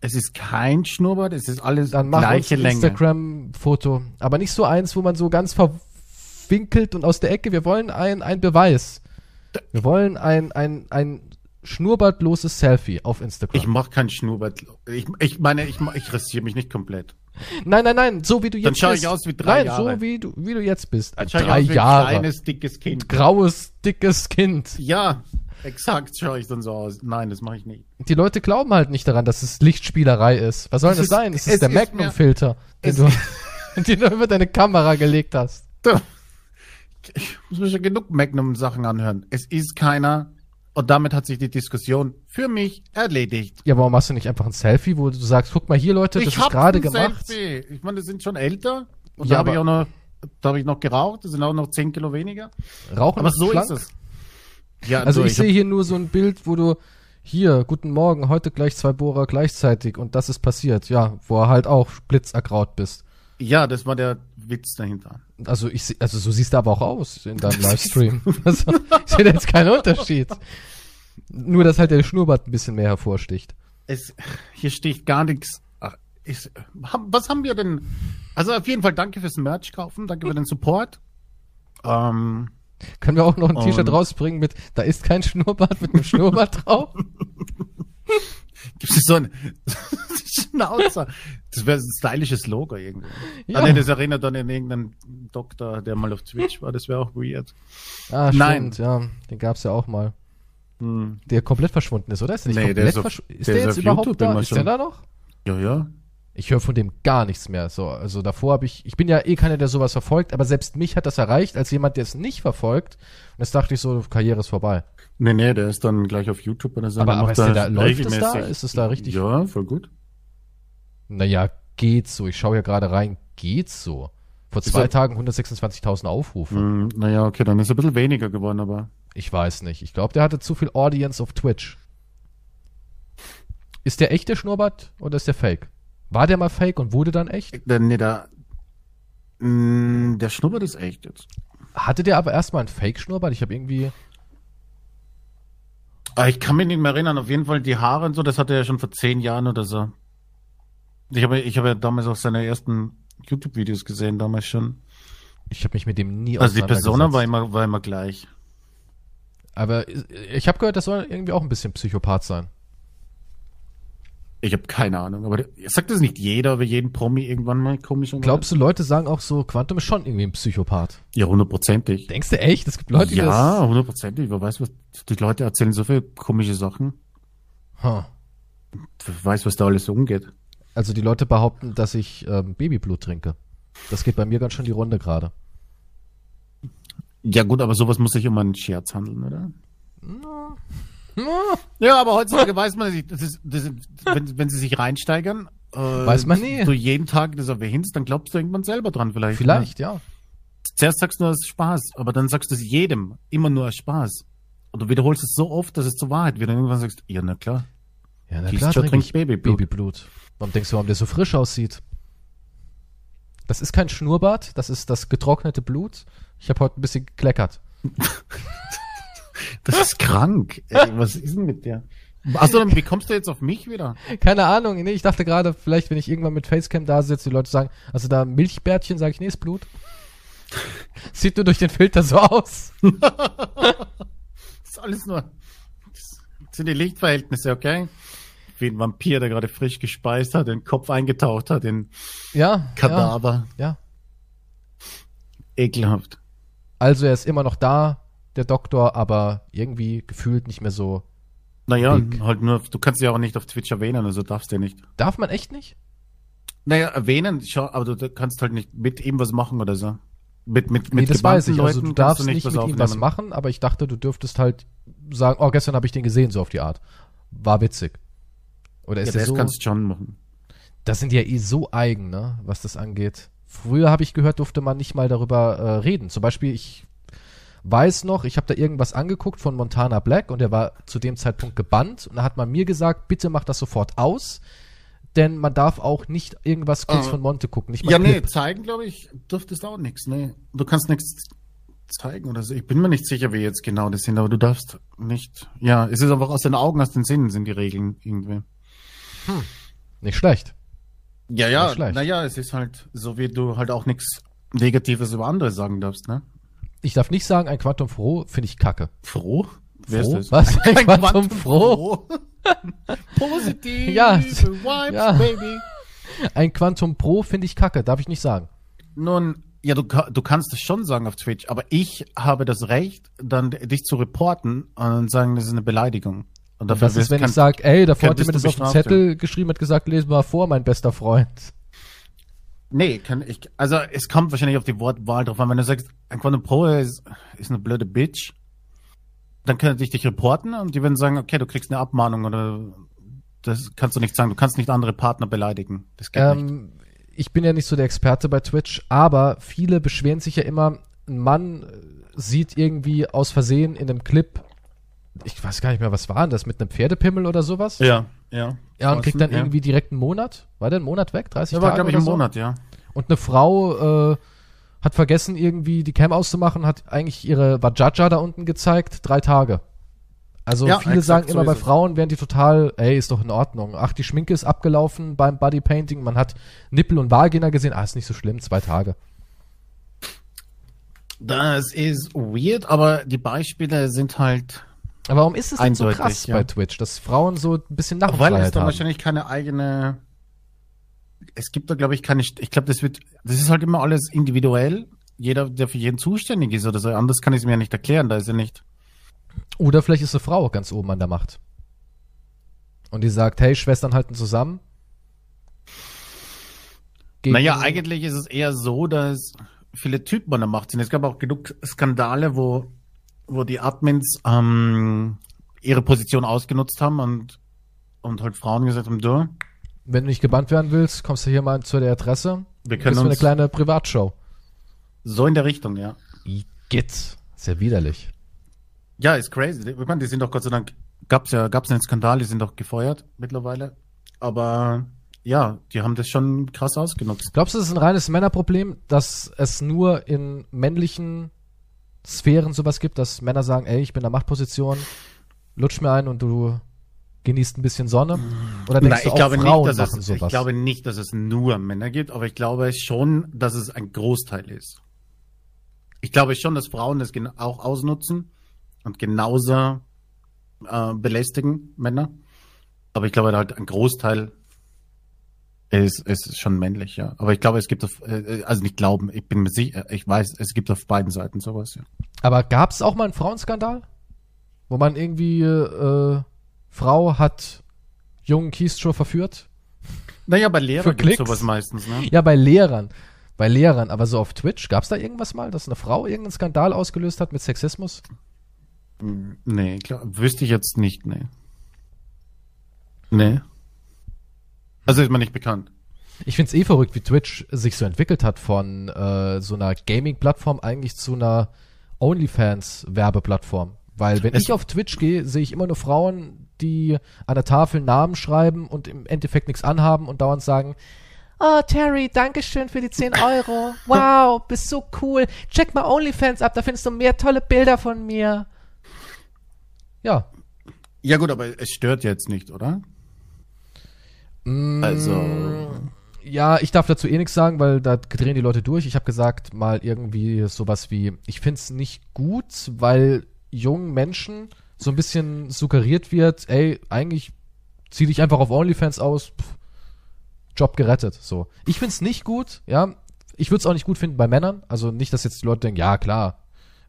Es ist kein Schnurrbart, es ist alles Dann mach uns gleiche ein Länge. Instagram-Foto. Aber nicht so eins, wo man so ganz verwinkelt und aus der Ecke. Wir wollen ein, ein Beweis. Wir wollen ein, ein, ein schnurrbartloses Selfie auf Instagram. Ich mache kein Schnurrbart. Ich, ich meine, ich, mach- ich rasiere mich nicht komplett. Nein, nein, nein, so wie du jetzt Dann schau bist. ich aus wie drei nein, Jahre. so wie du, wie du jetzt bist. Dann schau ich drei aus wie ein kleines, dickes Kind. Graues, dickes Kind. Ja, exakt schaue ich dann so aus. Nein, das mache ich nicht. Die Leute glauben halt nicht daran, dass es Lichtspielerei ist. Was soll Es das ist- sein? Es ist es der ist Magnum-Filter, den du, <laughs> den du über deine Kamera gelegt hast. Du, Ich muss mir schon genug Magnum-Sachen anhören. Es ist keiner. Und damit hat sich die Diskussion für mich erledigt. Ja, warum machst du nicht einfach ein Selfie, wo du sagst, guck mal hier, Leute, das ist gerade gemacht. Selfie. Ich meine, das sind schon älter. Und Ja, da habe ich aber- auch noch, da habe ich noch geraucht. Das sind auch noch 10 Kilo weniger. Rauchen Aber ist so schlank. ist es. Ja, Also ich hab- sehe hier nur so ein Bild, wo du hier, guten Morgen, heute gleich zwei Bohrer gleichzeitig und das ist passiert. Ja, wo er halt auch blitzerkraut bist. Ja, das war der Witz dahinter. Also ich also so siehst du aber auch aus in deinem <laughs> Livestream. <laughs> also ich sehe jetzt keinen Unterschied. Nur, dass halt der Schnurrbart ein bisschen mehr hervorsticht. Es, hier steht gar nichts. Ist, was haben wir denn? Also auf jeden Fall danke fürs Merch kaufen, danke für den Support. Ähm, Können wir auch noch ein T-Shirt rausbringen mit, da ist kein Schnurrbart mit einem Schnurrbart drauf? <laughs> Gibt es so ein <laughs> Schnauzer? Das wäre ein stylisches Logo irgendwie. Ja. Ja. Ah, nee, das erinnert dann an irgendeinen Doktor, der mal auf Twitch war. Das wäre auch weird. Ah, Nein. stimmt, ja. Den gab's ja auch mal. Hm. Der komplett verschwunden ist, oder? Ist der nicht Nee, komplett verschwunden? Ist der der, ist jetzt überhaupt YouTube da? Ist der da noch? Ja, ja. Ich höre von dem gar nichts mehr. So, also davor habe ich, ich bin ja eh keiner, der sowas verfolgt, aber selbst mich hat das erreicht, als jemand, der es nicht verfolgt. Und jetzt dachte ich so, Karriere ist vorbei. Nee, nee, der ist dann gleich auf YouTube oder so. Aber- aber ist der da- läuft es da? Ist es da richtig- Ja, voll gut. Naja, geht so. Ich schaue ja gerade rein. geht so. Vor Ist zwei er- Tagen 126.000 Aufrufe. Hm, naja, okay, dann ist er ein bisschen weniger geworden, aber. Ich weiß nicht. Ich glaube, der hatte zu viel Audience auf Twitch. Ist der echte Schnurrbart oder ist der fake? War der mal fake und wurde dann echt? Der, nee, der, mh, der Schnuppert ist echt jetzt. Hatte der aber erstmal einen Fake-Schnurrbart? Ich habe irgendwie. Ah, Ich kann mich nicht mehr erinnern. Auf jeden Fall die Haare und so, das hatte er ja schon vor zehn Jahren oder so. Ich habe, ich habe ja damals auch seine ersten YouTube-Videos gesehen, damals schon. Ich habe mich mit dem nie Also die Persona war immer, war immer gleich. Aber ich habe gehört, das soll irgendwie auch ein bisschen Psychopath sein. Ich habe keine Ahnung, aber sagt das nicht jeder, aber jeden Promi irgendwann mal komisch und Glaubst du, Leute sagen auch so, Quantum ist schon irgendwie ein Psychopath? Ja, hundertprozentig. Denkst du echt? Es gibt Leute, die Ja, hundertprozentig. Wer weiß, was die Leute erzählen so viele komische Sachen. das. Huh. Wer weiß, was da alles so umgeht. Also die Leute behaupten, dass ich ähm, Babyblut trinke. Das geht bei mir ganz schön die Runde gerade. Ja gut, aber sowas muss sich um einen Scherz handeln, oder? <laughs> Ja, aber heutzutage weiß man nicht. Das ist, das ist, wenn, wenn sie sich reinsteigern, äh, Weiß man nie. Du jeden Tag das erwähnst, dann glaubst du irgendwann selber dran vielleicht. Vielleicht, ja. Ne? Zuerst sagst du nur, es ist Spaß, aber dann sagst du es jedem immer nur als Spaß. Und du wiederholst es so oft, dass es zur Wahrheit wird. Und irgendwann sagst du, ja, na klar. Ja, na Die klar trinke ich Babyblut. Babyblut. Warum denkst du, warum der so frisch aussieht? Das ist kein Schnurrbart, das ist das getrocknete Blut. Ich habe heute ein bisschen gekleckert. <laughs> Das ist krank. Ey, was ist denn mit dir? Achso, dann wie kommst du jetzt auf mich wieder? Keine Ahnung, nee, ich dachte gerade, vielleicht, wenn ich irgendwann mit Facecam da sitze, die Leute sagen, also da Milchbärtchen, sage ich, nee, ist Blut. Sieht nur durch den Filter so aus. Das <laughs> ist alles nur. Das sind die Lichtverhältnisse, okay? Wie ein Vampir, der gerade frisch gespeist hat, den Kopf eingetaucht hat, in Ja, Kadaver. ja, ja. Ekelhaft. Also er ist immer noch da, der Doktor, aber irgendwie gefühlt nicht mehr so. Naja, Big. halt nur, du kannst ja auch nicht auf Twitch erwähnen, also darfst du ja nicht. Darf man echt nicht? Naja, erwähnen, schon, aber du, du kannst halt nicht mit ihm was machen oder so. Mit, mit, Nee, mit das weiß ich. gebannten Also du Leuten darfst kannst nicht mit ihm was aufnehmen. machen, aber ich dachte, du dürftest halt sagen, oh, gestern habe ich den gesehen, so auf die Art. War witzig. Oder ist Ja, das so? kannst du schon machen. Das sind ja eh so eigen, ne, was das angeht. Früher habe ich gehört, durfte man nicht mal darüber äh, reden. Zum Beispiel, ich weiß noch, ich habe da irgendwas angeguckt von Montana Black und der war zu dem Zeitpunkt gebannt und da hat man mir gesagt, bitte mach das sofort aus, denn man darf auch nicht irgendwas kurz Ah. von Monte gucken, Ja, nee, Clip. zeigen, glaube ich, dürftest auch nichts. Nee, du kannst nichts zeigen oder so. Ich bin mir nicht sicher, wie jetzt genau das sind, aber du darfst nicht. Ja, es ist einfach aus den Augen, aus den Sinnen sind die Regeln irgendwie. Nicht schlecht. Ja, ja, naja, es ist halt so, wie du halt auch nichts Negatives über andere sagen darfst, ne? Ich darf nicht sagen, ein Quantum Froh finde ich kacke. Froh? Wer Froh? ist das? Was? Ein Quantum Froh? <laughs> Positiv. Ja, Vibes, ja. Baby. Ein Quantum Pro finde ich kacke, darf ich nicht sagen. Nun, ja, du, du kannst es schon sagen auf Twitch, aber ich habe das Recht, dann dich zu reporten und sagen, das ist eine Beleidigung. Und Was ist, wirst- wenn kann- ich sage, ey, davor hat jemand das auf den bestraft Zettel geschrieben, hat gesagt, lese mal vor, mein bester Freund. Nee, kann ich, also es kommt wahrscheinlich auf die Wortwahl drauf an. Wenn du sagst, ein Quantum Pro ist, ist eine blöde Bitch, dann können die dich reporten und die werden sagen, okay, du kriegst eine Abmahnung oder das kannst du nicht sagen. Du kannst nicht andere Partner beleidigen. Das geht nicht. Ähm, ich bin ja nicht so der Experte bei Twitch, aber viele beschweren sich ja immer, ein Mann äh, sieht irgendwie aus Versehen in einem Clip, ich weiß gar nicht mehr, was war denn das, mit einem Pferdepimmel oder sowas? Ja, ja. Ja, und kriegt dann ja. irgendwie direkt einen Monat. War der einen Monat weg? 30 Ja, war, Tage glaube ich, im so? Monat, ja. Und eine Frau äh, hat vergessen, irgendwie die Cam auszumachen, hat eigentlich ihre Vajaja da unten gezeigt, drei Tage. Also Ja, viele sagen so immer, bei. Frauen wären die total, ey, ist doch in Ordnung. Ach, die Schminke ist abgelaufen beim Bodypainting, man hat Nippel und Vagina gesehen, ah, ist nicht so schlimm, zwei Tage. Das ist weird, aber die Beispiele sind halt, Aber warum ist es denn so krass ja. bei Twitch, dass Frauen so ein bisschen weil es Narrenfreiheit da wahrscheinlich keine eigene, es gibt da, glaube ich, keine, ich glaube, das wird, das ist halt immer alles individuell. Jeder, der für jeden zuständig ist oder so, anders kann ich es mir ja nicht erklären, da ist ja nicht. Oder vielleicht ist eine Frau ganz oben an der Macht. Und die sagt, hey, Schwestern halten zusammen. Gegen- Naja, eigentlich ist es eher so, dass viele Typen an der Macht sind. Es gab auch genug Skandale, wo, wo die Admins ähm, ihre Position ausgenutzt haben und, und halt Frauen gesagt haben, du, Wenn du nicht gebannt werden willst, kommst du hier mal zu der Adresse. Wir können Ist eine uns kleine Privatshow. so in der Richtung, ja. Git. Sehr widerlich. Ja, ist crazy. Ich meine, die sind doch Gott sei Dank, gab's ja, gab's einen Skandal, die sind doch gefeuert mittlerweile. Aber ja, die haben das schon krass ausgenutzt. Glaubst du, es ist ein reines Männerproblem, dass es nur in männlichen Sphären sowas gibt, dass Männer sagen, ey, ich bin in der Machtposition, lutsch mir ein und du genießt ein bisschen Sonne? Oder denkst Nein, du auch glaube Frauen nicht, dass machen es, sowas? ich glaube nicht, dass es nur Männer gibt, aber ich glaube schon, dass es ein Großteil ist. Ich glaube schon, dass Frauen das auch ausnutzen und genauso äh, belästigen Männer. Aber ich glaube halt ein Großteil ist, ist schon männlich, ja. Aber ich glaube, es gibt auf, äh, also nicht glauben, ich bin mir sicher, ich weiß, es gibt auf beiden Seiten sowas, ja. Aber gab es auch mal einen Frauenskandal? Wo man irgendwie, äh, Frau hat jungen Keystrow verführt? Naja, bei Lehrern gibt sowas meistens, ne? Ja, bei Lehrern. Bei Lehrern, aber so auf Twitch, gab es da irgendwas mal, dass eine Frau irgendeinen Skandal ausgelöst hat mit Sexismus? Nee, klar, wüsste ich jetzt nicht, nee. Nee. Also ist mir nicht bekannt. Ich find's eh verrückt, wie Twitch sich so entwickelt hat von äh, so einer Gaming-Plattform eigentlich zu einer OnlyFans-Werbeplattform. Weil wenn Es- ich auf Twitch gehe, sehe ich immer nur Frauen, die an der Tafel Namen schreiben und im Endeffekt nichts anhaben und dauernd sagen, Oh, Terry, danke schön für die 10 Euro. Wow, bist so cool. Check mal OnlyFans ab, da findest du mehr tolle Bilder von mir. Ja. Ja gut, aber es stört jetzt nicht, oder? Mm, Also, Ja, ich darf dazu eh nichts sagen, weil da drehen die Leute durch. Ich habe gesagt, mal irgendwie sowas wie, ich find's nicht gut, weil jungen Menschen so ein bisschen suggeriert wird, ey, eigentlich zieh dich einfach auf OnlyFans aus, pff, Job gerettet. So. Ich find's nicht gut, ja. Ich würde es auch nicht gut finden bei Männern. Also nicht, dass jetzt die Leute denken, ja klar,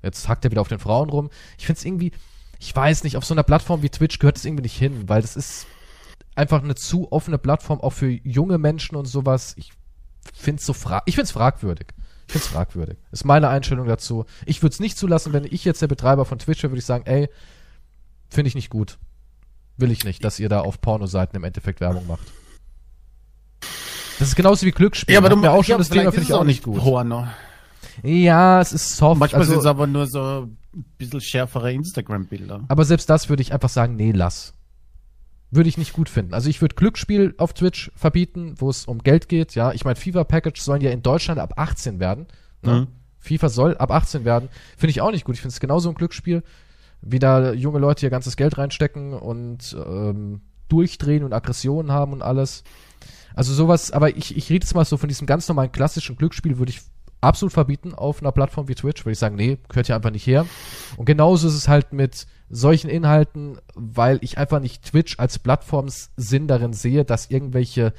jetzt hackt er wieder auf den Frauen rum. Ich find's irgendwie, ich weiß nicht, auf so einer Plattform wie Twitch gehört es irgendwie nicht hin, weil das ist einfach eine zu offene Plattform, auch für junge Menschen und sowas. Ich find's so fra ich find's fragwürdig. Ich find's fragwürdig. Ist meine Einstellung dazu. Ich würde es nicht zulassen, wenn ich jetzt der Betreiber von Twitch wäre, würde ich sagen, ey, finde ich nicht gut. Will ich nicht, dass ihr da auf Pornoseiten im Endeffekt Werbung macht. Das ist genauso wie Glücksspiel. ja, aber du wir auch schon ja, das Thema, finde ich es auch nicht gut. Porno. Ja, es ist soft. Manchmal also, sind es aber nur so ein bisschen schärfere Instagram-Bilder. Aber selbst das würde ich einfach sagen, nee, lass. Würde ich nicht gut finden. Also ich würde Glücksspiel auf Twitch verbieten, wo es um Geld geht. Ja, ich meine, FIFA-Package sollen ja in Deutschland ab 18 werden. Ne? Mhm. FIFA soll ab 18 werden. Finde ich auch nicht gut. Ich finde es genauso ein Glücksspiel, wie da junge Leute ihr ganzes Geld reinstecken und ähm, durchdrehen und Aggressionen haben und alles. Also sowas, aber ich, ich rede jetzt mal so von diesem ganz normalen klassischen Glücksspiel, würde ich absolut verbieten auf einer Plattform wie Twitch, würde ich sagen, nee, gehört hier einfach nicht her. Und genauso ist es halt mit solchen Inhalten, weil ich einfach nicht Twitch als Plattformsinn darin sehe, dass irgendwelche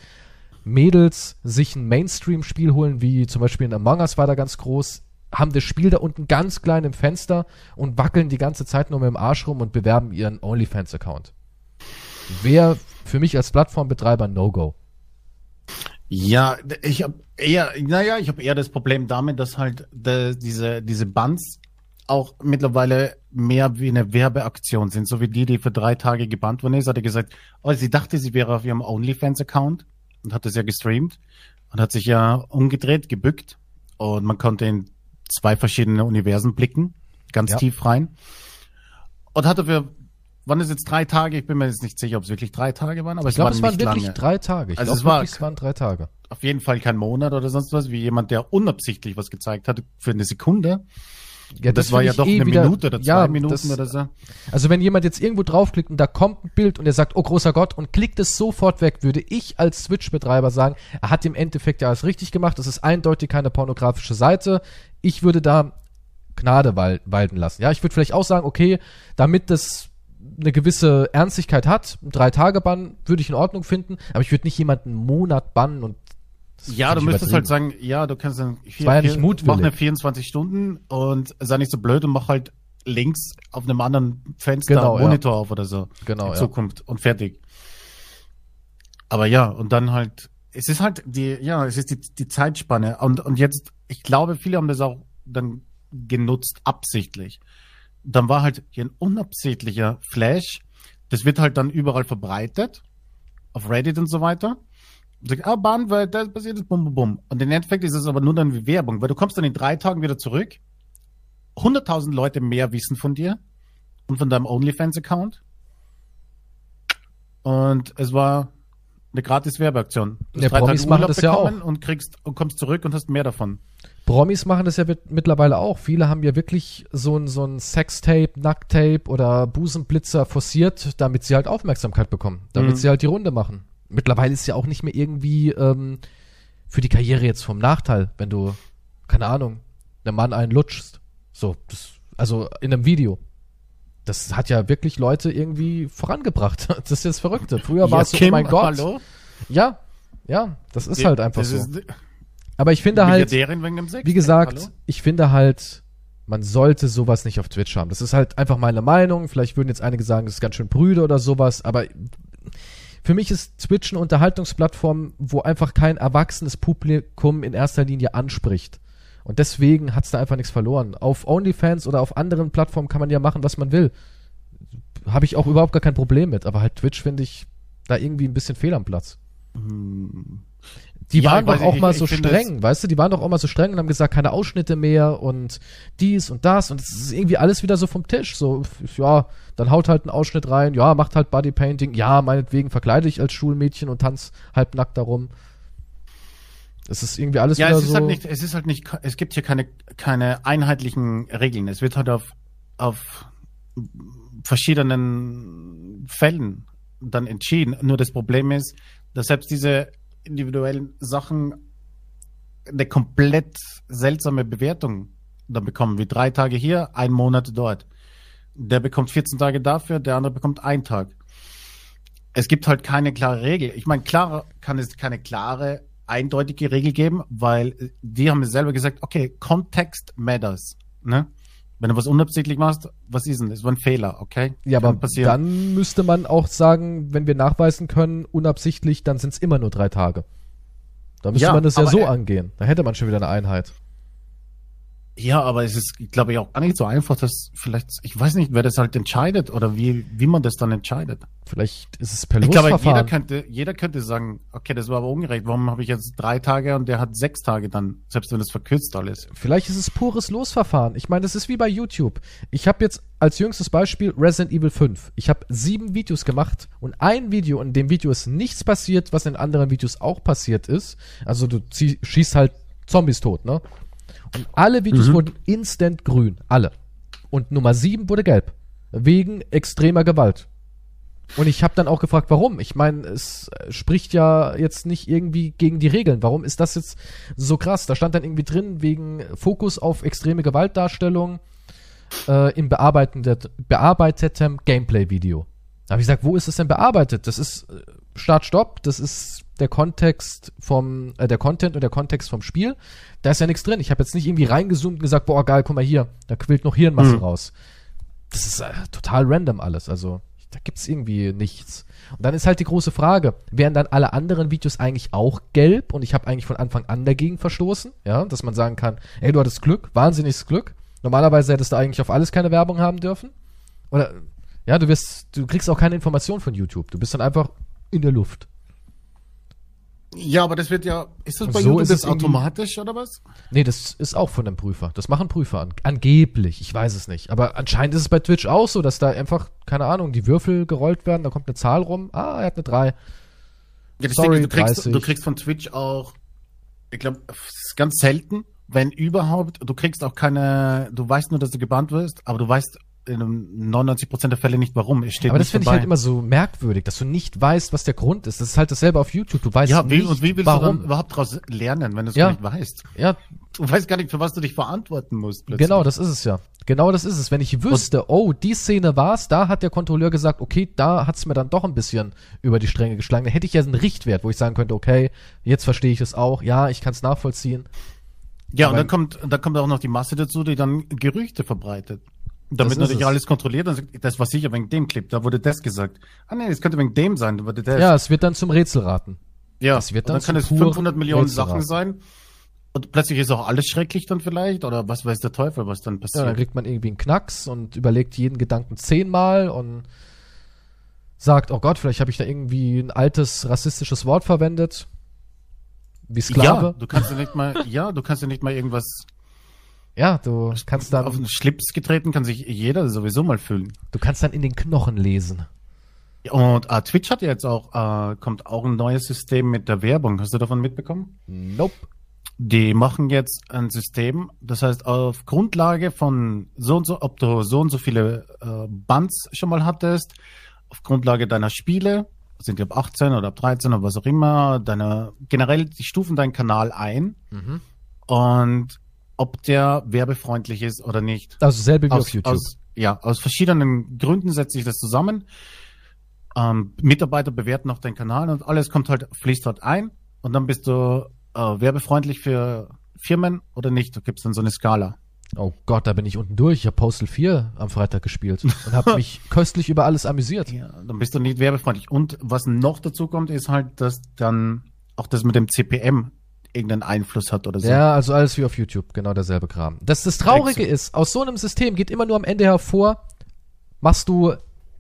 Mädels sich ein Mainstream-Spiel holen, wie zum Beispiel in Among Us war da ganz groß, haben das Spiel da unten ganz klein im Fenster und wackeln die ganze Zeit nur mit dem Arsch rum und bewerben ihren OnlyFans-Account. Wäre für mich als Plattformbetreiber No-Go. Ja, ich habe eher, naja, ich habe eher das Problem damit, dass halt de, diese, diese Bands auch mittlerweile mehr wie eine Werbeaktion sind, so wie die, die für drei Tage gebannt worden ist, hat er gesagt, oh, sie dachte, sie wäre auf ihrem OnlyFans-Account und hat das ja gestreamt und hat sich ja umgedreht, gebückt und man konnte in zwei verschiedene Universen blicken, ganz Ja. tief rein und hat dafür, wann ist jetzt drei Tage? Ich bin mir jetzt nicht sicher, ob es wirklich drei Tage waren, aber Ich es glaube, waren es waren wirklich lange. drei Tage. Ich Also glaub es war- wirklich, es waren drei Tage. auf jeden Fall kein Monat oder sonst was, wie jemand, der unabsichtlich was gezeigt hat für eine Sekunde. Ja, Und das, war ja doch eh eine wieder- Minute oder zwei ja, Minuten das, oder so. Also wenn jemand jetzt irgendwo draufklickt und da kommt ein Bild und er sagt, oh großer Gott, und klickt es sofort weg, würde ich als Switch-Betreiber sagen, er hat im Endeffekt ja alles richtig gemacht, das ist eindeutig keine pornografische Seite. Ich würde da Gnade wal walten lassen. Ja, ich würde vielleicht auch sagen, okay, damit das eine gewisse Ernstigkeit hat, ein Drei-Tage-Bann würde ich in Ordnung finden, aber ich würde nicht jemanden einen Monat bannen und Ja, du müsstest halt sagen, ja, du kannst dann vier, war ja nicht mutwillig. mach eine 24 Stunden und sei nicht so blöd und mach halt links auf einem anderen Fenster Genau, einen ja. Monitor auf oder so. Genau, in ja. Zukunft und fertig. Aber ja, und dann halt, es ist halt die, ja, es ist die, die Zeitspanne. Und, und jetzt, ich glaube, viele haben das auch dann genutzt, absichtlich. Dann war halt hier ein unabsichtlicher Flash. Das wird halt dann überall verbreitet. Auf Reddit und so weiter. Sag, ah, Bahn, weil das passiert ist, bum, bum, bum. Und im Endeffekt ist es aber nur dann wie Werbung, weil du kommst dann in drei Tagen wieder zurück, 100.000 Leute mehr wissen von dir und von deinem OnlyFans-Account. Und es war eine gratis Werbeaktion. Du ja, Promis machen das ja auch. Und kriegst und kommst zurück und hast mehr davon. Promis machen das ja mittlerweile auch. Viele haben ja wirklich so ein, so ein Sextape, Nacktape oder Busenblitzer forciert, damit sie halt Aufmerksamkeit bekommen. Damit mhm. sie halt die Runde machen. Mittlerweile ist ja auch nicht mehr irgendwie ähm, für die Karriere jetzt vom Nachteil, wenn du, keine Ahnung, einem Mann einen lutschst. So, das, also in einem Video das hat ja wirklich Leute irgendwie vorangebracht. <laughs> Das ist das Verrückte. Früher war es so, oh mein Gott. Hallo? Ja, ja, das ist halt einfach so. Aber ich finde halt, wie gesagt, hallo? ich finde halt, man sollte sowas nicht auf Twitch haben. Das ist halt einfach meine Meinung. Vielleicht würden jetzt einige sagen, das ist ganz schön brüde oder sowas, aber für mich ist Twitch eine Unterhaltungsplattform, wo einfach kein erwachsenes Publikum in erster Linie anspricht. Und deswegen hat es da einfach nichts verloren. Auf OnlyFans oder auf anderen Plattformen kann man ja machen, was man will. Habe ich auch überhaupt gar kein Problem mit. Aber halt Twitch finde ich da irgendwie ein bisschen fehl am Platz. Die ja, waren doch auch ich, mal so streng, weißt du? Die waren doch auch mal so streng und haben gesagt, keine Ausschnitte mehr und dies und das und es ist irgendwie alles wieder so vom Tisch. So, ja, dann haut halt einen Ausschnitt rein, ja, macht halt Bodypainting, ja, meinetwegen verkleide ich als Schulmädchen und tanz halbnackt darum. Es ist irgendwie alles ja, wieder es ist so. Halt nicht, es ist halt nicht, es gibt hier keine, keine einheitlichen Regeln. Es wird halt auf, auf verschiedenen Fällen dann entschieden. Nur das Problem ist, dass selbst diese individuellen Sachen eine komplett seltsame Bewertung dann bekommen, wie drei Tage hier, ein Monat dort. Der bekommt 14 Tage dafür, der andere bekommt einen Tag. Es gibt halt keine klare Regel. Ich meine, klar kann es keine klare eindeutige Regel geben, weil die haben selber gesagt, okay, Context matters. Ne? Wenn du was unabsichtlich machst, was ist denn? Das war ein Fehler, okay? Ja, Kann aber passieren. dann müsste man auch sagen, wenn wir nachweisen können, unabsichtlich, dann sind es immer nur drei Tage. Da müsste ja, man das ja so angehen. Da hätte man schon wieder eine Einheit. Ja, aber es ist, glaube ich, auch gar nicht so einfach, dass vielleicht, ich weiß nicht, wer das halt entscheidet oder wie, wie man das dann entscheidet. Vielleicht ist es per Losverfahren. Ich glaube, jeder könnte, jeder könnte sagen, okay, das war aber ungerecht. Warum habe ich jetzt drei Tage und der hat sechs Tage dann, selbst wenn es verkürzt alles? Vielleicht ist es pures Losverfahren. Ich meine, das ist wie bei YouTube. Ich habe jetzt als jüngstes Beispiel Resident Evil 5. Ich habe sieben Videos gemacht und ein Video, in dem Video ist nichts passiert, was in anderen Videos auch passiert ist. Also du schießt halt Zombies tot, ne? Und alle Videos mhm. wurden instant grün. Alle. Und Nummer 7 wurde gelb. Wegen extremer Gewalt. Und ich habe dann auch gefragt, warum? Ich meine, es spricht ja jetzt nicht irgendwie gegen die Regeln. Warum ist das jetzt so krass? Da stand dann irgendwie drin, wegen Fokus auf extreme Gewaltdarstellung äh, im bearbeiteten Gameplay-Video. Da habe ich gesagt, wo ist es denn bearbeitet? Das ist äh, Start-Stopp, das ist der Kontext vom, äh, der Content und der Kontext vom Spiel. Da ist ja nichts drin. Ich habe jetzt nicht irgendwie reingezoomt und gesagt, boah, geil, guck mal hier, da quillt noch Hirnmasse mhm. raus. Das ist äh, total random alles. Also, da gibt's irgendwie nichts. Und dann ist halt die große Frage, wären dann alle anderen Videos eigentlich auch gelb? Und ich habe eigentlich von Anfang an dagegen verstoßen, ja, dass man sagen kann, ey, du hattest Glück, wahnsinniges Glück. Normalerweise hättest du eigentlich auf alles keine Werbung haben dürfen. Oder, ja, du wirst, du kriegst auch keine Information von YouTube. Du bist dann einfach in der Luft. Ja, aber das wird ja, ist das bei so YouTube das automatisch oder was? Nee, das ist auch von dem Prüfer. Das machen Prüfer an, angeblich. Ich weiß es nicht. Aber anscheinend ist es bei Twitch auch so, dass da einfach, keine Ahnung, die Würfel gerollt werden, da kommt eine Zahl rum. Ah, er hat eine 3. Ja, Sorry, du, kriegst, du kriegst von Twitch auch, ich glaube, ganz selten, wenn überhaupt, du kriegst auch keine, du weißt nur, dass du gebannt wirst, aber du weißt in 99% der Fälle nicht warum. Es steht Aber das finde ich halt immer so merkwürdig, dass du nicht weißt, was der Grund ist. Das ist halt dasselbe auf YouTube. Du weißt ja, wie, nicht, und wie willst warum. du dann überhaupt daraus lernen, wenn du es ja. nicht weißt? Ja. Du weißt gar nicht, für was du dich verantworten musst. Plötzlich. Genau, das ist es ja. Genau das ist es. Wenn ich wüsste, und oh, die Szene war's, da hat der Kontrolleur gesagt, okay, da hat's mir dann doch ein bisschen über die Stränge geschlagen. Dann hätte ich ja einen Richtwert, wo ich sagen könnte, okay, jetzt verstehe ich es auch. Ja, ich kann es nachvollziehen. Ja, Aber und dann kommt, dann kommt auch noch die Masse dazu, die dann Gerüchte verbreitet. Damit natürlich alles kontrolliert und sagt, das war sicher wegen dem Clip, da wurde das gesagt. Ah nee, es könnte wegen dem sein, da wurde das. Ja, es wird dann zum Rätselraten. Ja, es wird dann, dann kann es 500 Millionen Sachen sein. Und plötzlich ist auch alles schrecklich dann vielleicht, oder was weiß der Teufel, was dann passiert. Ja, dann kriegt man irgendwie einen Knacks und überlegt jeden Gedanken zehnmal und sagt, oh Gott, vielleicht habe ich da irgendwie ein altes rassistisches Wort verwendet. wie Sklave. Ja, du kannst ja nicht mal, ja, du kannst ja nicht mal irgendwas Ja, du kannst auf dann, den Schlips getreten, kann sich jeder sowieso mal fühlen. du kannst dann in den Knochen lesen. Und äh, Twitch hat ja jetzt auch, äh, kommt auch ein neues System mit der Werbung. Hast du davon mitbekommen? Nope. Die machen jetzt ein System, das heißt auf Grundlage von so und so, ob du so und so viele äh, Bands schon mal hattest, auf Grundlage deiner Spiele, sind die ab 18 oder ab 13 oder was auch immer, deiner generell die stufen deinen Kanal ein Mhm. und ob der werbefreundlich ist oder nicht. Also selbe wie auf Aus, YouTube. aus, ja, aus verschiedenen Gründen setzt sich das zusammen. Ähm, Mitarbeiter bewerten noch deinen Kanal und alles kommt halt, fließt dort ein und dann bist du äh, werbefreundlich für Firmen oder nicht. Du gibst dann so eine Skala. oh Gott, da bin ich unten durch. Ich habe Postal 4 am Freitag gespielt und habe <laughs> mich köstlich über alles amüsiert. Ja, dann bist du nicht werbefreundlich. Und was noch dazu kommt, ist halt, dass dann auch das mit dem CPM irgendeinen Einfluss hat oder so. Ja, also alles wie auf YouTube, genau derselbe Kram. Das, das Traurige Exakt. ist, aus so einem System geht immer nur am Ende hervor, machst du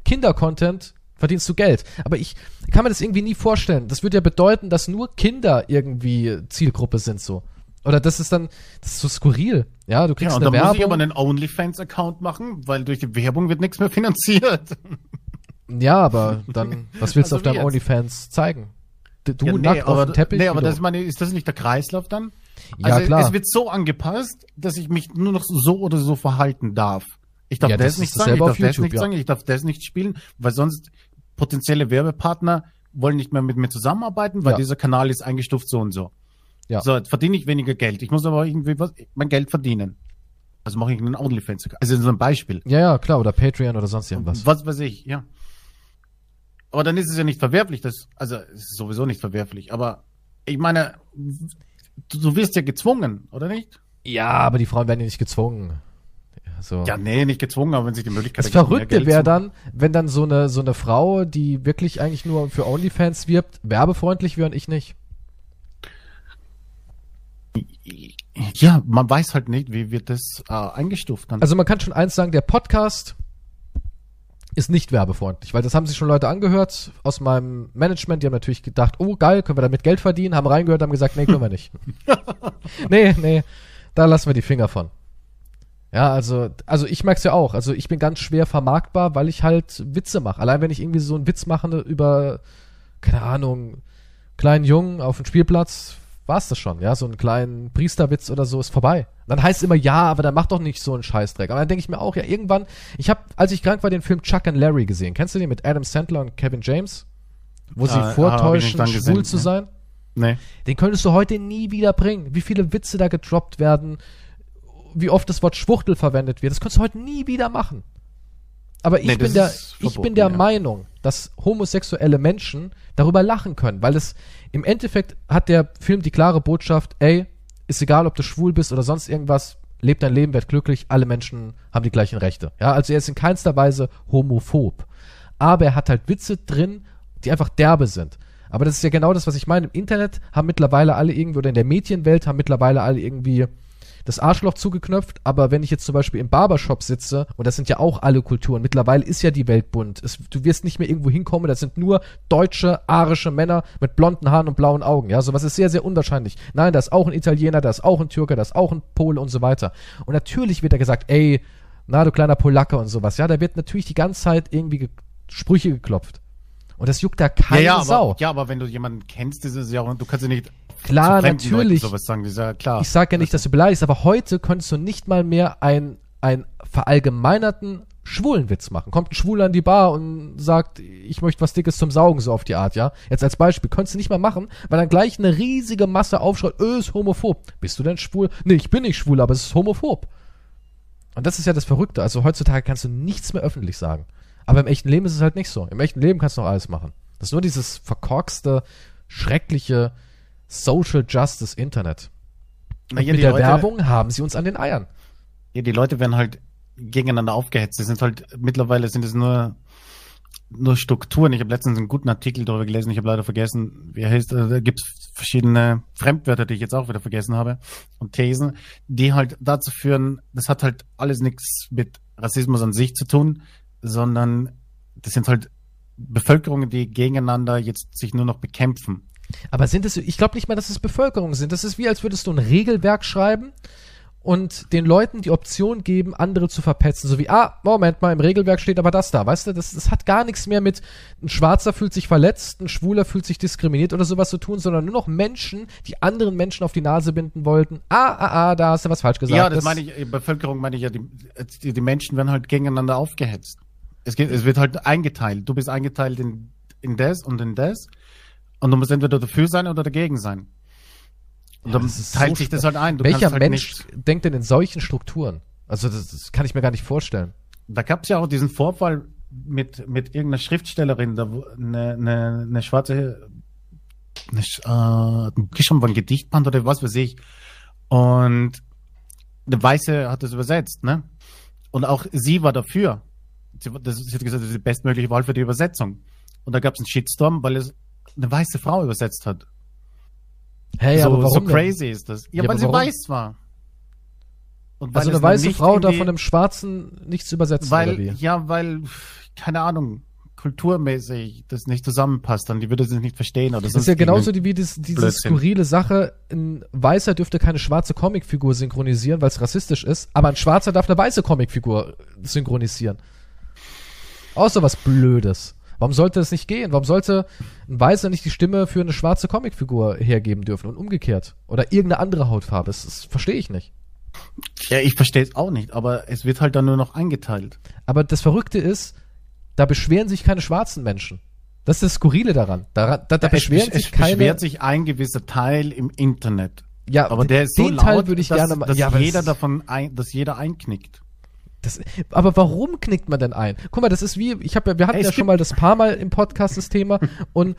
Kinder-Content, verdienst du Geld. Aber ich kann mir das irgendwie nie vorstellen. Das würde ja bedeuten, dass nur Kinder irgendwie Zielgruppe sind so. Oder das ist dann, das ist so skurril. Ja, du Ja, kriegst und eine dann muss ich Werbung. aber einen OnlyFans-Account machen, weil durch die Werbung wird nichts mehr <laughs> finanziert. ja, aber dann, was willst du Also auf deinem jetzt? OnlyFans zeigen? Du ja, nackt auf aber, dem Teppich? nee, aber das, meine, ist das nicht der Kreislauf dann? ja, also klar. es wird so angepasst, dass ich mich nur noch so oder so verhalten darf. Ich darf Ja, das das, nicht sagen, ich auf darf das YouTube, nicht ja. sagen, ich darf das nicht spielen, weil sonst potenzielle Werbepartner wollen nicht mehr mit mir zusammenarbeiten, weil Ja. dieser Kanal ist eingestuft so und so. Ja. So, jetzt verdiene ich weniger Geld. Ich muss aber irgendwie was, mein Geld verdienen. Also mache ich einen OnlyFans. Also so ein Beispiel. ja, ja, klar. Oder Patreon oder sonst irgendwas. Was weiß ich, ja. Aber dann ist es ja nicht verwerflich, das, also es ist sowieso nicht verwerflich, aber ich meine, du, du wirst ja gezwungen, oder nicht? Ja, aber die Frauen werden ja nicht gezwungen. Ja, so. Ja, nee, nicht gezwungen, aber wenn sich die Möglichkeit Das Verrückte wäre dann, wenn dann so eine, so eine Frau, die wirklich eigentlich nur für OnlyFans wirbt, werbefreundlich wäre und ich nicht. Ja, man weiß halt nicht, wie wird das äh, eingestuft dann. Also man kann schon eins sagen, der Podcast ist nicht werbefreundlich, weil das haben sich schon Leute angehört aus meinem Management, die haben natürlich gedacht, oh geil, können wir damit Geld verdienen, haben reingehört, haben gesagt, nee, können wir nicht. <laughs> nee, nee, da lassen wir die Finger von. Ja, also, also ich merk's ja auch. Also ich bin ganz schwer vermarktbar, weil ich halt Witze mache. Allein wenn ich irgendwie so einen Witz mache über, keine Ahnung, kleinen Jungen auf dem Spielplatz, war's das schon, ja, so einen kleinen Priesterwitz oder so ist vorbei. Dann heißt immer, ja, aber dann mach doch nicht so einen Scheißdreck. Aber dann denke ich mir auch, ja, irgendwann, ich habe, als ich krank war, den Film Chuck and Larry gesehen. Kennst du den mit Adam Sandler und Kevin James? Wo sie Ah, ich vortäuschen, dann schwul gesehen, zu ne? sein? nee. Den könntest du heute nie wieder bringen. Wie viele Witze da gedroppt werden, wie oft das Wort Schwuchtel verwendet wird. Das könntest du heute nie wieder machen. Aber ich Nee, bin der, ich bin der ja. Meinung, dass homosexuelle Menschen darüber lachen können, weil es im Endeffekt hat der Film die klare Botschaft, ey, ist egal, ob du schwul bist oder sonst irgendwas, leb dein Leben, werd glücklich, alle Menschen haben die gleichen Rechte. Ja, also er ist in keinster Weise homophob. Aber er hat halt Witze drin, die einfach derbe sind. Aber das ist ja genau das, was ich meine. Im Internet haben mittlerweile alle irgendwie, oder in der Medienwelt haben mittlerweile alle irgendwie das Arschloch zugeknöpft, aber wenn ich jetzt zum Beispiel im Barbershop sitze, und das sind ja auch alle Kulturen, mittlerweile ist ja die Welt bunt. Es, du wirst nicht mehr irgendwo hinkommen, das sind nur deutsche, arische Männer mit blonden Haaren und blauen Augen. Ja, sowas ist sehr, sehr unwahrscheinlich. Nein, da ist auch ein Italiener, da ist auch ein Türke, da ist auch ein Pole und so weiter. Und natürlich wird da gesagt, ey, na du kleiner Polacke und sowas. Ja, da wird natürlich die ganze Zeit irgendwie ge Sprüche geklopft. Und das juckt da Ja, keine ja, Sau. aber, ja, aber wenn du jemanden kennst, ist es ja auch, du kannst ja nicht Klar, natürlich. Sagen, ja klar. Ich sage ja nicht, dass du beleidigst, aber heute könntest du nicht mal mehr ein, ein verallgemeinerten Schwulenwitz machen. Kommt ein Schwuler in die Bar und sagt, ich möchte was Dickes zum Saugen, so auf die Art, ja. Jetzt als Beispiel, könntest du nicht mal machen, weil dann gleich eine riesige Masse aufschreit, öh, ist homophob. Bist du denn schwul? Nee, ich bin nicht schwul, aber es ist homophob. Und das ist ja das Verrückte. Also heutzutage kannst du nichts mehr öffentlich sagen. Aber im echten Leben ist es halt nicht so. Im echten Leben kannst du noch alles machen. Das ist nur dieses verkorkste, schreckliche Social Justice Internet. Und ja, mit der Leute- Werbung haben sie uns an den Eiern. Ja, die Leute werden halt gegeneinander aufgehetzt. Das sind halt, mittlerweile sind es nur, nur Strukturen. Ich habe letztens einen guten Artikel darüber gelesen. Ich habe leider vergessen, wie er heißt. Also, Da gibt es verschiedene Fremdwörter, die ich jetzt auch wieder vergessen habe. Und Thesen, die halt dazu führen, das hat halt alles nichts mit Rassismus an sich zu tun, sondern das sind halt Bevölkerungen, die gegeneinander jetzt sich nur noch bekämpfen. Aber sind es, ich glaube nicht mal, dass es Bevölkerung sind. Das ist wie, als würdest du ein Regelwerk schreiben und den Leuten die Option geben, andere zu verpetzen. So wie, ah, Moment mal, im Regelwerk steht aber das da. Weißt du, das, das hat gar nichts mehr mit ein Schwarzer fühlt sich verletzt, ein Schwuler fühlt sich diskriminiert oder sowas zu tun, sondern nur noch Menschen, die anderen Menschen auf die Nase binden wollten. Ah, ah, ah, da hast du was falsch gesagt. Ja, das, das meine ich, Bevölkerung meine ich ja, die, die, die Menschen werden halt gegeneinander aufgehetzt. Es, geht, es wird halt eingeteilt. Du bist eingeteilt in, in das und in das. Und du musst entweder dafür sein oder dagegen sein. Und ja, dann teilt so sich das halt ein. Du Welcher halt Mensch denkt denn in solchen Strukturen? Also das, das kann ich mir gar nicht vorstellen. Da gab es ja auch diesen Vorfall mit, mit irgendeiner Schriftstellerin, da eine, eine, eine schwarze eine, äh, schon ein Gedichtband oder was weiß ich. Und eine Weiße hat das übersetzt, ne? Und auch sie war dafür. Sie, das, sie hat gesagt, das ist die bestmögliche Wahl für die Übersetzung. Und da gab es einen Shitstorm, weil es eine weiße Frau übersetzt hat. Hey, so, aber warum so crazy denn? ist das. Ja, ja weil sie warum? weiß war. Und also eine weiße Frau darf von einem Schwarzen nichts übersetzen, weil, oder wie? Ja, weil, keine Ahnung, kulturmäßig das nicht zusammenpasst, dann die würde sie nicht verstehen. Oder das ist ja genauso wie das, diese Blödsinn. skurrile Sache, ein Weißer dürfte keine schwarze Comicfigur synchronisieren, weil es rassistisch ist, aber ein Schwarzer darf eine weiße Comicfigur synchronisieren. So was Blödes. Warum sollte das nicht gehen? Warum sollte ein Weißer nicht die Stimme für eine schwarze Comicfigur hergeben dürfen und umgekehrt? Oder irgendeine andere Hautfarbe? Das, das verstehe ich nicht. Ja, ich verstehe es auch nicht, aber es wird halt dann nur noch eingeteilt. Aber das Verrückte ist, da beschweren sich keine schwarzen Menschen. Das ist das Skurrile daran. Da, da, da ja, beschweren es, sich es keine. beschwert sich ein gewisser Teil im Internet. Ja, aber der ist so laut, Teil würde ich dass, gerne mal, dass ja, jeder davon ein, dass jeder einknickt. Das, aber warum knickt man denn ein? Guck mal, das ist wie, ich habe ja, wir hatten Ey, ja schon mal das paar Mal im Podcast das Thema <laughs> und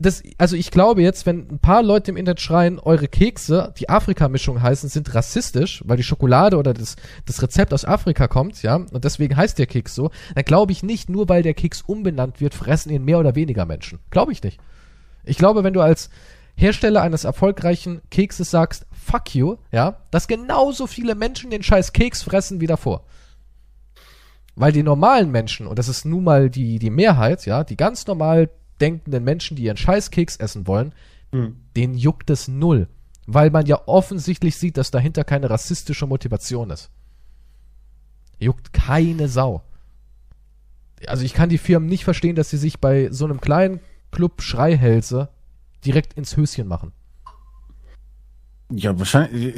das, also ich glaube jetzt, wenn ein paar Leute im Internet schreien, eure Kekse, die Afrika-Mischung heißen, sind rassistisch, weil die Schokolade oder das, das Rezept aus Afrika kommt, ja, und deswegen heißt der Keks so, dann glaube ich nicht, nur weil der Keks umbenannt wird, fressen ihn mehr oder weniger Menschen. Glaube ich nicht. Ich glaube, wenn du als Hersteller eines erfolgreichen Kekses sagst, fuck you, ja, dass genauso viele Menschen den scheiß Keks fressen wie davor. Weil die normalen Menschen, und das ist nun mal die, die Mehrheit, ja, die ganz normal denkenden Menschen, die ihren Scheißkeks essen wollen, mhm. denen juckt es null. Weil man ja offensichtlich sieht, dass dahinter keine rassistische Motivation ist. Juckt keine Sau. Also ich kann die Firmen nicht verstehen, dass sie sich bei so einem kleinen Club Schreihälse direkt ins Höschen machen. Ja, wahrscheinlich,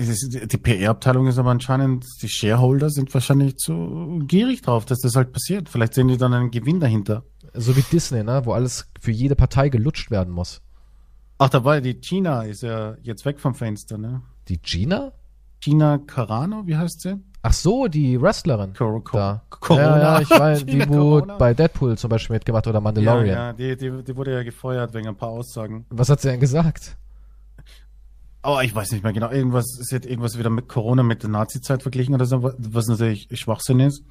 die PR-Abteilung ist aber anscheinend, die Shareholder sind wahrscheinlich zu gierig drauf, dass das halt passiert. Vielleicht sehen die dann einen Gewinn dahinter. So wie Disney, ne, wo alles für jede Partei gelutscht werden muss. Ach, dabei, die China ist ja jetzt weg vom Fenster, ne? Die China? China Carano, wie heißt sie? Ach so, die Wrestlerin. Cor Cor da. Corona. Ja, ja, ich <laughs> weiß, die wurde bei Deadpool zum Beispiel mitgemacht oder Mandalorian. Ja, ja die, die, die wurde ja gefeuert wegen ein paar Aussagen. Was hat sie denn gesagt? Oh, ich weiß nicht mehr genau. Irgendwas, sie hat irgendwas wieder mit Corona mit der Nazi-Zeit verglichen oder so, was natürlich Schwachsinn ist.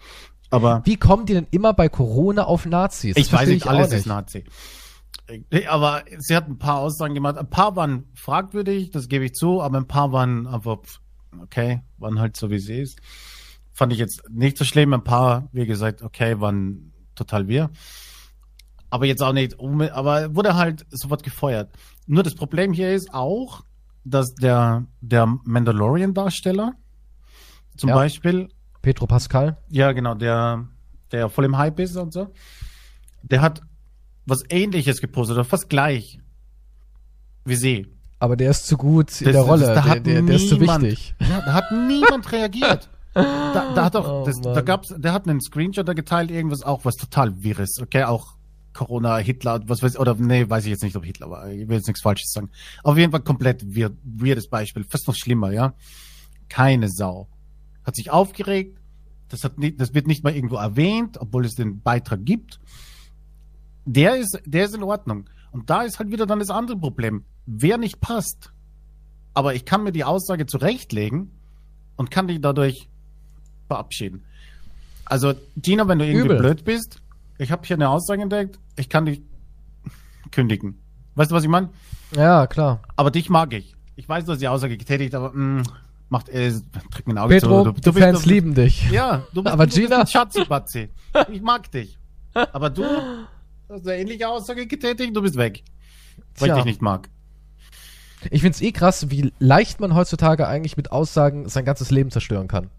Aber. Wie kommen die denn immer bei Corona auf Nazis? Das ich weiß nicht, alles nicht. ist Nazi. Aber sie hat ein paar Aussagen gemacht. Ein paar waren fragwürdig, das gebe ich zu, aber ein paar waren einfach, okay, waren halt so wie sie ist. Fand ich jetzt nicht so schlimm. Ein paar, wie gesagt, okay, waren total wir. Aber jetzt auch nicht, aber wurde halt sofort gefeuert. Nur das Problem hier ist auch, dass der, der Mandalorian-Darsteller zum ja. Beispiel. Petro Pascal. Ja, genau, der, der voll im Hype ist und so. Der hat was ähnliches gepostet, oder fast gleich wie sie. Aber der ist zu gut in das, der Rolle. Das, da der, der, der ist zu wichtig. Ja, da hat niemand reagiert. Da, da hat doch, <laughs> oh, das, da gab's, der hat einen Screenshot da geteilt, irgendwas auch, was total wirres, okay, auch Corona, Hitler, was weiß ich, oder nee, weiß ich jetzt nicht, ob Hitler war. Ich will jetzt nichts Falsches sagen. Auf jeden Fall komplett weird, weirdes Beispiel. Fast noch schlimmer, ja. Keine Sau. Hat sich aufgeregt. Das hat nicht, das wird nicht mal irgendwo erwähnt, obwohl es den Beitrag gibt. Der ist, der ist in Ordnung. Und da ist halt wieder dann das andere Problem. Wer nicht passt, aber ich kann mir die Aussage zurechtlegen und kann dich dadurch verabschieden. Also, Gina, wenn du irgendwie Übel. blöd bist, ich habe hier eine Aussage entdeckt, ich kann dich kündigen. Weißt du, was ich meine? Ja, klar. Aber dich mag ich. Ich weiß, du hast die Aussage getätigt, aber mh, mm, macht äh, drück mir ein Auge Petro, zu. Du, du Fans bist, du, lieben dich. Ja, du bist, aber du Gina? bist ein Schatzi Ich mag dich. Aber du hast eine ähnliche Aussage getätigt, du bist weg. Weil Tja. ich dich nicht mag. Ich find's eh krass, wie leicht man heutzutage eigentlich mit Aussagen sein ganzes Leben zerstören kann.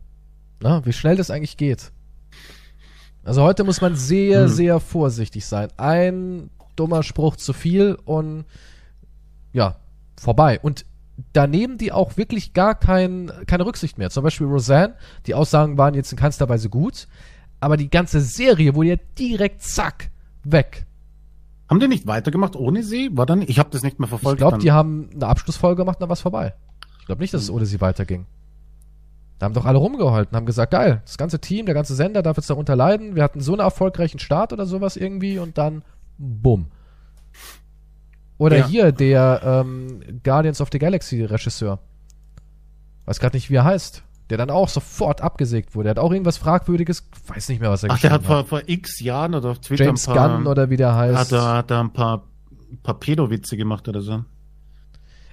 Na, wie schnell das eigentlich geht. Also heute muss man sehr, Hm. sehr vorsichtig sein. Ein dummer Spruch zu viel und ja, vorbei. Und da nehmen die auch wirklich gar kein, keine Rücksicht mehr. Zum Beispiel Roseanne, die Aussagen waren jetzt in keinster Weise gut, aber die ganze Serie wurde ja direkt zack weg. Haben die nicht weitergemacht ohne sie? War dann? Ich habe das nicht mehr Ich verfolgt. glaube, dann. die haben eine Abschlussfolge gemacht und dann war es vorbei. Ich glaube nicht, dass es ohne sie weiterging. Da haben doch alle rumgeholfen, haben gesagt, geil, das ganze Team, der ganze Sender darf jetzt darunter leiden. Wir hatten so einen erfolgreichen Start oder sowas irgendwie und dann bumm. Oder Ja. hier der ähm, Guardians of the Galaxy Regisseur. Weiß gerade nicht, wie er heißt. Der dann auch sofort abgesägt wurde. Der hat auch irgendwas Fragwürdiges, weiß nicht mehr, was er Ach, der hat vor, vor x Jahren oder auf Twitter James ein paar, Gunn oder wie der heißt. hat, er, hat er ein paar, paar Pedo-Witze gemacht oder so.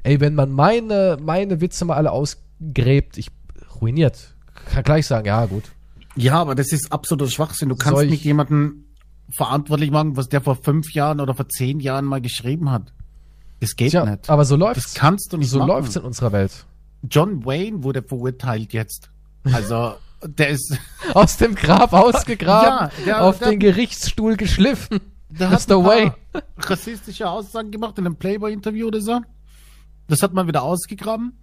Ey, wenn man meine, meine Witze mal alle ausgräbt, ich ruiniert. Kann gleich sagen, ja, gut. Ja, aber das ist absoluter Schwachsinn. Du kannst Soll ich- nicht jemanden verantwortlich machen, was der vor fünf Jahren oder vor zehn Jahren mal geschrieben hat. Das geht Tja, nicht. aber so das läuft's. kannst du nicht So machen. läuft's in unserer Welt. John Wayne wurde verurteilt jetzt. Also, <laughs> der ist, Aus dem Grab ausgegraben, Ja, der- auf der- den Gerichtsstuhl geschliffen. der hat Mr. Wayne. rassistische Aussagen gemacht in einem Playboy-Interview oder so. Das hat man wieder ausgegraben.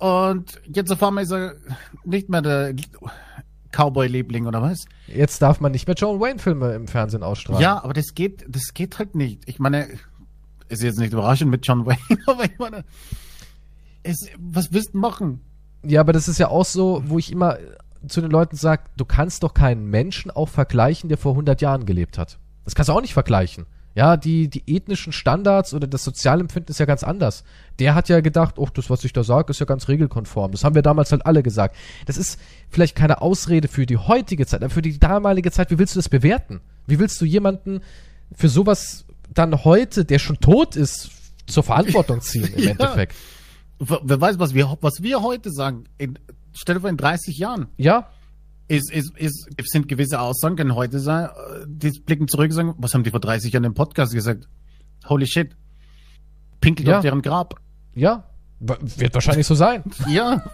Und jetzt auf einmal ist er nicht mehr der Cowboy-Liebling oder was? Jetzt darf man nicht mehr John Wayne-Filme im Fernsehen ausstrahlen. Ja, aber das geht, das geht halt nicht. Ich meine, ist jetzt nicht überraschend mit John Wayne, <laughs> aber ich meine, es, was willst du machen? Ja, aber das ist ja auch so, wo ich immer zu den Leuten sage, du kannst doch keinen Menschen auch vergleichen, der vor 100 Jahren gelebt hat. Das kannst du auch nicht vergleichen. Ja, die, die ethnischen Standards oder das Sozialempfinden ist ja ganz anders. Der hat ja gedacht, oh, das, was ich da sage, ist ja ganz regelkonform. Das haben wir damals halt alle gesagt. Das ist vielleicht keine Ausrede für die heutige Zeit, aber für die damalige Zeit, wie willst du das bewerten? Wie willst du jemanden für sowas dann heute, der schon tot ist, zur Verantwortung <laughs> ziehen im Ja. Endeffekt? Wer weiß, was wir, was wir heute sagen. In, stell dir vor, in 30 Jahren Ja, ist, ist, ist, sind gewisse Aussagen, können heute sein, die blicken zurück und sagen, was haben die vor 30 Jahren im Podcast gesagt? Holy shit. Pinkelt Ja. auf deren Grab. ja, wird wahrscheinlich so sein. <laughs> Ja.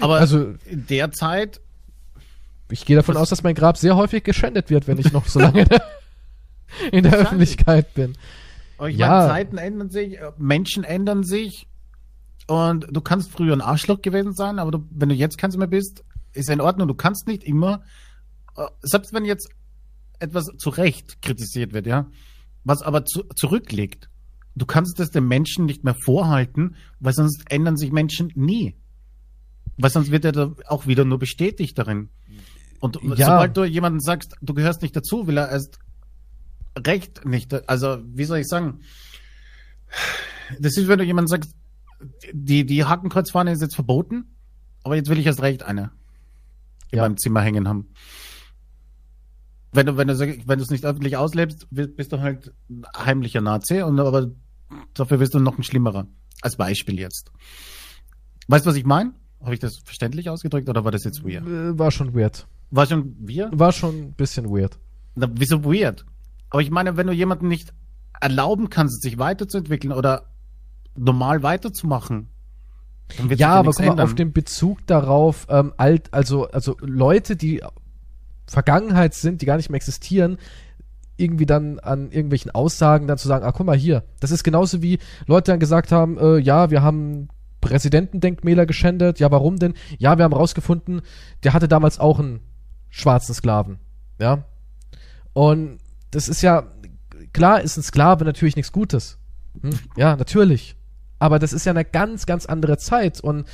Aber Also- in der Zeit, Ich gehe davon aus, dass mein Grab sehr häufig geschändet wird, wenn ich noch so lange in der, <laughs> in der Wahrscheinlich. Öffentlichkeit bin. Aber ich Ja. meine, Zeiten ändern sich, äh, Menschen ändern sich und du kannst früher ein Arschloch gewesen sein, aber du, wenn du jetzt keins mehr bist, ist in Ordnung. Du kannst nicht immer, äh, selbst wenn jetzt etwas zu Recht kritisiert wird, ja, was aber zu, zurückliegt, du kannst das den Menschen nicht mehr vorhalten, weil sonst ändern sich Menschen nie. Weil sonst wird er da auch wieder nur bestätigt darin. Und Ja. sobald du jemanden sagst, du gehörst nicht dazu, will er erst recht nicht. Also, wie soll ich sagen? Das ist, wenn du jemand sagst, die, die Hakenkreuzfahne ist jetzt verboten, aber jetzt will ich erst recht eine in Ja. meinem Zimmer hängen haben. Wenn du, wenn du, wenn du es nicht öffentlich auslebst, bist du halt ein heimlicher Nazi und aber dafür wirst du noch ein schlimmerer. Als Beispiel jetzt. Weißt du, was ich meine? Habe ich das verständlich ausgedrückt oder war das jetzt weird? War schon weird. War schon wir? War schon ein bisschen weird. Na, wieso weird? Aber ich meine, wenn du jemanden nicht erlauben kannst, sich weiterzuentwickeln oder normal weiterzumachen, Ja, aber guck mal, ändern. auf den Bezug darauf, ähm, alt, also, also Leute, die Vergangenheit sind, die gar nicht mehr existieren, irgendwie dann an irgendwelchen Aussagen dann zu sagen, ah, guck mal hier, das ist genauso wie Leute dann gesagt haben, äh, ja, wir haben Präsidentendenkmäler geschändet, ja, warum denn? Ja, wir haben rausgefunden, der hatte damals auch einen schwarzen Sklaven, ja. Und das ist ja, klar ist ein Sklave natürlich nichts Gutes. Hm? Ja, natürlich. Aber das ist ja eine ganz, ganz andere Zeit und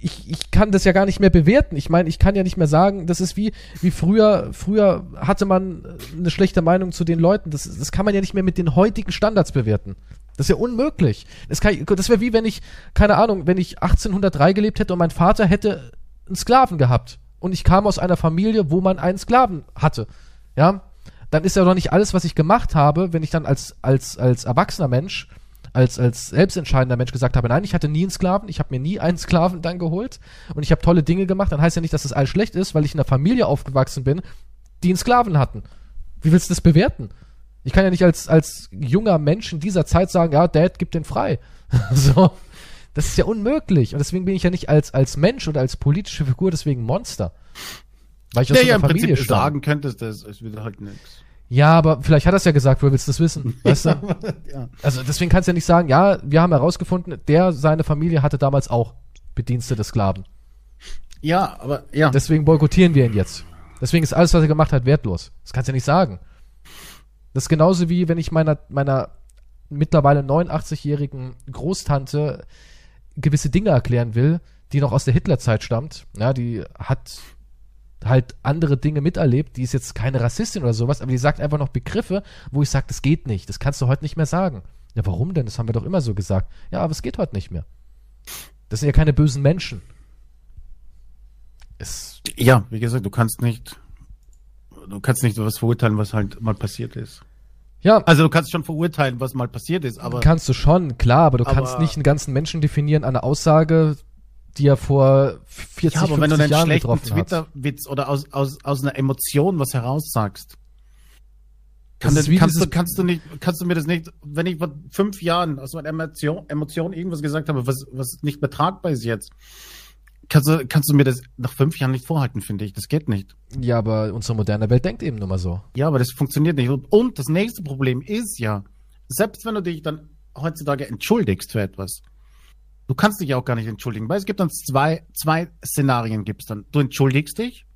ich, ich kann das ja gar nicht mehr bewerten. Ich meine, ich kann ja nicht mehr sagen, das ist wie, wie früher, früher hatte man eine schlechte Meinung zu den Leuten. Das, das kann man ja nicht mehr mit den heutigen Standards bewerten. Das ist ja unmöglich. Das, das wäre wie wenn ich, keine Ahnung, wenn ich 1803 gelebt hätte und mein Vater hätte einen Sklaven gehabt. Und ich kam aus einer Familie, wo man einen Sklaven hatte. Ja, dann ist ja doch nicht alles, was ich gemacht habe, wenn ich dann als, als, als erwachsener Mensch, als, als selbstentscheidender Mensch gesagt habe, nein, ich hatte nie einen Sklaven, ich habe mir nie einen Sklaven dann geholt und ich habe tolle Dinge gemacht, dann heißt ja nicht, dass das alles schlecht ist, weil ich in einer Familie aufgewachsen bin, die einen Sklaven hatten. Wie willst du das bewerten? Ich kann ja nicht als, als junger Mensch in dieser Zeit sagen, ja, Dad, gib den frei. <laughs> so. Das ist ja unmöglich. Und deswegen bin ich ja nicht als, als Mensch oder als politische Figur deswegen Monster. Weil ich aus ja, ja, im Familie Prinzip stamm. sagen könntest, das ist wieder halt nichts. Ja, aber vielleicht hat er es ja gesagt, woher willst du das wissen? <laughs> Weißt du? <laughs> ja. Also deswegen kannst du ja nicht sagen, ja, wir haben herausgefunden, der, seine Familie hatte damals auch bedienstete Sklaven. Ja, aber ja. Deswegen boykottieren wir ihn jetzt. Deswegen ist alles, was er gemacht hat, wertlos. Das kannst du ja nicht sagen. Das ist genauso wie wenn ich meiner, meiner mittlerweile 89-jährigen Großtante gewisse Dinge erklären will, die noch aus der Hitlerzeit stammt. Ja, die hat halt andere Dinge miterlebt, die ist jetzt keine Rassistin oder sowas, aber die sagt einfach noch Begriffe, wo ich sage, das geht nicht, das kannst du heute nicht mehr sagen. Ja, warum denn? Das haben wir doch immer so gesagt. Ja, aber es geht heute nicht mehr. Das sind ja keine bösen Menschen. Es ja, wie gesagt, du kannst nicht, du kannst nicht was verurteilen, was halt mal passiert ist. Ja. Also du kannst schon verurteilen, was mal passiert ist, aber. Kannst du schon, klar, aber du aber, kannst nicht einen ganzen Menschen definieren an einer Aussage, die er vor 40, ja, aber 50 wenn du einen Jahren schlechten Twitter-Witz oder aus, aus, aus einer Emotion was heraussagst, kann das, kannst, du, kannst du nicht, kannst du mir das nicht, wenn ich vor fünf Jahren aus meiner Emotion, Emotion irgendwas gesagt habe, was, was nicht betragbar ist jetzt, kannst du, kannst du mir das nach fünf Jahren nicht vorhalten, finde ich. Das geht nicht. Ja, aber unsere moderne Welt denkt eben nur mal so. Ja, aber das funktioniert nicht. Und das nächste Problem ist ja, selbst wenn du dich dann heutzutage entschuldigst für etwas, du kannst dich ja auch gar nicht entschuldigen, weil es gibt dann zwei, zwei Szenarien gibt's dann. Du entschuldigst dich,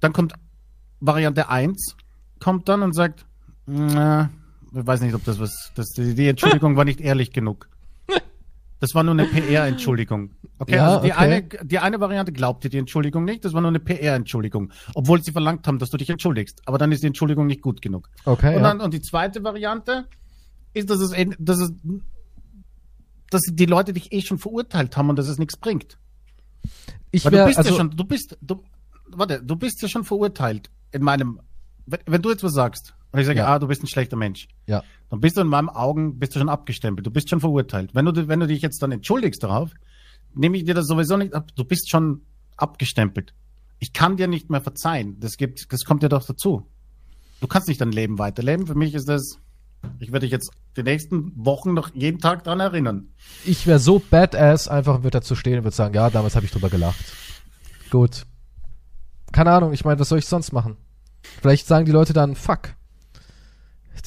dann kommt Variante eins kommt dann und sagt, na, ich weiß nicht, ob das was, das, die Entschuldigung <laughs> war nicht ehrlich genug. Das war nur eine PR-Entschuldigung. Okay, ja, also die, okay. eine, die eine Variante glaubte die Entschuldigung nicht, das war nur eine PR-Entschuldigung. Obwohl sie verlangt haben, dass du dich entschuldigst. Aber dann ist die Entschuldigung nicht gut genug. Okay. Und, dann, ja. und die zweite Variante ist, dass es, dass es, dass die Leute dich eh schon verurteilt haben und dass es nichts bringt. Ich wär, du bist also, ja schon, du bist, du, warte, du bist ja schon verurteilt in meinem wenn, wenn du jetzt was sagst und ich sage, ja. ah, du bist ein schlechter Mensch, ja. dann bist du in meinen Augen, bist du schon abgestempelt, du bist schon verurteilt. Wenn du, wenn du dich jetzt dann entschuldigst darauf, nehme ich dir das sowieso nicht ab, du bist schon abgestempelt. Ich kann dir nicht mehr verzeihen. Das gibt, das kommt ja doch dazu. Du kannst nicht dein Leben weiterleben. Für mich ist das, ich werde dich jetzt die nächsten Wochen noch jeden Tag dran erinnern. Ich wäre so badass, einfach wird dazu stehen und würde sagen, ja, damals habe ich drüber gelacht. Gut. Keine Ahnung, ich meine, was soll ich sonst machen? Vielleicht sagen die Leute dann, fuck,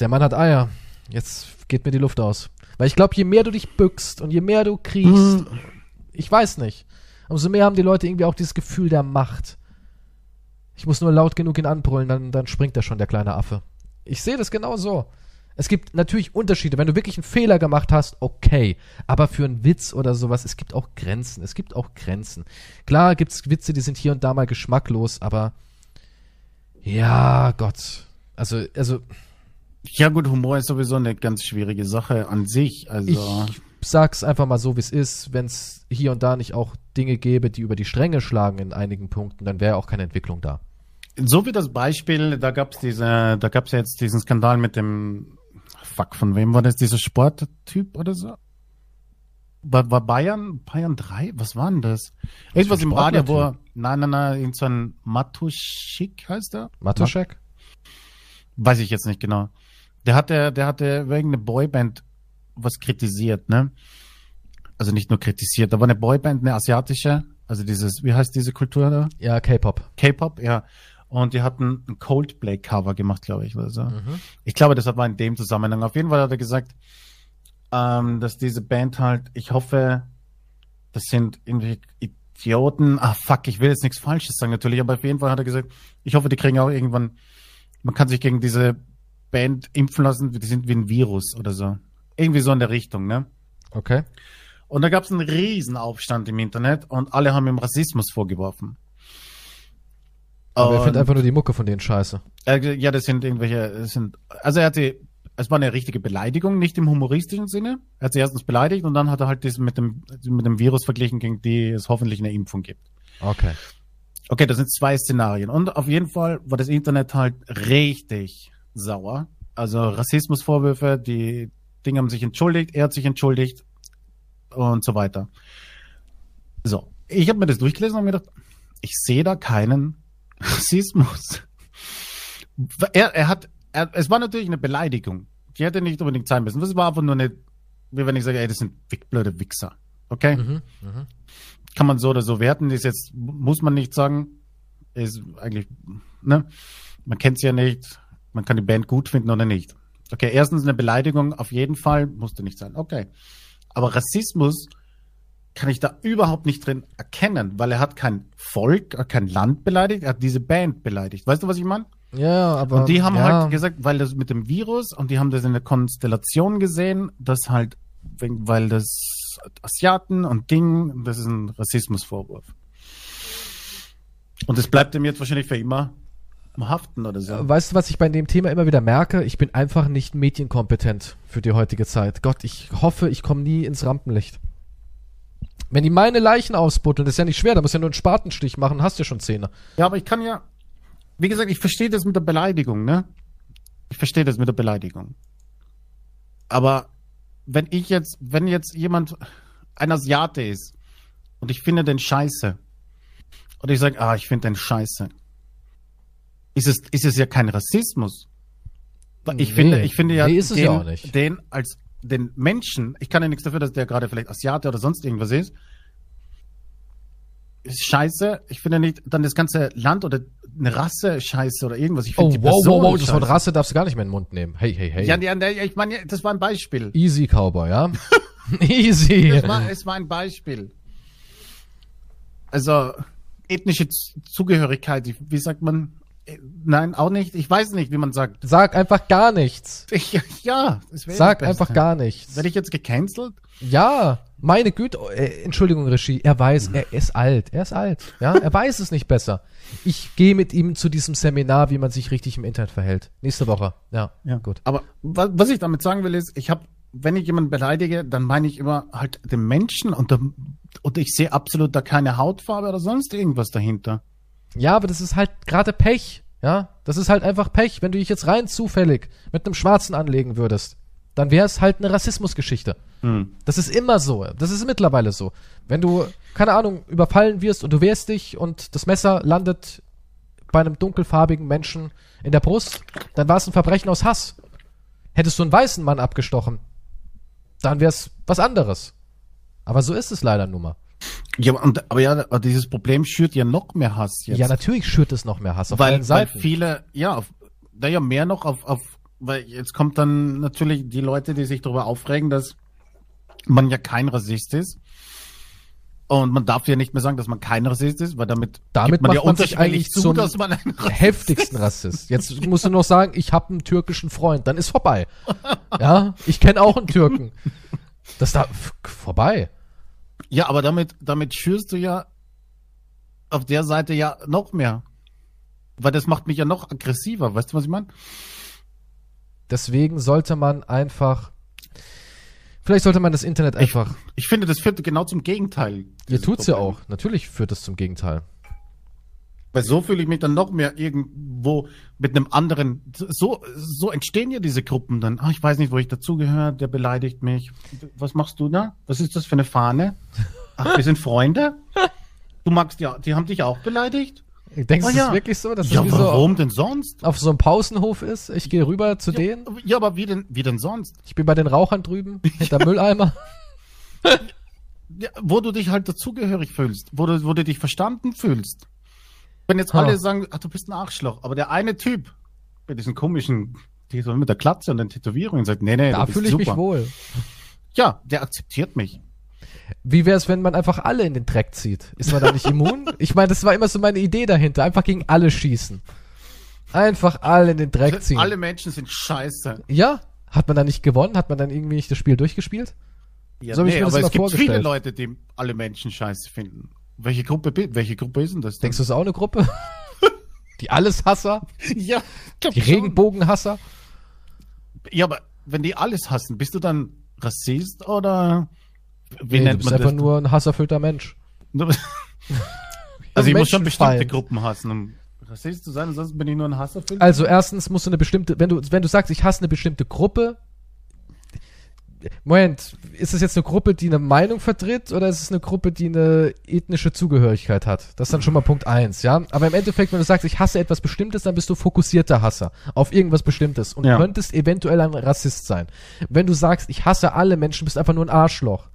der Mann hat Eier. Jetzt geht mir die Luft aus. Weil ich glaube, je mehr du dich bückst und je mehr du kriegst, mhm. ich weiß nicht, umso mehr haben die Leute irgendwie auch dieses Gefühl der Macht. Ich muss nur laut genug ihn anbrüllen, dann, dann springt er schon, der kleine Affe. Ich sehe das genau so. Es gibt natürlich Unterschiede. Wenn du wirklich einen Fehler gemacht hast, okay. Aber für einen Witz oder sowas, es gibt auch Grenzen. Es gibt auch Grenzen. Klar gibt's Witze, die sind hier und da mal geschmacklos, aber ja, Gott. Also, also. Ja, gut, Humor ist sowieso eine ganz schwierige Sache an sich. Also. Ich sag's einfach mal so, wie es ist. Wenn es hier und da nicht auch Dinge gäbe, die über die Stränge schlagen in einigen Punkten, dann wäre auch keine Entwicklung da. So wie das Beispiel, da gab's diese, da gab's ja jetzt diesen Skandal mit dem, fuck, von wem war das, dieser Sporttyp oder so? War, war Bayern, Bayern 3? Was war denn das? Irgendwas im Radio, wo er, nein, nein, nein, irgend so ein Matuschik heißt er? Matuschek? Weiß ich jetzt nicht genau. Der hatte, der hatte irgendeine Boyband was kritisiert, ne? Also nicht nur kritisiert, da war eine Boyband, eine asiatische, also dieses, wie heißt diese Kultur da? Ja, K-Pop. K-Pop, ja. Und die hatten ein Coldplay-Cover gemacht, glaube ich, oder so. Mhm. Ich glaube, das war in dem Zusammenhang. Auf jeden Fall hat er gesagt, ähm, dass diese Band halt, ich hoffe, das sind irgendwie Idioten. Ah, fuck, ich will jetzt nichts Falsches sagen natürlich, aber auf jeden Fall hat er gesagt, ich hoffe, die kriegen auch irgendwann, man kann sich gegen diese Band impfen lassen, die sind wie ein Virus oder so. Irgendwie so in der Richtung, ne? Okay. Und da gab es einen Riesenaufstand im Internet und alle haben ihm Rassismus vorgeworfen. Aber er findet einfach nur die Mucke von denen scheiße. Äh, ja, das sind irgendwelche, das sind, also er hat die es war eine richtige Beleidigung, nicht im humoristischen Sinne. Er hat sie erstens beleidigt und dann hat er halt das mit dem, mit dem Virus verglichen, gegen die es hoffentlich eine Impfung gibt. Okay. Okay, das sind zwei Szenarien. Und auf jeden Fall war das Internet halt richtig sauer. Also Rassismusvorwürfe, die Dinge haben sich entschuldigt, er hat sich entschuldigt und so weiter. So, ich habe mir das durchgelesen und mir gedacht, ich sehe da keinen Rassismus. Er, er hat er, es war natürlich eine Beleidigung. Die hätte nicht unbedingt sein müssen. Das war einfach nur eine, wie wenn ich sage, ey, das sind blöde Wichser. Okay? Mhm. Mhm. Kann man so oder so werten. Ist jetzt, muss man nicht sagen. Ist eigentlich, ne? Man kennt sie ja nicht. Man kann die Band gut finden oder nicht. Okay, erstens eine Beleidigung auf jeden Fall. Musste nicht sein. Okay. Aber Rassismus kann ich da überhaupt nicht drin erkennen, weil er hat kein Volk, kein Land beleidigt, er hat diese Band beleidigt. Weißt du, was ich meine? Ja, aber. Und die haben ja. halt gesagt, weil das mit dem Virus und die haben das in der Konstellation gesehen, dass halt, weil das Asiaten und Ding, das ist ein Rassismusvorwurf. Und das bleibt ihm jetzt wahrscheinlich für immer haften oder so. Weißt du, was ich bei dem Thema immer wieder merke? Ich bin einfach nicht medienkompetent für die heutige Zeit. Gott, ich hoffe, ich komme nie ins Rampenlicht. Wenn die meine Leichen ausbuddeln, das ist ja nicht schwer, da musst du ja nur einen Spatenstich machen, hast ja schon Zähne. Ja, aber ich kann ja, wie gesagt, ich verstehe das mit der Beleidigung, ne? Ich verstehe das mit der Beleidigung. Aber wenn ich jetzt, wenn jetzt jemand ein Asiate ist und ich finde den scheiße und ich sage, ah, ich finde den scheiße, ist es, ist es ja kein Rassismus. Ich Nee. finde, ich finde ja, Nee, den, ja den als den Menschen, ich kann ja nichts dafür, dass der gerade vielleicht Asiate oder sonst irgendwas ist, ist scheiße. Ich finde nicht, dann das ganze Land oder eine Rasse scheiße oder irgendwas. Ich Oh, finde die wow, Person wow, wow, das Wort. Rasse darfst du gar nicht mehr in den Mund nehmen. Hey, hey, hey. Ja, ja, ja, ich meine, das war ein Beispiel. Easy, Cowboy, ja? <laughs> Easy. Es war, es war ein Beispiel. Also, ethnische Zugehörigkeit, wie sagt man? Äh, Nein, auch nicht. Ich weiß nicht, wie man sagt. Sag einfach gar nichts. Ich, ja, das wäre Sag einfach gar nichts. Werde ich jetzt gecancelt? Ja, meine Güte, äh, Entschuldigung, Regie, er weiß, er ist alt, er ist alt, ja, er weiß es nicht besser. Ich gehe mit ihm zu diesem Seminar, wie man sich richtig im Internet verhält. Nächste Woche, ja, gut. Aber wa- was ich damit sagen will, ist, ich habe, wenn ich jemanden beleidige, dann meine ich immer halt den Menschen und, und ich sehe absolut da keine Hautfarbe oder sonst irgendwas dahinter. Ja, aber das ist halt gerade Pech, ja, das ist halt einfach Pech. Wenn du dich jetzt rein zufällig mit einem Schwarzen anlegen würdest, dann wäre es halt eine Rassismusgeschichte. Hm. Das ist immer so. Das ist mittlerweile so. Wenn du, keine Ahnung, überfallen wirst und du wehrst dich und das Messer landet bei einem dunkelfarbigen Menschen in der Brust, dann war es ein Verbrechen aus Hass. Hättest du einen weißen Mann abgestochen, dann wäre es was anderes. Aber so ist es leider nun mal. Ja, aber- und, aber ja, dieses Problem schürt ja noch mehr Hass jetzt. Ja, natürlich schürt es noch mehr Hass auf weil, weil viele, ja, auf, naja, mehr noch auf, auf, weil jetzt kommt dann natürlich die Leute, die sich darüber aufregen, dass man ja kein Rassist ist. Und man darf ja nicht mehr sagen, dass man kein Rassist ist, weil damit, Damit man ja macht man sich eigentlich zu, dass man ein Rassist heftigsten Rassist. Jetzt musst du noch sagen, ich habe einen türkischen Freund, dann ist vorbei. Ja, ich kenne auch einen Türken. Das da vorbei. Ja, aber damit, damit schürst du ja auf der Seite ja noch mehr. Weil das macht mich ja noch aggressiver. Weißt du, was ich meine? Deswegen sollte man einfach Vielleicht sollte man das Internet einfach Ich finde, das führt genau zum Gegenteil. Ihr tut's ja Problem. auch. Natürlich führt es zum Gegenteil. Weil so fühle ich mich dann noch mehr irgendwo mit einem anderen. So, so entstehen ja diese Gruppen dann. Ah, ich weiß nicht, wo ich dazugehöre, der beleidigt mich. Was machst du da? Was ist das für eine Fahne? Ach, wir sind Freunde? Du magst ja, die haben dich auch beleidigt? Denkst du, Ah, es ja. ist wirklich so, dass ja, es wie so warum denn sonst? auf so einem Pausenhof ist? Ich gehe rüber zu denen. Ja, aber wie denn, wie denn sonst? Ich bin bei den Rauchern drüben, hinter <laughs> Mülleimer. Ja, wo du dich halt dazugehörig fühlst, wo du, wo du dich verstanden fühlst. Wenn jetzt alle sagen, ach, du bist ein Arschloch, aber der eine Typ mit diesen komischen, die so mit der Klatze und den Tätowierungen sagt, nee, nee, Da fühle ich super. mich wohl. Ja, der akzeptiert mich. Wie wäre es, wenn man einfach alle in den Dreck zieht? Ist man da nicht immun? <laughs> Ich meine, das war immer so meine Idee dahinter. Einfach gegen alle schießen. Einfach alle in den Dreck ziehen. Alle Menschen sind scheiße. Ja? Hat man da nicht gewonnen? Hat man dann irgendwie nicht das Spiel durchgespielt? Ja, So hab ich mir das aber es gibt viele Leute, die alle Menschen scheiße finden. Welche Gruppe, welche Gruppe ist denn das? Denkst du, es ist auch eine Gruppe? <laughs> Die Alleshasser? Ja, Die. Regenbogenhasser? Ja, aber wenn die alles hassen, bist du dann Rassist oder wie Nee, du nennt bist man einfach das? nur ein hasserfüllter Mensch. <laughs> also ich muss schon bestimmte Gruppen hassen, um Rassist zu sein, ansonsten bin ich nur ein Hasserfüller. Also erstens musst du eine bestimmte, wenn du, wenn du sagst, ich hasse eine bestimmte Gruppe, Moment, ist es jetzt eine Gruppe, die eine Meinung vertritt oder ist es eine Gruppe, die eine ethnische Zugehörigkeit hat? Das ist dann schon mal Punkt eins, ja? Aber im Endeffekt, wenn du sagst, ich hasse etwas Bestimmtes, dann bist du fokussierter Hasser auf irgendwas Bestimmtes und Ja. könntest eventuell ein Rassist sein. Wenn du sagst, ich hasse alle Menschen, bist einfach nur ein Arschloch.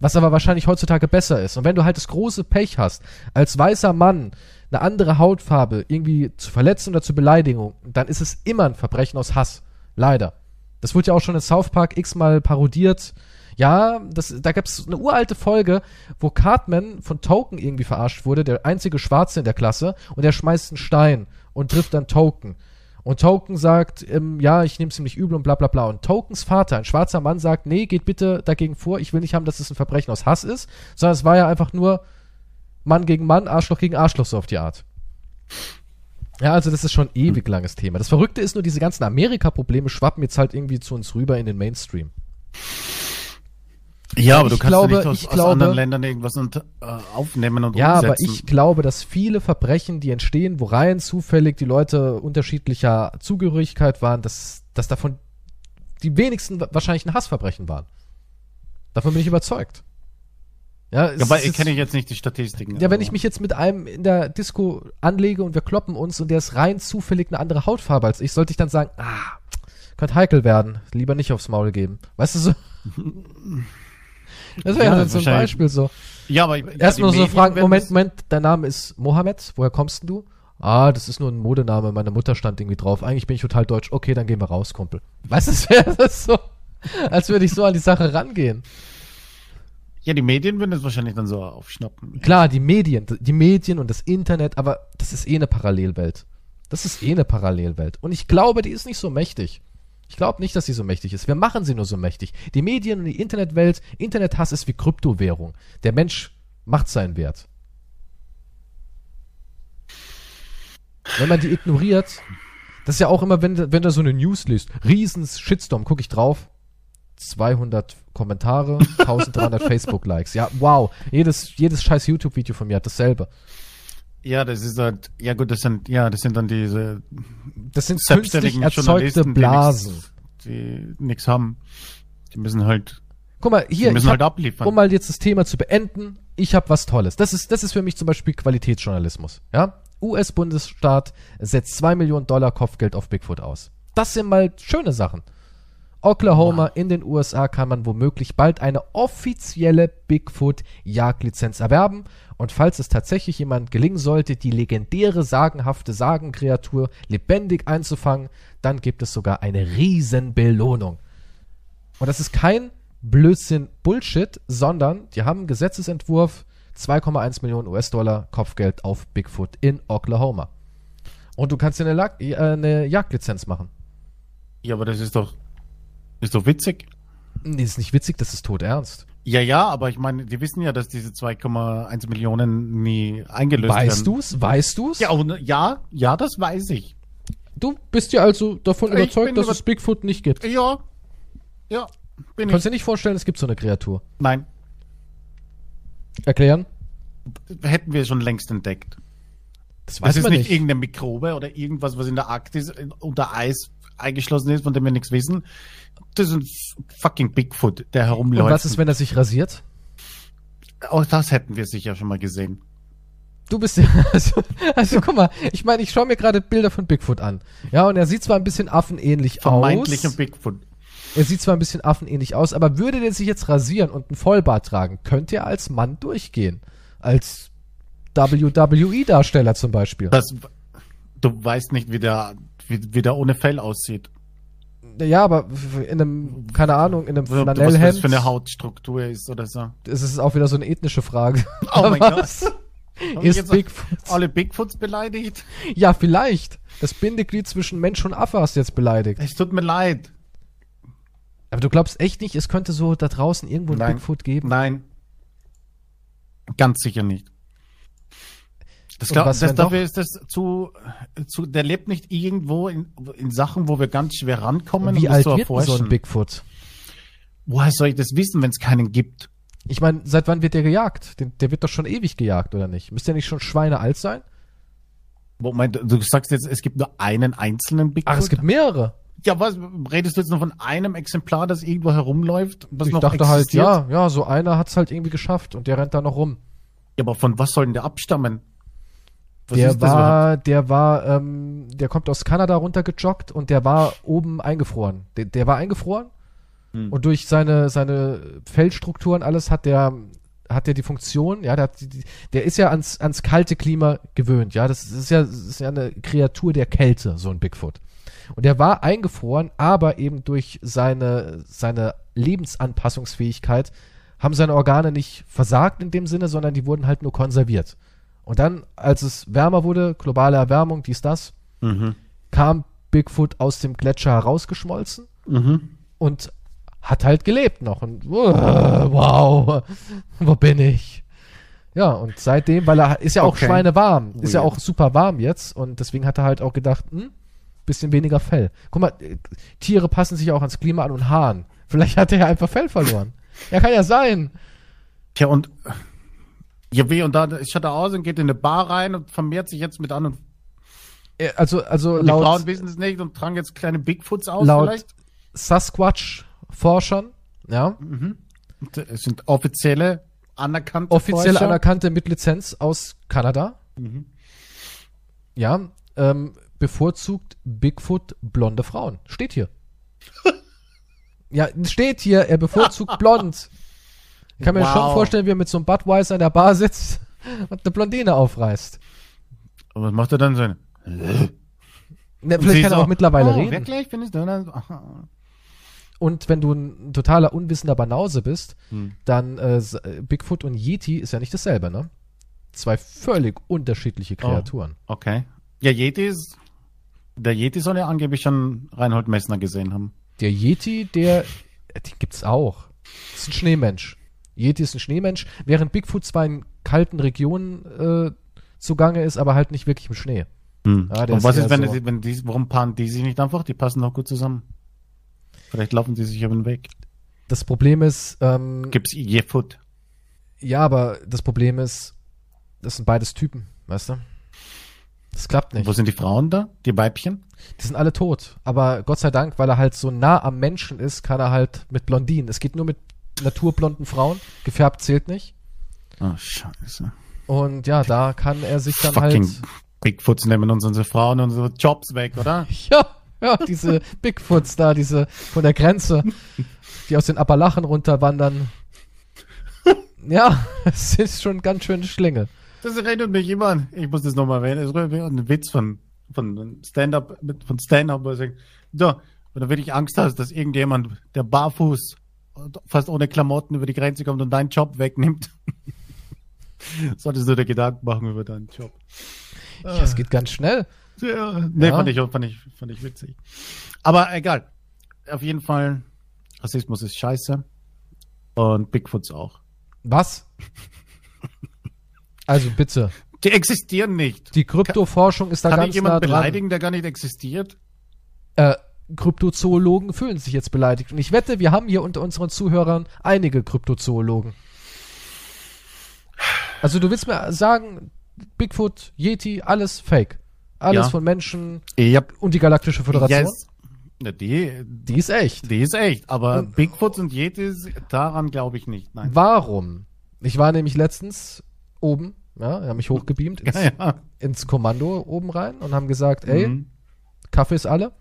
Was aber wahrscheinlich heutzutage besser ist. Und wenn du halt das große Pech hast, als weißer Mann eine andere Hautfarbe irgendwie zu verletzen oder zu Beleidigung, dann ist es immer ein Verbrechen aus Hass. Leider. Das wurde ja auch schon in South Park x-mal parodiert. Ja, das, da gab es eine uralte Folge, wo Cartman von Token irgendwie verarscht wurde, der einzige Schwarze in der Klasse, und er schmeißt einen Stein und trifft dann Token. Und Token sagt, ähm, ja, ich nehme es ihm nicht übel und bla bla bla. Und Tokens Vater, ein schwarzer Mann, sagt, nee, geht bitte dagegen vor, ich will nicht haben, dass es ein Verbrechen aus Hass ist, sondern es war ja einfach nur Mann gegen Mann, Arschloch gegen Arschloch, so auf die Art. Ja, also das ist schon ein ewig langes Thema. Das Verrückte ist nur, diese ganzen Amerika-Probleme schwappen jetzt halt irgendwie zu uns rüber in den Mainstream. Ja, aber du Ich kannst glaube- ja nicht aus, ich aus glaube- anderen Ländern irgendwas unter, äh, aufnehmen und Ja, aber umsetzen. ich glaube, dass viele Verbrechen, die entstehen, wo rein zufällig die Leute unterschiedlicher Zugehörigkeit waren, dass, dass davon die wenigsten wa- wahrscheinlich ein Hassverbrechen waren. Davon bin ich überzeugt. Ja, Ja, aber ist ich kenne jetzt nicht die Statistiken. ja, wenn ich mich jetzt mit einem in der Disco anlege und wir kloppen uns und der ist rein zufällig eine andere Hautfarbe als ich, sollte ich dann sagen, ah, könnte heikel werden, lieber nicht aufs Maul geben. Weißt du so? <laughs> Das wäre Ja, ein wahrscheinlich. Beispiel so. Ja, aber Erst die mal so Medien fragen, Moment, Moment, dein Name ist Mohammed, woher kommst denn du? Ah, das ist nur ein Modename, meine Mutter stand irgendwie drauf. Eigentlich bin ich total deutsch. Okay, dann gehen wir raus, Kumpel. Weißt du, <laughs> das wäre das so, als würde ich so an die Sache rangehen. Ja, die Medien würden das wahrscheinlich dann so aufschnappen. Klar, die Medien, die Medien und das Internet, aber das ist eh eine Parallelwelt. Das ist eh eine Parallelwelt. Und ich glaube, die ist nicht so mächtig. Ich glaube nicht, dass sie so mächtig ist. Wir machen sie nur so mächtig. Die Medien und die Internetwelt, Internethass ist wie Kryptowährung. Der Mensch macht seinen Wert. Wenn man die ignoriert, das ist ja auch immer, wenn, wenn du so eine News liest, riesens Shitstorm, gucke ich drauf, 200 Kommentare, 1300 <laughs> Facebook-Likes. Ja, wow. Jedes, jedes scheiß YouTube-Video von mir hat dasselbe. Ja, das ist halt, ja gut, das sind, ja, das sind dann diese Das sind künstlich selbstständigen erzeugte Blasen. die nichts- die haben. Die müssen halt, Guck mal, die hier, müssen ich halt hab, abliefern. um mal jetzt das Thema zu beenden, ich habe was Tolles. Das ist, das ist für mich zum Beispiel Qualitätsjournalismus. Ja? US-Bundesstaat setzt 2 Millionen Dollar Kopfgeld auf Bigfoot aus. Das sind mal schöne Sachen. Oklahoma in den USA kann man womöglich bald eine offizielle Bigfoot-Jagdlizenz erwerben. Und falls es tatsächlich jemand gelingen sollte, die legendäre, sagenhafte Sagenkreatur lebendig einzufangen, dann gibt es sogar eine Riesenbelohnung. Und das ist kein Blödsinn Bullshit, sondern die haben einen Gesetzesentwurf 2,1 Millionen US-Dollar Kopfgeld auf Bigfoot in Oklahoma. Und du kannst dir eine, Lag äh, eine Jagdlizenz machen. ja, aber das ist doch, ist doch witzig. Nee, ist nicht witzig, das ist tot ernst. Ja, ja, aber ich meine, die wissen ja, dass diese 2,1 Millionen nie eingelöst werden. Weißt du's? Weißt du's? Ja, und, ja, ja, das weiß ich. Du bist dir also davon Ich überzeugt, dass über- es Bigfoot nicht gibt. Ja, ja, bin Kannst ich. dir nicht vorstellen, es gibt so eine Kreatur. Nein, Erklären? hätten wir schon längst entdeckt. Das Das ist nicht, irgendeine Mikrobe oder irgendwas, was in der Arktis unter Eis eingeschlossen ist, von dem wir nichts wissen. Das ist ein fucking Bigfoot, der Und herumläuft. was ist, wenn er sich rasiert? Auch das hätten wir sicher schon mal gesehen. Du bist ja, <laughs> also, also guck mal, ich meine, ich schaue mir gerade Bilder von Bigfoot an. Ja, und er sieht zwar ein bisschen affenähnlich Vermeintlich ein aus. Bigfoot. Er sieht zwar ein bisschen affenähnlich aus, aber würde der sich jetzt rasieren und einen Vollbart tragen, könnte er als Mann durchgehen. Als WWE-Darsteller zum Beispiel. Das, du weißt nicht, wie der, wie, wie der ohne Fell aussieht. Ja, aber in einem, keine Ahnung, in einem Was das Flanellhemd. für eine Hautstruktur ist oder so. Das ist auch wieder so eine ethnische Frage. <laughs> Oh mein <laughs> ich Ist Bigfoot. alle Bigfoots beleidigt? Ja, vielleicht. Das Bindeglied zwischen Mensch und Affe hast du jetzt beleidigt. Es tut mir leid. Aber du glaubst echt nicht, es könnte so da draußen irgendwo ein. Bigfoot geben? Nein. Ganz sicher nicht. Das, glaub, was, das dafür ist das zu, zu, der lebt nicht irgendwo in, in Sachen, wo wir ganz schwer rankommen, Wie alt wird so ein Bigfoot? Woher soll ich das wissen, wenn es keinen gibt? Ich meine, seit wann wird der gejagt? Den, der wird doch schon ewig gejagt, oder nicht? Müsste der nicht schon Schweine alt sein? Moment, du sagst jetzt, es gibt nur einen einzelnen Bigfoot? Ach, es gibt mehrere. Ja, was, redest du jetzt noch von einem Exemplar, das irgendwo herumläuft? Was ich noch dachte halt, existiert? ja, ja, so einer hat's halt irgendwie geschafft und der rennt da noch rum. Ja, aber von was soll denn der abstammen? Was der war, der war, ähm, der kommt aus Kanada runtergejoggt und der war oben eingefroren. Der, der war eingefroren Hm. und durch seine, seine Fellstrukturen alles hat der, hat der die Funktion, ja, der, hat der ist ja ans, ans kalte Klima gewöhnt, ja, das ist ja, das ist ja eine Kreatur der Kälte, so ein Bigfoot. Und der war eingefroren, aber eben durch seine, seine Lebensanpassungsfähigkeit haben seine Organe nicht versagt in dem Sinne, sondern die wurden halt nur konserviert. Und dann, als es wärmer wurde, globale Erwärmung, dies, das, Mhm. kam Bigfoot aus dem Gletscher herausgeschmolzen Mhm. und hat halt gelebt noch. Und uh, wow, <laughs> wo bin ich? Ja, und seitdem, weil er ist ja auch Okay. schweinewarm, ist ja auch super warm jetzt und deswegen hat er halt auch gedacht, hm, bisschen weniger Fell. Guck mal, äh, Tiere passen sich auch ans Klima an und Haaren. Vielleicht hat er ja einfach Fell verloren. Ja, kann ja sein. Tja, und ja, wie, und da er aus und geht in eine Bar rein und vermehrt sich jetzt mit anderen. Äh, Also, also Und die Frauen laut, wissen es nicht und tragen jetzt kleine Bigfoots aus Laut- vielleicht. Sasquatch-Forschern, ja, Und Es sind offizielle, anerkannte offiziell Forscher. anerkannte mit Lizenz aus Kanada. Mhm. Ja, ähm, bevorzugt Bigfoot blonde Frauen. Steht hier. <laughs> ja, steht hier, er bevorzugt blond. <laughs> Ich kann mir Wow. schon vorstellen, wie er mit so einem Budweiser in der Bar sitzt <laughs> und eine Blondine aufreißt. Und was macht er dann so? Und vielleicht kann er so, auch mittlerweile oh, reden. Wirklich? Dann so, aha. Und wenn du ein totaler unwissender Banause bist, Hm. dann äh, Bigfoot und Yeti ist ja nicht dasselbe, ne? Zwei völlig unterschiedliche Oh. Kreaturen. Okay. Ja, Yeti ist, der Yeti soll ja angeblich schon Reinhold Messner gesehen haben. Der Yeti, der, äh, den gibt's auch. Das ist ein Schneemensch. Yeti ist ein Schneemensch, während Bigfoot zwar in kalten Regionen äh, zugange ist, aber halt nicht wirklich im Schnee. Hm. Ja, Und was ist wenn, so- die, wenn die, warum paaren die sich nicht einfach? Die passen doch gut zusammen. Vielleicht laufen die sich über den Weg. Das Problem ist, ähm, Gibt's Yefoot? ja, aber das Problem ist, das sind beides Typen, weißt du? Das klappt nicht. Wo sind die Frauen da? Die Weibchen? Die sind alle tot. Aber Gott sei Dank, weil er halt so nah am Menschen ist, kann er halt mit Blondinen. Es geht nur mit naturblonden Frauen. Gefärbt zählt nicht. Oh, scheiße. Und ja, da kann er sich dann Fucking halt. Bigfoots nehmen uns unsere Frauen und unsere Jobs weg, oder? <laughs> Ja, ja, diese Bigfoots da, diese von der Grenze, die aus den Appalachen runterwandern. <laughs> Ja, es ist schon ganz schön Schlinge. Das erinnert mich immer an, ich muss das nochmal erwähnen, es an einen Witz von, von Stand-Up, von Stand-Up, wo er sagt, so, wenn du wirklich Angst hast, dass irgendjemand, der barfuß, fast ohne Klamotten über die Grenze kommt und deinen Job wegnimmt, <laughs> solltest du dir Gedanken machen über deinen Job. Ja, es geht ganz schnell. Ja, nee, Ja. fand, ich, fand, ich, fand ich witzig. Aber egal. Auf jeden Fall, Rassismus ist scheiße. Und Bigfoots auch. Was? Also bitte. Die existieren nicht. Die Kryptoforschung ist da Kann ganz ich jemanden nah dran. beleidigen, der gar nicht existiert? äh, Kryptozoologen fühlen sich jetzt beleidigt. Und ich wette, wir haben hier unter unseren Zuhörern einige Kryptozoologen. Also du willst mir sagen, Bigfoot, Yeti, alles fake. Alles Ja. von Menschen Ja, und die Galaktische Föderation, yes. Die, die ist echt. die ist echt. Aber Und- Bigfoots und Yetis, daran glaube ich nicht. Nein. Warum? Ich war nämlich letztens oben, ja, haben mich hochgebeamt <laughs> ins, Ja, ja. ins Kommando oben rein und haben gesagt, ey, Mhm. Kaffee ist alle.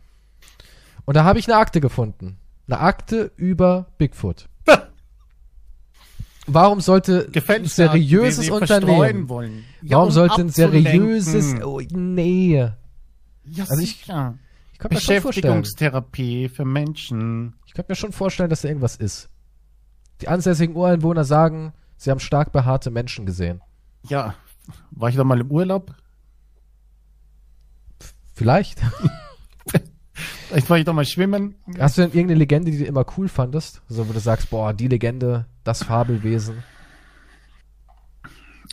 Und da habe ich eine Akte gefunden. Eine Akte über Bigfoot. <laughs> Warum sollte Gefällt ein seriöses Unternehmen, Wollen. Ja, warum um sollte ein seriöses, oh, nee. Ja, Also ich-. Ich kann mir schon vorstellen, Beschäftigungstherapie für Menschen. ich kann mir schon vorstellen, dass da irgendwas ist. Die ansässigen Ureinwohner sagen, sie haben stark behaarte Menschen gesehen. Ja, war ich da mal im Urlaub? Vielleicht. <laughs> Vielleicht war ich da mal schwimmen. Hast du denn irgendeine Legende, die du immer cool fandest? So, wo du sagst, boah, die Legende, das Fabelwesen.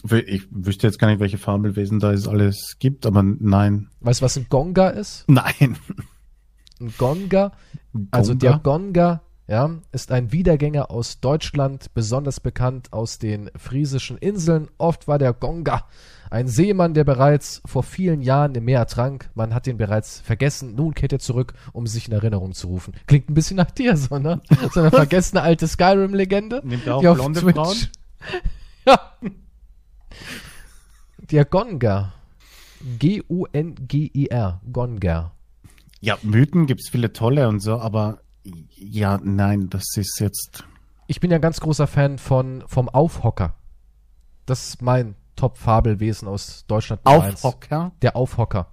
Ich wüsste jetzt gar nicht, welche Fabelwesen da es alles gibt, aber nein. Weißt du, was ein Gonga ist? Nein. Ein Gonga, also der Gonga ja, ist ein Wiedergänger aus Deutschland, besonders bekannt aus den friesischen Inseln. Oft war der Gonga ein Seemann, der bereits vor vielen Jahren im Meer ertrank. Man hat ihn bereits vergessen. Nun kehrt er zurück, um sich in Erinnerung zu rufen. Klingt ein bisschen nach dir, so, ne? So eine vergessene alte Skyrim-Legende. Nimmt er auch blonde Twitch- Frauen? <laughs> ja. Der Gonga. G-O-N-G-I-R. Gonga. Ja, Mythen gibt's viele tolle und so, aber ja, nein, das ist jetzt. Ich bin ja ein ganz großer Fan von, vom Aufhocker. Das ist mein Top-Fabelwesen aus Deutschland. Aufhocker? Der Aufhocker.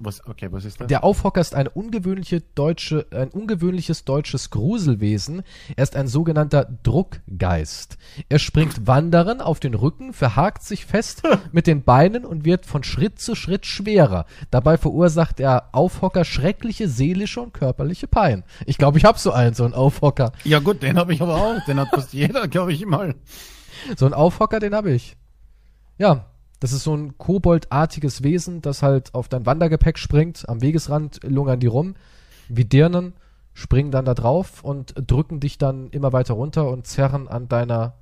Was, okay, was ist das? Der Aufhocker ist eine ungewöhnliche deutsche, ein ungewöhnliches deutsches Gruselwesen. Er ist ein sogenannter Druckgeist. Er springt Wanderern auf den Rücken, verhakt sich fest <laughs> mit den Beinen und wird von Schritt zu Schritt schwerer. Dabei verursacht der Aufhocker schreckliche seelische und körperliche Pein. Ich glaube, ich habe so einen, so einen Aufhocker. ja gut, den habe ich aber auch. Den hat fast <laughs> jeder, glaube ich, mal. So einen Aufhocker, den habe ich. Ja, das ist so ein koboldartiges Wesen, das halt auf dein Wandergepäck springt. Am Wegesrand lungern die rum, wie Dirnen, springen dann da drauf und drücken dich dann immer weiter runter und zerren an deiner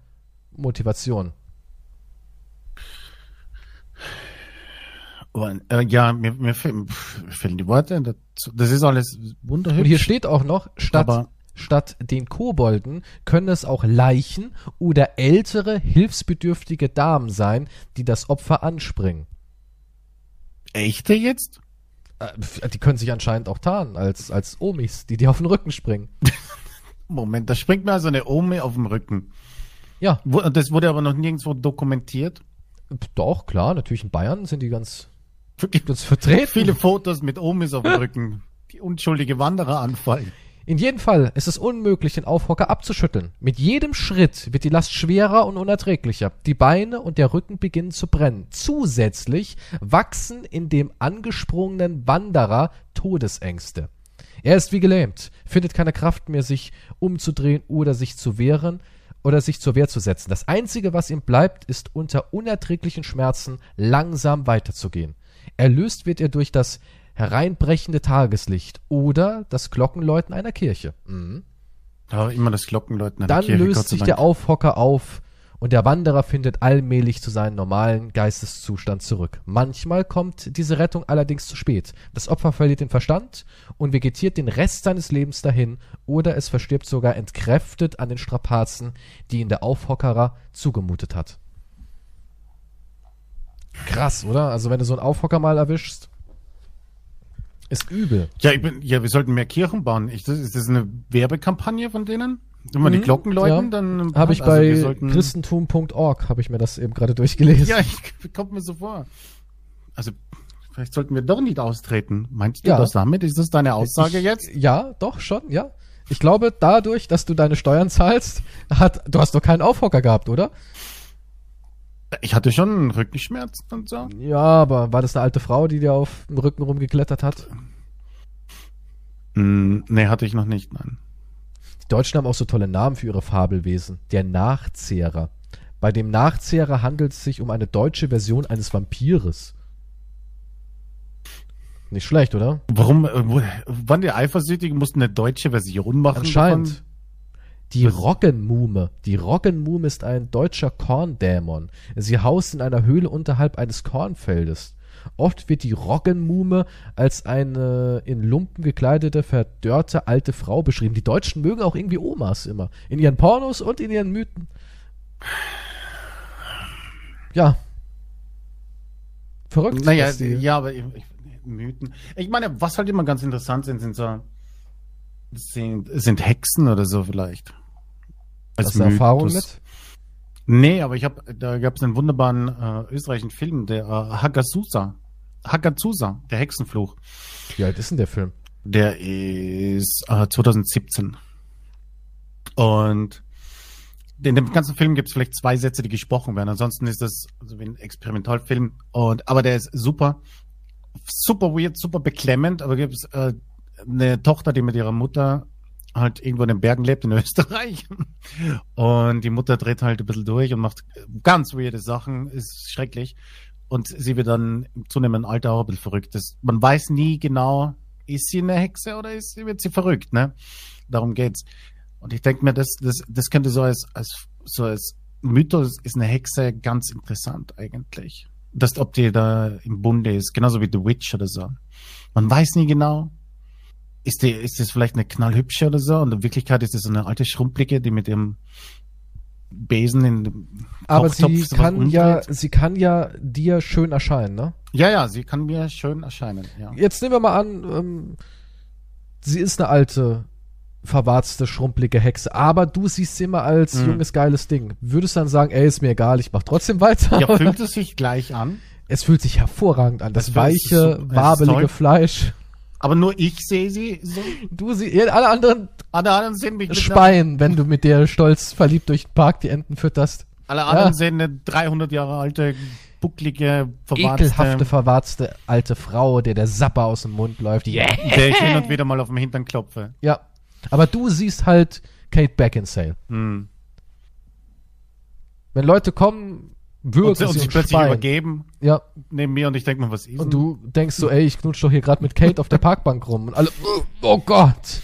Motivation. Aber, äh, ja, mir, mir, fehlen, die Worte dazu. Das ist alles wunderhübsch. Und hier steht auch noch, statt, statt den Kobolden können es auch Leichen oder ältere, hilfsbedürftige Damen sein, die das Opfer anspringen. Echte jetzt? Äh, Die können sich anscheinend auch tarnen als, als Omis, die dir auf den Rücken springen. <laughs> Moment, da springt mir also eine Ome auf dem Rücken. Ja, das wurde aber noch nirgendwo dokumentiert. Doch, klar, natürlich in Bayern sind die ganz, Wirklich ganz vertreten. viele Fotos mit Omis auf dem Rücken, die unschuldige Wanderer anfallen. In jedem Fall ist es unmöglich, den Aufhocker abzuschütteln. Mit jedem Schritt wird die Last schwerer und unerträglicher. Die Beine und der Rücken beginnen zu brennen. Zusätzlich wachsen in dem angesprungenen Wanderer Todesängste. Er ist wie gelähmt, findet keine Kraft mehr, sich umzudrehen oder sich zu wehren oder sich zur Wehr zu setzen. Das Einzige, was ihm bleibt, ist unter unerträglichen Schmerzen langsam weiterzugehen. Erlöst wird er durch das hereinbrechende Tageslicht oder das Glockenläuten einer Kirche. Mhm. Aber immer das Glockenläuten der Dann Kirche, Gott löst sich Dank. der Aufhocker auf und der Wanderer findet allmählich zu seinem normalen Geisteszustand zurück. Manchmal kommt diese Rettung allerdings zu spät. Das Opfer verliert den Verstand und vegetiert den Rest seines Lebens dahin oder es verstirbt sogar entkräftet an den Strapazen, die ihn der Aufhockerer zugemutet hat. Krass, oder? Also wenn du so einen Aufhocker mal erwischst, ist übel. Ja, ich bin, ja, wir sollten mehr Kirchen bauen. Ich, das, ist das eine Werbekampagne von denen? Wenn wir die Glocken läuten, Mhm. ja. dann Habe ich also bei sollten- christentum.org, habe ich mir das eben gerade durchgelesen. Ja, ich, <laughs> kommt mir so vor. Also vielleicht sollten wir doch nicht austreten. Meinst du Ja. das damit? Ist das deine Aussage ich, jetzt? Ja, doch, schon, ja. Ich glaube, dadurch, dass du deine Steuern zahlst, hat, du hast doch keinen Aufhocker gehabt, oder? Ich hatte schon Rückenschmerzen und so. Ja, aber war das eine alte Frau, die dir auf dem Rücken rumgeklettert hat? Hm, nee, hatte ich noch nicht, nein. Die Deutschen haben auch so tolle Namen für ihre Fabelwesen. Der Nachzehrer. Bei dem Nachzehrer handelt es sich um eine deutsche Version eines Vampires. Nicht schlecht, oder? Warum, äh, waren die Eifersüchtigen, mussten eine deutsche Version machen? Anscheinend. Die? Roggenmuhme. Die Roggenmuhme ist ein deutscher Korndämon. Sie haust in einer Höhle unterhalb eines Kornfeldes. Oft wird die Roggenmuhme als eine in Lumpen gekleidete, verdörrte alte Frau beschrieben. Die Deutschen mögen auch irgendwie Omas immer. In ihren Pornos und in ihren Mythen. Ja. Verrückt. Naja, ja, aber ich, ich, Mythen. Ich meine, was halt immer ganz interessant sind, sind so, sind, sind Hexen oder so vielleicht. Als Hast du Erfahrung mit? Nee, aber ich habe, da gab es einen wunderbaren äh, österreichischen Film, der äh, Hagazusa. Hagazusa, der Hexenfluch. Wie alt ist denn der Film? Der ist äh, 2017. Und in dem ganzen Film gibt es vielleicht zwei Sätze, die gesprochen werden. Ansonsten ist das so wie ein Experimentalfilm. Und aber der ist super, super weird, super beklemmend. Aber gibt es äh, eine Tochter, die mit ihrer Mutter halt irgendwo in den Bergen lebt in <laughs> Österreich. Und die Mutter dreht halt ein bisschen durch und macht ganz weirde Sachen, ist schrecklich. Und sie wird dann im zunehmenden Alter auch ein bisschen verrückt. Das, man weiß nie genau, ist sie eine Hexe oder ist wird sie verrückt, ne? Darum geht's. Und ich denke mir, das, das, das könnte so als, als, so als Mythos ist eine Hexe ganz interessant eigentlich. Dass, ob die da im Bunde ist, genauso wie The Witch oder so. Man weiß nie genau. Ist die, ist das vielleicht eine knallhübsche oder so? Und in Wirklichkeit ist das so eine alte Schrumplige, die mit ihrem Besen in dem Aber sie kann ja, sie kann ja dir schön erscheinen, ne? Ja, ja, sie kann mir schön erscheinen, ja. Jetzt nehmen wir mal an, ähm, sie ist eine alte, verwarzte, schrumpelige Hexe, aber du siehst sie immer als Mhm. junges, geiles Ding. Würdest du dann sagen, ey, ist mir egal, ich mach trotzdem weiter? Ja, fühlt es sich gleich an. es fühlt sich hervorragend an. Das ist weiche, wabelige. Fleisch. Aber nur ich sehe sie so. Du sie, ja, alle anderen Alle anderen sehen mich speien, wenn du mit der stolz verliebt durch den Park die Enten fütterst. alle anderen Ja. sehen eine 300 Jahre alte, bucklige, verwarzte, Ekelhafte, verwarzte alte Frau, der der Sapper aus dem Mund läuft. Yeah. der ich <laughs> hin und wieder mal auf dem Hintern klopfe. Ja. Aber du siehst halt Kate Beckinsale. Hm. Wenn Leute kommen, würgen Und, und sich plötzlich speien. übergeben Ja. neben mir und ich denke mir, was ist Und du denkst so, ey, ich knutsch doch hier gerade mit Kate auf der Parkbank rum. Und alle, oh, oh Gott.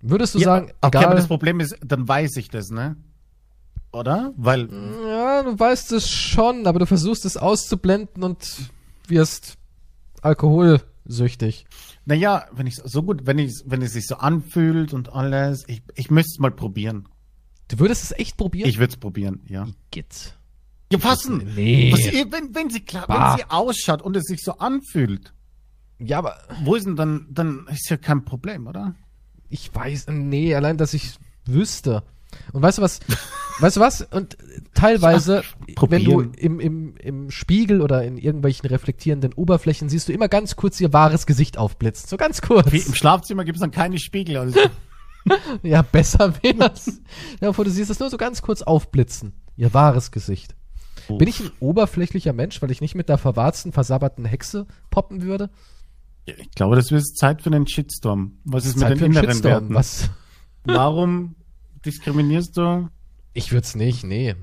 Würdest du Ja, sagen, okay, aber egal, das Problem ist, dann weiß ich das, ne? Oder? Weil, ja, du weißt es schon, aber du versuchst es auszublenden und wirst alkoholsüchtig. naja, wenn ich so gut, wenn ich, wenn es sich so anfühlt und alles, ich, ich müsste es mal probieren. Du würdest es echt probieren? Ich würde es probieren, ja. Git. Ja, passen. Nee. Was, wenn, wenn sie klar, Bah. wenn sie ausschaut und es sich so anfühlt, Ja, aber wo ist denn dann, dann ist ja kein Problem, oder? ich weiß, nee, allein, dass ich wüsste. Und weißt du was? <laughs> weißt du was? Und teilweise, wenn du im, im, im Spiegel oder in irgendwelchen reflektierenden Oberflächen siehst du immer ganz kurz ihr wahres Gesicht aufblitzen. So ganz kurz. Wie im Schlafzimmer gibt es dann keine Spiegel. Also, <laughs> <laughs> Ja, besser wär's. ja, du siehst das nur so ganz kurz aufblitzen. Ihr wahres Gesicht. Bin ich ein oberflächlicher Mensch, weil ich nicht mit der verwarzten, versabberten Hexe poppen würde? ich glaube, das ist Zeit für einen Shitstorm. Was ist Zeit mit den inneren Shitstorm. Werten? Was? Warum diskriminierst du? Ich würd's nicht, nee.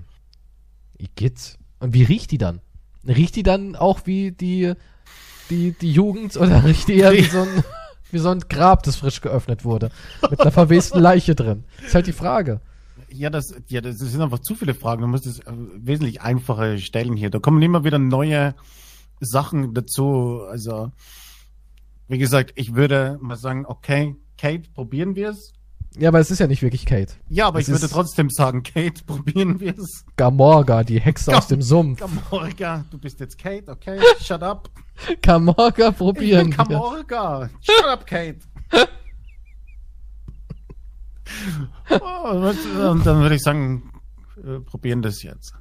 Igitt. Und wie riecht die dann? Riecht die dann auch wie die, die, die Jugend oder riecht die eher wie so ein, wie so ein Grab, das frisch geöffnet wurde? Mit einer verwesten Leiche drin. Ist halt die Frage. Ja, das, ja, das sind einfach zu viele Fragen. Du musst es äh, wesentlich einfacher stellen hier. Da kommen immer wieder neue Sachen dazu. Also, wie gesagt, ich würde mal sagen, okay, Kate, probieren wir es. Ja, aber es ist ja nicht wirklich Kate. Ja, aber Es ich würde trotzdem sagen, Kate, <laughs> probieren wir es. Gamorga, die Hexe aus dem Sumpf. Kamorga, du bist jetzt Kate, okay? <laughs> Shut up. Gamorga Ich probieren. bin wir. Kamorga. Shut up, Kate. <laughs> Oh, und und dann würde ich sagen, äh, probieren das jetzt.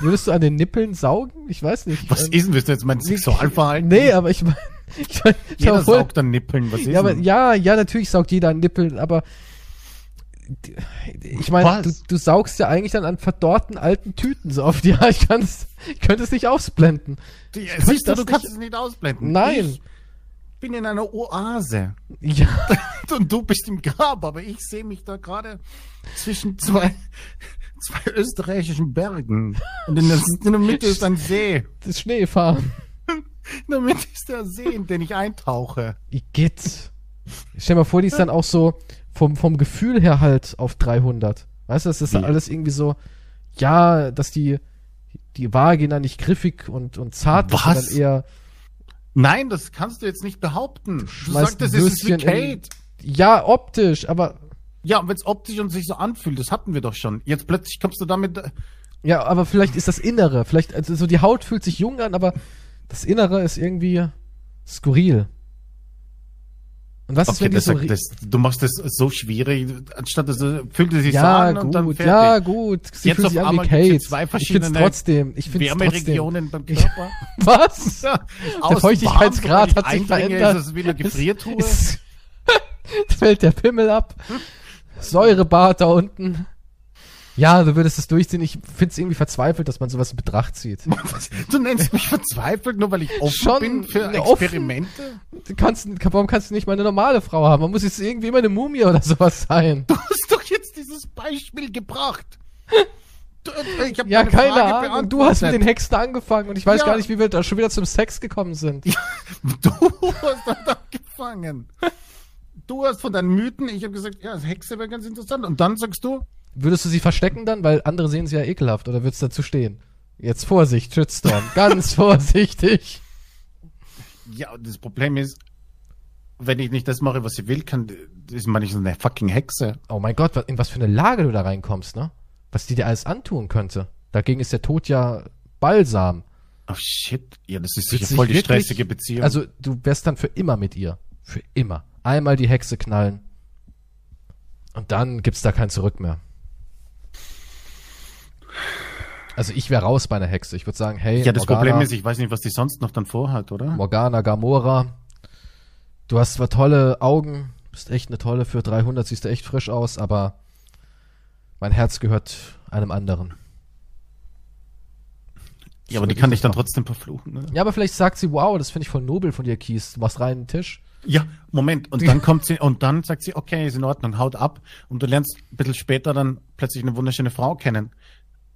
Würdest du an den Nippeln saugen? Ich weiß nicht. Was Ähm, ist denn das jetzt? Mein Sexualverhalten? Nee, aber ich meine, ich <laughs> mein, Jeder voll- saugt an Nippeln. Was ist Ja, aber ja, ja, natürlich saugt jeder an Nippeln, aber ich meine, du, du saugst ja eigentlich dann an verdorrten alten Tüten so oft. <laughs> Ja, ich kann es, ich könnte es nicht ausblenden. Die- Ich Siehst du, du kannst nicht- es nicht ausblenden. Nein. Ich bin in einer Oase. Ja, <laughs> Und du bist im Grab, aber ich sehe mich da gerade zwischen zwei, zwei österreichischen Bergen. Und in der, in der Mitte ist ein See. das Schneefahren. <laughs> In Mitte ist der See, in den ich eintauche. Igitt. Stell dir mal vor, die ist dann auch so vom, vom Gefühl her halt auf 300. Weißt du, das ist dann alles irgendwie so, ja, dass die, die Vagina nicht griffig und, und zart ist, Was? sondern eher, Nein, das kannst du jetzt nicht behaupten. Du, sagst, das ist wie Kate. ja, optisch, aber Ja, wenn es optisch und sich so anfühlt, das hatten wir doch schon. Jetzt plötzlich kommst du damit. äh, Ja, aber vielleicht ist das Innere. Vielleicht, also so die Haut fühlt sich jung an, aber das Innere ist irgendwie skurril. Und was ist, Okay, wenn die das, so. das, du machst das so schwierig, anstatt dass du fühlt es sich so ja, an und dann gut, fertig. ja, gut. Sie Jetzt auf sich an wie einmal Kate. zwei ich find's verschiedene trotzdem. Ich find's trotzdem. Wärmeregionen beim Körper. <laughs> Was? Ja, Der Feuchtigkeitsgrad hat sich verändert. Ist es wie eine Gefriertruhe. Es, <laughs> es fällt der Pimmel ab. Säurebad da unten. Ja, du würdest es durchziehen. Ich find's irgendwie verzweifelt, dass man sowas in Betracht zieht. <laughs> Du nennst mich verzweifelt, nur weil ich offen Schon bin für offen? Experimente? Du kannst, warum kannst du nicht mal eine normale Frau haben? Man muss jetzt irgendwie immer eine Mumie oder sowas sein. Du hast doch jetzt dieses Beispiel gebracht. Du, äh, ich hab Ja, keine Frage Ahnung. Du hast mit den beantwortet. Hexen angefangen und ich weiß Ja. gar nicht, wie wir da schon wieder zum Sex gekommen sind. <laughs> Du hast damit angefangen. du hast von deinen Mythen, ich habe gesagt, ja, Hexe wäre ganz interessant. Und dann sagst du, Würdest du sie verstecken dann? Weil andere sehen sie ja ekelhaft. Oder würdest du dazu stehen? Jetzt Vorsicht, Shitstorm. <laughs> Ganz vorsichtig. ja, das Problem ist, wenn ich nicht das mache, was sie will, kann, ist man nicht so eine fucking Hexe. Oh mein Gott, in was für eine Lage du da reinkommst, ne? Was die dir alles antun könnte. Dagegen ist der Tod ja Balsam. Oh shit. Ja, das ist sicher sich voll die wirklich- stressige Beziehung. Also du wärst dann für immer mit ihr. Für immer. Einmal die Hexe knallen. Und dann gibt's da kein Zurück mehr. Also ich wäre raus bei einer Hexe. Ich würde sagen, hey, ja, das Morgana, Problem ist, ich weiß nicht, was die sonst noch dann vorhat, oder? Morgana Gamora, du hast zwar tolle Augen, bist echt eine tolle, für 300 siehst du echt frisch aus, aber mein Herz gehört einem anderen. Ja, aber die kann dich dann trotzdem verfluchen. Ne? Ja, aber vielleicht sagt sie, wow, das finde ich voll nobel von dir, Kies. Du machst reinen Tisch. Ja, Moment. Und dann kommt sie, und dann sagt sie, okay, ist in Ordnung, haut ab. Und du lernst ein bisschen später dann plötzlich eine wunderschöne Frau kennen.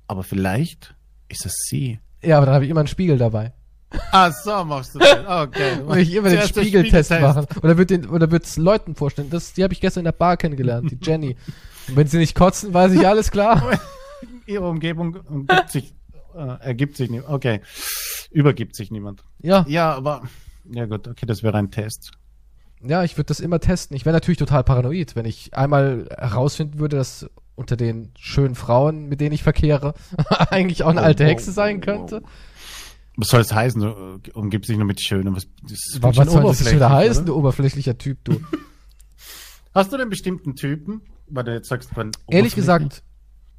Aber vielleicht ist es sie. Ja, aber dann habe ich immer einen Spiegel dabei. Ah, so machst du das. <laughs> Okay. Will ich immer den Spiegeltest Spiegeltest. machen. Oder wird den, oder wird's Leuten vorstellen. Das, die habe ich gestern in der Bar kennengelernt, die Jenny. Und wenn sie nicht kotzen, weiß ich alles klar. <laughs> Ihre Umgebung umgibt sich, äh, ergibt sich nicht. Okay. Übergibt sich niemand. Ja, Ja, aber, ja gut, okay, das wäre ein Test. ja, ich würde das immer testen. Ich wäre natürlich total paranoid, wenn ich einmal herausfinden würde, dass unter den schönen Frauen, mit denen ich verkehre, <laughs> eigentlich auch eine alte Hexe sein könnte. Was soll das heißen? Du äh, umgibst dich nur mit Schönem. Was, Was, was soll das wieder heißen, oder? du oberflächlicher Typ, du? <laughs> Hast du den bestimmten Typen? Weil du jetzt sagst, von Ehrlich gesagt,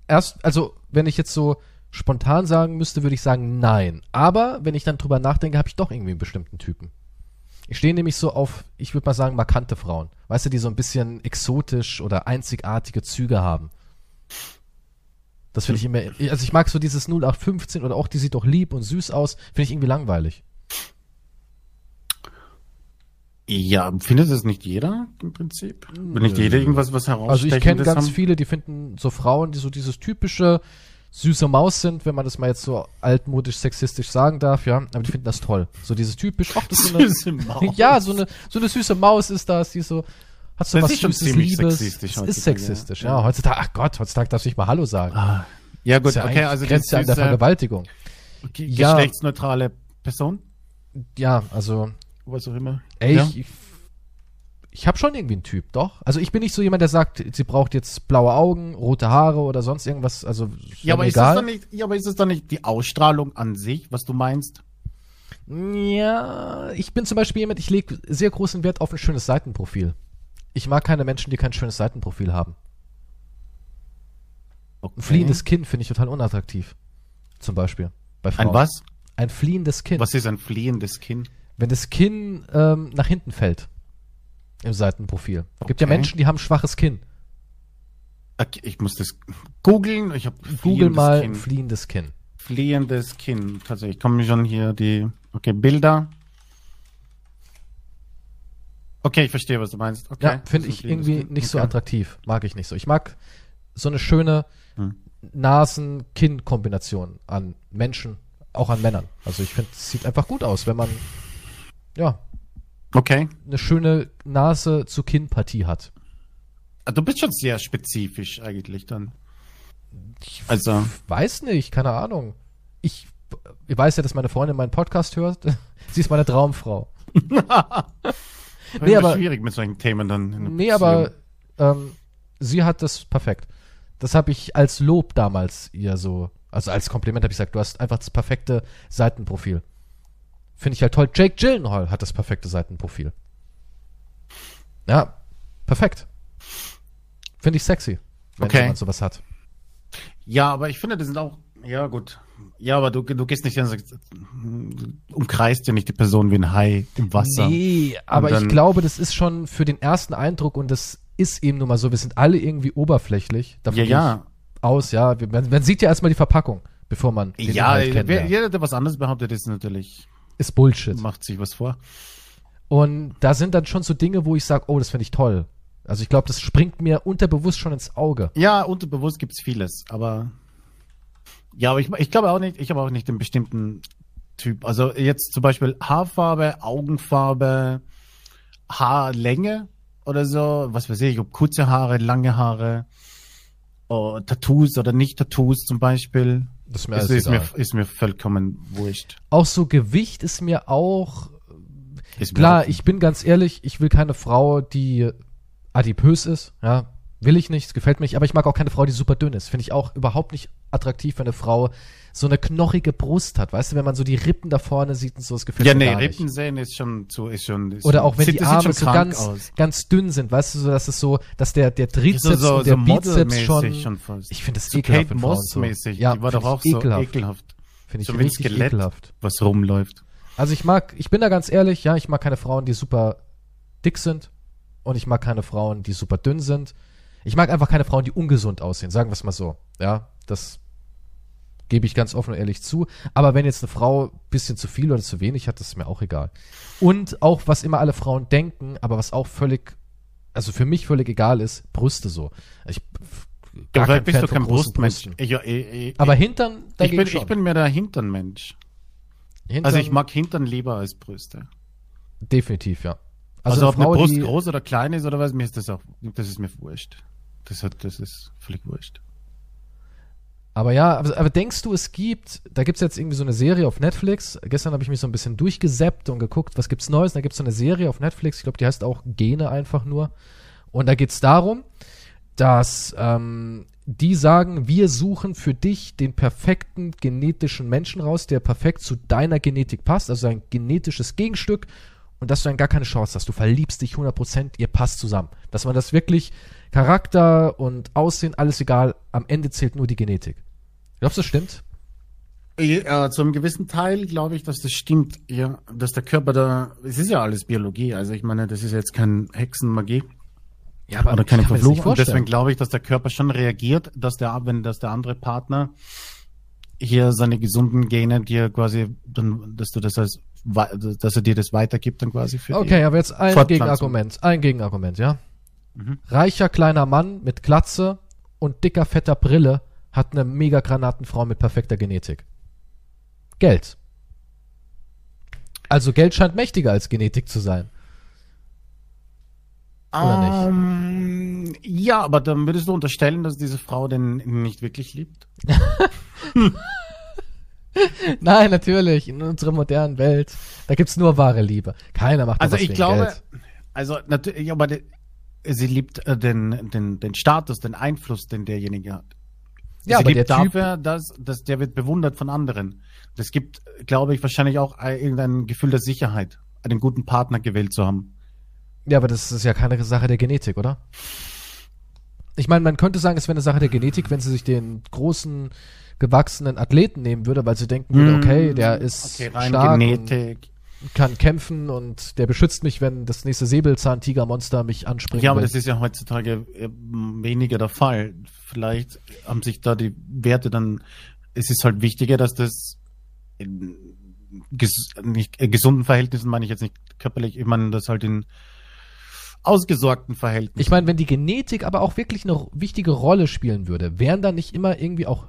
erst, also wenn ich jetzt so spontan sagen müsste, würde ich sagen nein. Aber wenn ich dann drüber nachdenke, habe ich doch irgendwie einen bestimmten Typen. Ich stehe nämlich so auf, ich würde mal sagen, markante Frauen. Weißt du, die so ein bisschen exotisch oder einzigartige Züge haben. Das finde ich immer, also ich mag so dieses 0815 oder auch die sieht doch lieb und süß aus, finde ich irgendwie langweilig. Ja, findet es nicht jeder im Prinzip? Wenn nicht jeder irgendwas was Also ich kenne ganz haben? viele, die finden so Frauen, die so dieses typische süße Maus sind, wenn man das mal jetzt so altmodisch sexistisch sagen darf, ja, aber die finden das toll. So dieses typisch, ach, das ist so eine, <laughs> Süße Maus. ja, so eine, so eine süße Maus ist das, die so, hat so Das was ist schon Süßes, ziemlich Liebes. sexistisch Das ist sexistisch, ja. ja. Heutzutage, ach Gott, heutzutage darfst du nicht mal Hallo sagen. Ah. Ja gut, ja okay, also grenzt ja an der süße, Vergewaltigung. ge- Ja. geschlechtsneutrale Person, Ja, also, was auch immer. ey, ja? ich, ich, ich habe schon irgendwie einen Typ, doch. Also ich bin nicht so jemand, der sagt, sie braucht jetzt blaue Augen, rote Haare oder sonst irgendwas, also Ja, aber mir ist, das egal. nicht, ja, aber ist es dann nicht die Ausstrahlung an sich, was du meinst? Ja, ich bin zum Beispiel jemand, ich lege sehr großen Wert auf ein schönes Seitenprofil. Ich mag keine Menschen, die kein schönes Seitenprofil haben. Okay. Ein fliehendes Kinn finde ich total unattraktiv. Zum Beispiel. Bei Frauen. Ein was? Ein fliehendes Kinn. Was ist ein fliehendes Kinn? Wenn das Kinn ähm, nach hinten fällt. Im Seitenprofil. Gibt ja Okay. Menschen, die haben schwaches Kinn. Okay, Ich muss das googeln. Ich habe Google mal Kinn. fliehendes Kinn. Fliehendes Kinn. Tatsächlich kommen schon hier die okay Bilder. Okay, ich verstehe, was du meinst. Okay, Ja, finde ich irgendwie nicht so Okay. attraktiv. Mag ich nicht so. Ich mag so eine schöne Hm. Nasen-Kinn-Kombination an Menschen, auch an Männern. Also ich finde, es sieht einfach gut aus, wenn man ja Okay. eine schöne Nase zu Kinnpartie hat. Ah, Du bist schon sehr spezifisch eigentlich dann. Also, Weiß nicht, keine Ahnung. Ich, ich weiß ja, dass meine Freundin meinen Podcast hört. <laughs> Sie ist meine Traumfrau. <laughs> nee, aber- schwierig mit solchen Themen dann. Nee, aber ähm, sie hat das perfekt. Das habe ich als Lob damals ihr so, also als Kompliment habe ich gesagt, du hast einfach das perfekte Seitenprofil. Finde ich halt toll. Jake Gyllenhaal hat das perfekte Seitenprofil. Ja, perfekt. Finde ich sexy, wenn Okay. jemand sowas hat. Ja, aber ich finde, das sind auch. Ja, gut. Ja, aber du, du gehst nicht hin und sagst, du umkreist ja nicht die Person wie ein Hai im Wasser. Nee, aber ich glaube, das ist schon für den ersten Eindruck und das ist eben nun mal so, wir sind alle irgendwie oberflächlich. Davon Ja, ja. aus, ja. Man, man sieht ja erstmal die Verpackung, bevor man den Ja, Inhalt wer, kennenlernt. jeder, der was anderes behauptet, ist natürlich, Ist Bullshit. macht sich was vor. Und da sind dann schon so Dinge, wo ich sage, oh, das finde ich toll. Also ich glaube, das springt mir unterbewusst schon ins Auge. Ja, unterbewusst gibt's vieles, aber ja, aber ich, ich glaube auch nicht, ich habe auch nicht den bestimmten Typ. Also jetzt zum Beispiel Haarfarbe, Augenfarbe, Haarlänge oder so, was weiß ich, ob kurze Haare, lange Haare, oh, Tattoos oder nicht Tattoos zum Beispiel. Das ist mir Ist, ist, mir, ist mir vollkommen wurscht. Auch so Gewicht ist mir auch Ist mir Klar, ich bin ganz ehrlich, ich will keine Frau, die adipös ist, ja. Will ich nicht, es gefällt mir nicht, aber ich mag auch keine Frau, die super dünn ist. Finde ich auch überhaupt nicht attraktiv, wenn eine Frau so eine knochige Brust hat. Weißt du, wenn man so die Rippen da vorne sieht und so, das gefällt Ja, mir nee, gar Rippen nicht. sehen ist schon zu, ist schon. Ist Oder schon, auch wenn sieht, die Arme schon so ganz, aus. ganz dünn sind, weißt du, so, dass es so, dass der, der Trizeps So, so, und der so Bizeps schon, schon ich finde das so ekelhaft. Kate Moss so- mäßig. Ja, die war doch auch ich so ekelhaft. ekelhaft. Finde ich ein richtig Skelett. ekelhaft. Was rumläuft. Also ich mag, ich bin da ganz ehrlich, ja, ich mag keine Frauen, die super dick sind und ich mag keine Frauen, die super dünn sind. Ich mag einfach keine Frauen, die ungesund aussehen, sagen wir es mal so. Ja, das gebe ich ganz offen und ehrlich zu. Aber wenn jetzt eine Frau ein bisschen zu viel oder zu wenig hat, das ist mir auch egal. Und auch, was immer alle Frauen denken, aber was auch völlig, also für mich völlig egal ist, Brüste so. Ich Ja, gar vielleicht bist Fan du kein Brustmensch. Ich, ja, ich, ich, Aber Hintern, ich, dagegen bin, schon. ich bin mehr der Hinternmensch. Hintern, Also ich mag Hintern lieber als Brüste. definitiv, ja. Also, eine ob eine Frau, Brust die- groß oder klein ist oder was, mir ist das auch, das ist mir wurscht. Das hat, das ist völlig wurscht. Aber ja, aber, aber denkst du, es gibt, da gibt's jetzt irgendwie so eine Serie auf Netflix. Gestern habe ich mich so ein bisschen durchgeseppt und geguckt, was gibt's Neues. Da gibt's so eine Serie auf Netflix, ich glaube, die heißt auch Gene einfach nur. Und da geht's darum, dass ähm, die sagen, wir suchen für dich den perfekten genetischen Menschen raus, der perfekt zu deiner Genetik passt, also ein genetisches Gegenstück und dass du dann gar keine Chance hast. Du verliebst dich 100%, ihr passt zusammen. Dass man das wirklich, Charakter und Aussehen, alles egal, am Ende zählt nur die Genetik. Glaubst du, das stimmt? Ja, zu einem gewissen Teil glaube ich, dass das stimmt, ja, dass der Körper da, es ist ja alles Biologie, also ich meine, das ist jetzt kein Hexenmagie Ja, aber oder keine Verfluchung. Und deswegen glaube ich, dass der Körper schon reagiert, dass der, wenn dass der andere Partner hier seine gesunden Gene dir quasi, dann, dass du das als, dass er dir das weitergibt dann quasi für Okay, aber jetzt ein. Gegenargument. Ein Gegenargument, ja? Mhm. Reicher kleiner Mann mit Glatze und dicker fetter Brille hat eine mega Granatenfrau mit perfekter Genetik. Geld. Also Geld scheint mächtiger als Genetik zu sein. Oder nicht? Ähm, Ja, aber dann würdest du unterstellen, dass diese Frau den nicht wirklich liebt. <laughs> <laughs> <laughs> <laughs> Nein, natürlich. In unserer modernen Welt, da gibt's nur wahre Liebe. Keiner macht da Also ich glaube, Geld. also natürlich, aber de, sie liebt äh, den, den, den Status, den Einfluss, den derjenige hat. Ja, sie aber liebt der Typ- dafür, dass, dass der wird bewundert von anderen. Das gibt, glaube ich, wahrscheinlich auch ein- irgendein Gefühl der Sicherheit, einen guten Partner gewählt zu haben. Ja, aber das ist ja keine Sache der Genetik, oder? Ich meine, man könnte sagen, es wäre eine Sache der Genetik, wenn sie sich den großen, gewachsenen Athleten nehmen würde, weil sie denken würde, okay, der ist Hm, okay, stark kann kämpfen und der beschützt mich, wenn das nächste Säbelzahntigermonster mich anspringt. Ja, aber das ist ja heutzutage äh, weniger der Fall. Vielleicht haben sich da die Werte dann, es ist halt wichtiger, dass das in ges nicht, äh, gesunden Verhältnissen meine ich jetzt nicht körperlich, ich meine das halt in ausgesorgten Verhältnissen. Ich meine, wenn die Genetik aber auch wirklich eine wichtige Rolle spielen würde, wären da nicht immer irgendwie auch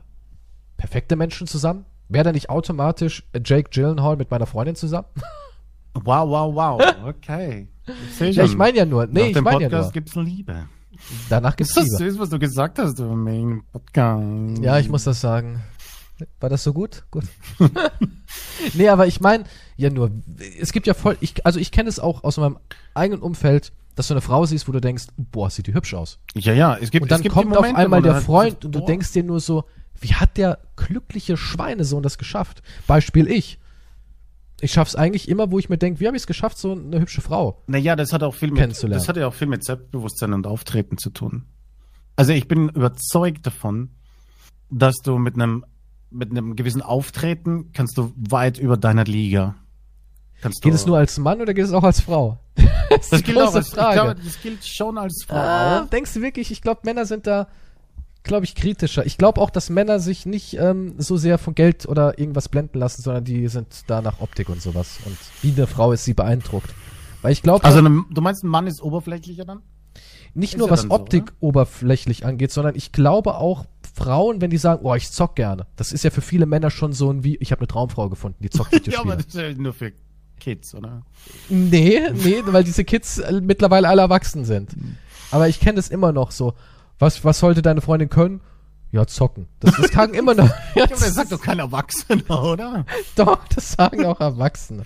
perfekte Menschen zusammen? Wäre da nicht automatisch Jake Gyllenhaal mit meiner Freundin zusammen? <laughs> wow, wow, wow. Okay. Ja, ich meine ja nur, nee, Nach ich dem meine ja nur. gibt's Liebe. Danach gibt's Ist das Liebe. süß, was du gesagt hast über meinen Podcast? Ja, ich muss das sagen. War das so gut? Gut. <laughs> nee, aber ich meine, ja nur, es gibt ja voll, ich, also ich kenne es auch aus meinem eigenen Umfeld, dass du eine Frau siehst, wo du denkst, boah, sieht die hübsch aus. Ja, ja, es gibt Und dann es gibt kommt Momente, auf einmal der du Freund halt- und du denkst dir nur so, wie hat der glückliche Schweinesohn das geschafft? Beispiel ich. Ich schaff's eigentlich immer, wo ich mir denke, wie habe ich es geschafft, so eine hübsche Frau? Naja, das hat auch viel mit, kennenzulernen. das hat ja auch viel mit Selbstbewusstsein und Auftreten zu tun. Also ich bin überzeugt davon, dass du mit einem, mit einem gewissen Auftreten kannst du weit über deiner Liga. Kannst Geht du, es nur als Mann oder geht es auch als Frau? das, <laughs> das ist die gilt auch große als, ich Frage. glaube, das gilt schon als Frau. Ah, auch. denkst du wirklich? Ich glaube, Männer sind da, glaube ich, kritischer. Ich glaube auch, dass Männer sich nicht ähm, so sehr von Geld oder irgendwas blenden lassen, sondern die sind da nach Optik und sowas. Und wie eine Frau ist sie beeindruckt. Weil ich glaube, Also ne- du meinst, ein Mann ist oberflächlicher dann? nicht ist nur ja was so, Optik oder? oberflächlich angeht, sondern ich glaube auch Frauen, wenn die sagen, oh, ich zock gerne. Das ist ja für viele Männer schon so ein wie, ich habe eine Traumfrau gefunden, die zockt <laughs> Ja, Videospiele. aber das ist ja nur für Kids, oder? Nee, nee, weil diese Kids äh, mittlerweile alle erwachsen sind. Aber ich kenne es immer noch so. Was, was sollte deine Freundin können? Ja, zocken. Das, das <laughs> sagen immer noch. Ja, das sagt doch kein Erwachsener, oder? <laughs> doch, das sagen auch Erwachsene.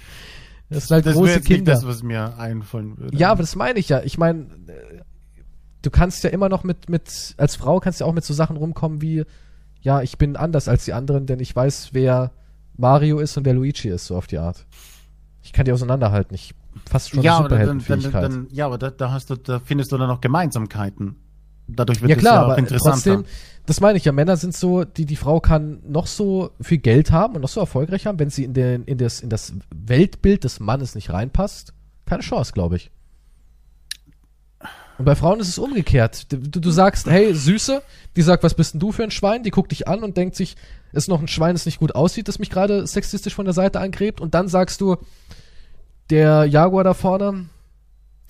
Das sind halt Das große jetzt nicht Kinder. das, was mir einfallen würde. Ja, aber das meine ich ja. Ich meine, äh, du kannst ja immer noch mit, mit, als Frau kannst du ja auch mit so Sachen rumkommen wie, ja, ich bin anders als die anderen, denn ich weiß, wer Mario ist und wer Luigi ist, so auf die Art. Ich kann die auseinanderhalten. Ich fast schon ja, eine aber dann, dann, Superheldenfähigkeit. dann, ja, aber da, da hast du, da findest du dann noch Gemeinsamkeiten. Dadurch wird ja es klar, ja auch aber interessanter. trotzdem, das meine ich ja, Männer sind so, die, die Frau kann noch so viel Geld haben und noch so erfolgreich haben, wenn sie in, den, in, das, in das Weltbild des Mannes nicht reinpasst, keine Chance, glaube ich. Und bei Frauen ist es umgekehrt. Du, du sagst, hey, Süße, die sagt, was bist denn du für ein Schwein? Die guckt dich an und denkt sich, ist noch ein Schwein, das nicht gut aussieht, das mich gerade sexistisch von der Seite angrebt. Und dann sagst du, der Jaguar da vorne,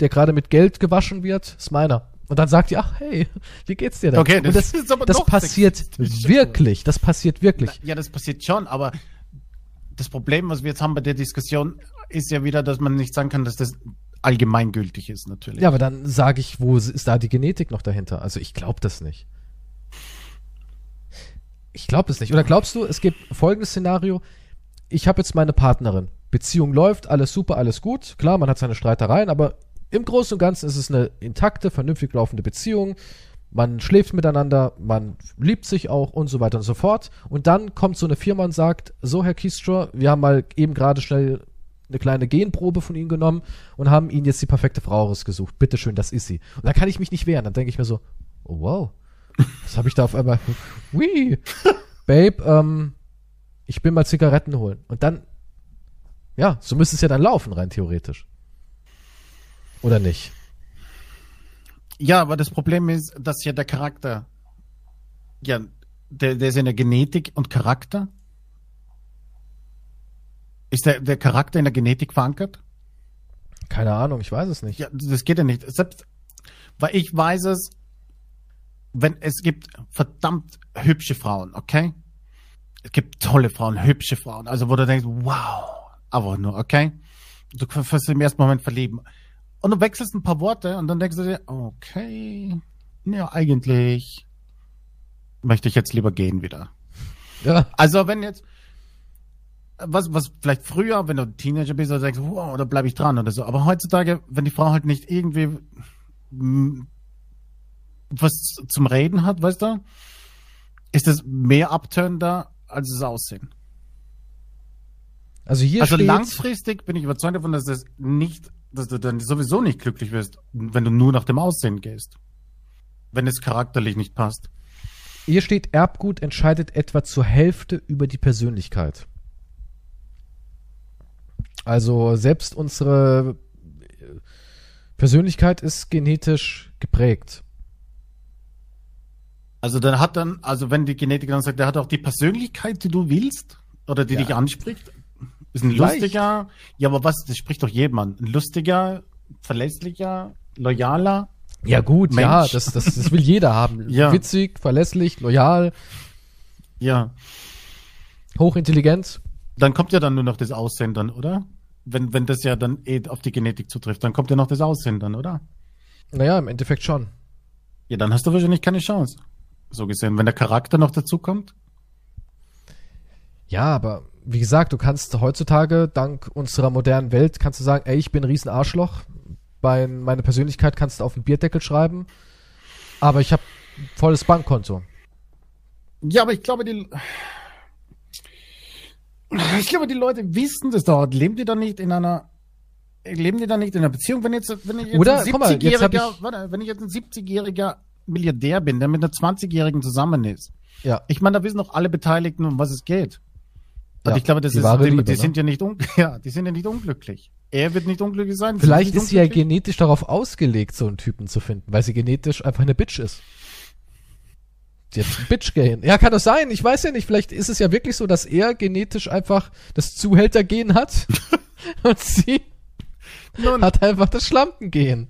der gerade mit Geld gewaschen wird, ist meiner. Und dann sagt die, ach hey, wie geht's dir denn? Okay, und das das, ist aber das passiert wirklich, das passiert wirklich. Ja, das passiert schon, aber das Problem, was wir jetzt haben bei der Diskussion, ist ja wieder, dass man nicht sagen kann, dass das allgemeingültig ist, natürlich. Ja, aber dann sage ich, wo ist da die Genetik noch dahinter? Also ich glaube das nicht. Ich glaube es nicht. Oder glaubst du, es gibt folgendes Szenario, ich habe jetzt meine Partnerin, Beziehung läuft, alles super, alles gut, klar, man hat seine Streitereien, aber im Großen und Ganzen ist es eine intakte, vernünftig laufende Beziehung, man schläft miteinander, man liebt sich auch und so weiter und so fort. Und dann kommt so eine Firma und sagt, so Herr Kiestra, wir haben mal eben gerade schnell eine kleine Genprobe von Ihnen genommen und haben Ihnen jetzt die perfekte Frau rausgesucht. Bitteschön, das ist sie. Und da kann ich mich nicht wehren. Dann denke ich mir so, oh wow, was habe ich da auf einmal? <laughs> Wii, Babe, ähm, ich bin mal Zigaretten holen. Und dann, ja, so müsste es ja dann laufen, rein theoretisch. Oder nicht? Ja, aber das Problem ist, dass ja der Charakter, ja, der, der ist in der Genetik und Charakter. Ist der, der Charakter in der Genetik verankert? Keine Ahnung, ich weiß es nicht. Ja, das geht ja nicht. Selbst, weil ich weiß es, wenn es gibt verdammt hübsche Frauen, okay? Es gibt tolle Frauen, hübsche Frauen, also wo du denkst, wow, aber nur, okay? Du wirst im ersten Moment verlieben. Und du wechselst ein paar Worte und dann denkst du dir, okay, ja, eigentlich möchte ich jetzt lieber gehen wieder. Ja, Also wenn jetzt, was, was vielleicht früher, wenn du Teenager bist, oder denkst, wow, da bleibe ich dran oder so. Aber heutzutage, wenn die Frau halt nicht irgendwie was zum Reden hat, weißt du, ist es mehr abtönender als das Aussehen. also hier also steht, langfristig bin ich überzeugt davon, dass das nicht, dass du dann sowieso nicht glücklich wirst, wenn du nur nach dem Aussehen gehst. Wenn es charakterlich nicht passt. hier steht, Erbgut entscheidet etwa zur Hälfte über die Persönlichkeit. Also selbst unsere äh, Persönlichkeit ist genetisch geprägt. Also dann hat dann, also wenn die Genetik dann sagt, der hat auch die Persönlichkeit, die du willst oder die Ja. dich anspricht, ist ein Vielleicht. lustiger, ja, aber was, das spricht doch jedem an. Ein lustiger, verlässlicher, loyaler. Ja gut, Mensch. ja, das, das, das will jeder haben. <laughs> Ja. Witzig, verlässlich, loyal, Ja, hochintelligent. dann kommt ja dann nur noch das Aussehen dann, oder? Wenn, wenn das ja dann eh auf die Genetik zutrifft, dann kommt ja noch das Aussehen dann, oder? Naja, im Endeffekt schon. Ja, dann hast du wahrscheinlich keine Chance. So gesehen, wenn der Charakter noch dazu kommt. Ja, aber wie gesagt, du kannst heutzutage, dank unserer modernen Welt, kannst du sagen, ey, ich bin ein riesen Arschloch. Bei, meine Persönlichkeit kannst du auf den Bierdeckel schreiben. Aber ich habe volles Bankkonto. Ja, aber ich glaube, die. Ich glaube, die Leute wissen das doch. Leben die da nicht in einer. Leben die da nicht in einer Beziehung? Wenn jetzt, wenn ich jetzt Oder, ein guck mal, jetzt hab 70-jähriger, ich- warte, wenn ich jetzt ein 70-jähriger Milliardär bin, der mit einer 20-jährigen zusammen ist. Ja. Ich meine, da wissen doch alle Beteiligten, um was es geht. Und Ja, ich glaube, das die ist, die, Liebe, die ne? sind ja nicht, <laughs> ja, die sind ja nicht unglücklich. Er wird nicht unglücklich sein. sie Vielleicht ist sie ja genetisch darauf ausgelegt, so einen Typen zu finden, weil sie genetisch einfach eine Bitch ist. Die hat ein Bitch-Gen. Ja, kann das sein. Ich weiß ja nicht. Vielleicht ist es ja wirklich so, dass er genetisch einfach das Zuhälter-Gen hat <laughs> und sie Nun, hat einfach das Schlampen-Gen.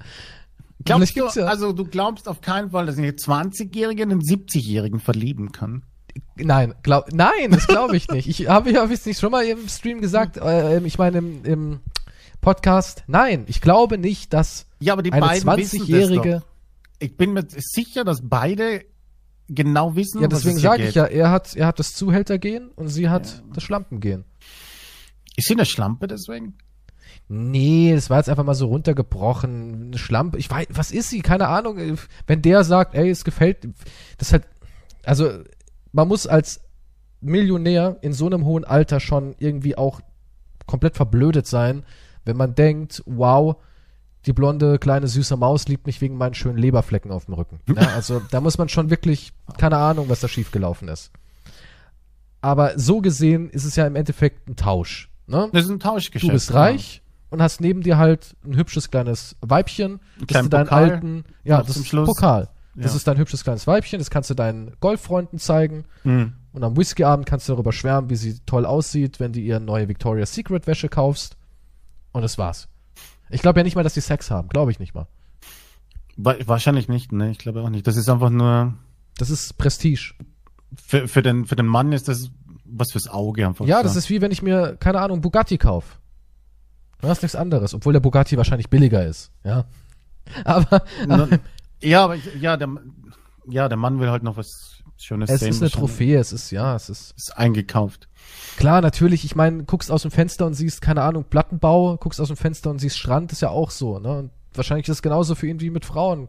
glaubst du, ja- also du glaubst auf keinen Fall, dass eine 20-Jährige einen 70-Jährigen verlieben kann. Nein, glaub, nein, das glaube ich nicht. Ich habe hab ich nicht schon mal im Stream gesagt, äh, ich meine im, im Podcast. Nein, ich glaube nicht, dass Ja, aber die eine beiden wissen das 20-jährige. doch. Ich bin mir sicher, dass beide genau wissen, Ja, deswegen es sage geht. ich ja, er hat, er hat das Zuhältergehen und sie hat das Schlampengehen. Ist sie eine Schlampe deswegen? Nee, das war jetzt einfach mal so runtergebrochen. Eine Schlampe. Ich weiß, was ist sie? Keine Ahnung. Wenn der sagt, ey, es gefällt, das halt, also, man muss als Millionär in so einem hohen Alter schon irgendwie auch komplett verblödet sein, wenn man denkt, wow, die blonde kleine süße Maus liebt mich wegen meinen schönen Leberflecken auf dem Rücken. <laughs> Ja, also da muss man schon wirklich, keine Ahnung, was da schiefgelaufen ist. Aber so gesehen ist es ja im Endeffekt ein Tausch. Ne? Das ist ein Tauschgeschäft. Du bist reich und hast neben dir halt ein hübsches kleines Weibchen, das du deinen Pokal. alten, ja, das zum ist Schluss. Pokal. Das Ja. ist dein hübsches kleines Weibchen, das kannst du deinen Golffreunden zeigen. Ja. Hm. Und am Whiskyabend kannst du darüber schwärmen, wie sie toll aussieht, wenn du ihr neue Victoria's Secret Wäsche kaufst. Und das war's. Ich glaube ja nicht mal, dass die Sex haben. Glaube ich nicht mal. Wa- Wahrscheinlich nicht, ne? Ich glaube auch nicht. Das ist einfach nur Das ist Prestige. für, für, den, für den Mann ist das was fürs Auge einfach. Ja, so. das ist wie wenn ich mir, keine Ahnung, Bugatti kauf. Du hast nichts anderes, obwohl der Bugatti wahrscheinlich billiger ist. Ja. <laughs> Aber, Na- Ja, aber ich, ja, der, ja, der Mann will halt noch was Schönes es sehen. ist eine. Trophäe, es ist, ja, es ist. Ist eingekauft. Klar, natürlich, ich meine, guckst aus dem Fenster und siehst, keine Ahnung, Plattenbau, guckst aus dem Fenster und siehst Strand, ist ja auch so, ne? Und wahrscheinlich ist es genauso für ihn wie mit Frauen.